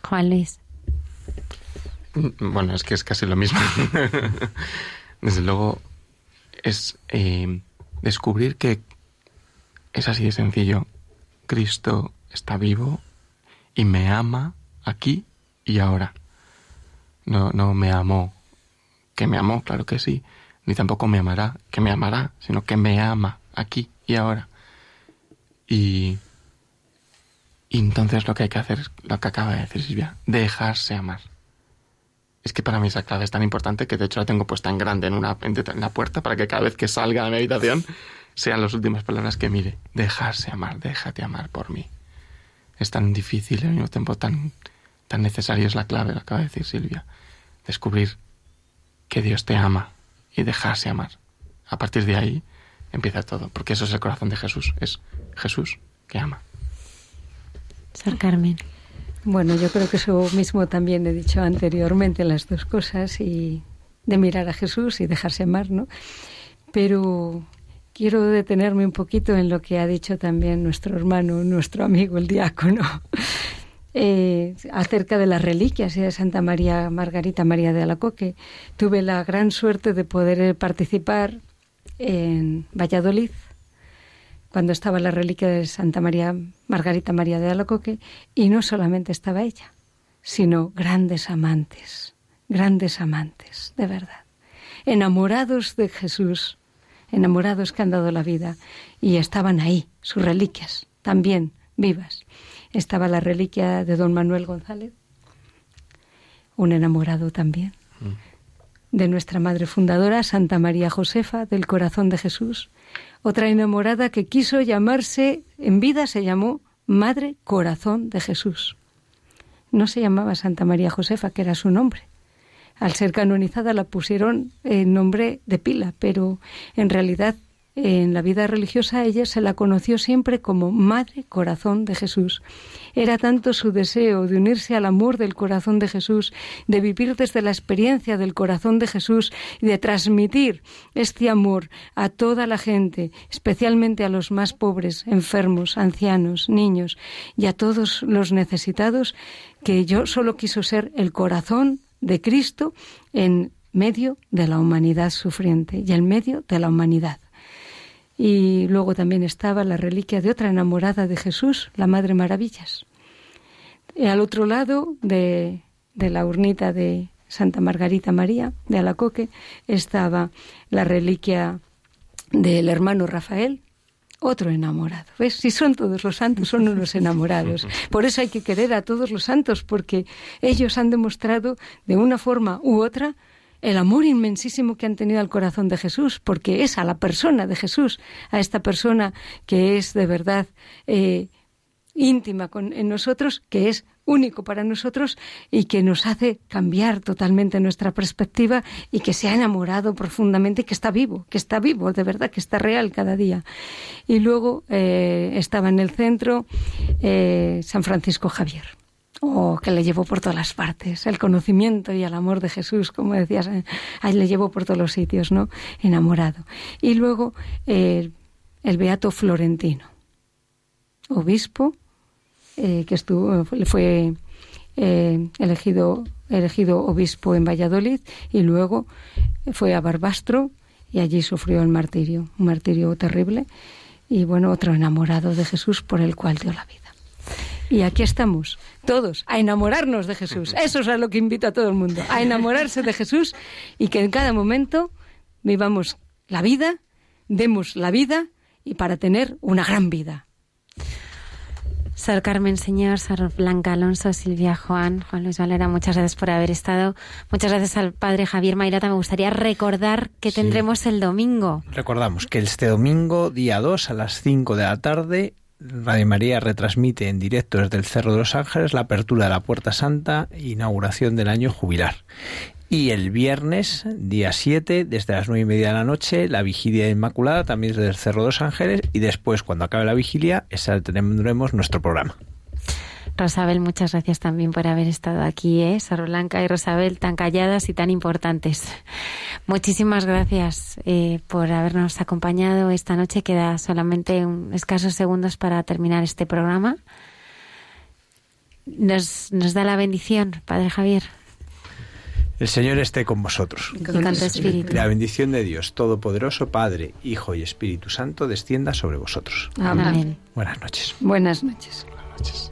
Juan Luis. Bueno, es que es casi lo mismo. Desde luego, es eh, descubrir que es así de sencillo. Cristo está vivo y me ama aquí y ahora. No, no me amó, que me amó, claro que sí, ni tampoco me amará, que me amará, sino que me ama aquí y ahora. Y, entonces lo que hay que hacer lo que acaba de decir Silvia, dejarse amar. Es que para mí esa clave es tan importante que de hecho la tengo puesta en grande en, una, en la puerta para que cada vez que salga de mi habitación sean las últimas palabras que mire. Dejarse amar, déjate amar por mí. Es tan difícil y al mismo tiempo tan, tan necesario es la clave, lo acaba de decir Silvia. Descubrir que Dios te ama y dejarse amar. A partir de ahí empieza todo, porque eso es el corazón de Jesús, es Jesús que ama. Sor Carmen. Bueno, yo creo que eso mismo también he dicho anteriormente, las dos cosas, y de mirar a Jesús y dejarse amar, ¿no? Pero quiero detenerme un poquito en lo que ha dicho también nuestro hermano, nuestro amigo, el diácono, eh, acerca de las reliquias y de Santa María Margarita María de Alacoque. Tuve la gran suerte de poder participar en Valladolid cuando estaba la reliquia de Santa María Margarita María de Alacoque y no solamente estaba ella, sino grandes amantes, grandes amantes, de verdad, enamorados de Jesús, enamorados que han dado la vida y estaban ahí, sus reliquias, también vivas. Estaba la reliquia de don Manuel González, un enamorado también, de nuestra madre fundadora, Santa María Josefa, del corazón de Jesús, otra enamorada que quiso llamarse, en vida se llamó Madre Corazón de Jesús. no se llamaba Santa María Josefa, que era su nombre. Al ser canonizada la pusieron en nombre de pila, pero en realidad en la vida religiosa ella se la conoció siempre como Madre Corazón de Jesús. Era tanto su deseo de unirse al amor del corazón de Jesús, de vivir desde la experiencia del corazón de Jesús y de transmitir este amor a toda la gente, especialmente a los más pobres, enfermos, ancianos, niños y a todos los necesitados, que yo solo quiso ser el corazón de Cristo en medio de la humanidad sufriente y en medio de la humanidad. Y luego también estaba la reliquia de otra enamorada de Jesús, la Madre Maravillas. Y al otro lado de, de la urnita de Santa Margarita María de Alacoque estaba la reliquia del hermano Rafael, otro enamorado. ¿Ves? Si son todos los santos, son unos enamorados. Por eso hay que querer a todos los santos, porque ellos han demostrado de una forma u otra el amor inmensísimo que han tenido al corazón de Jesús, porque es a la persona de Jesús, a esta persona que es de verdad eh, íntima con, en nosotros, que es único para nosotros y que nos hace cambiar totalmente nuestra perspectiva y que se ha enamorado profundamente y que está vivo, que está vivo, de verdad, que está real cada día. Y luego eh, estaba en el centro eh, San Francisco Javier Oh, que le llevó por todas las partes, el conocimiento y el amor de Jesús, como decías, eh, ahí le llevó por todos los sitios, ¿no? Enamorado. Y luego eh, el Beato Florentino, obispo, eh, que estuvo, fue elegido, elegido obispo en Valladolid y luego fue a Barbastro y allí sufrió el martirio, un martirio terrible. Y bueno, otro enamorado de Jesús por el cual dio la vida. Y aquí estamos, todos, a enamorarnos de Jesús. Eso es a lo que invito a todo el mundo, a enamorarse de Jesús y que en cada momento vivamos la vida, demos la vida y para tener una gran vida. Sor Carmen Señor, Sor Blanca Alonso, Silvia Juan, Juan Luis Valera, muchas gracias por haber estado. Muchas gracias al padre Javier Mairata. Me gustaría recordar que Sí. tendremos el domingo. Recordamos que este domingo, día 2, a las 5 de la tarde, Radio María retransmite en directo desde el Cerro de los Ángeles la apertura de la Puerta Santa e inauguración del año jubilar. Y el viernes, día 7, desde las nueve y media de la noche, la vigilia Inmaculada, también desde el Cerro de los Ángeles. Y después, cuando acabe la vigilia, tendremos nuestro programa. Rosabel, muchas gracias también por haber estado aquí, ¿eh? Sor Blanca y Rosabel, tan calladas y tan importantes. Muchísimas gracias eh, por habernos acompañado esta noche. Queda solamente un, escasos segundos para terminar este programa. Nos, nos da la bendición, Padre Javier. El Señor esté con vosotros. Y con tu espíritu. La bendición de Dios Todopoderoso, Padre, Hijo y Espíritu Santo, descienda sobre vosotros. Amén. Amén. Buenas noches. Buenas noches. noches.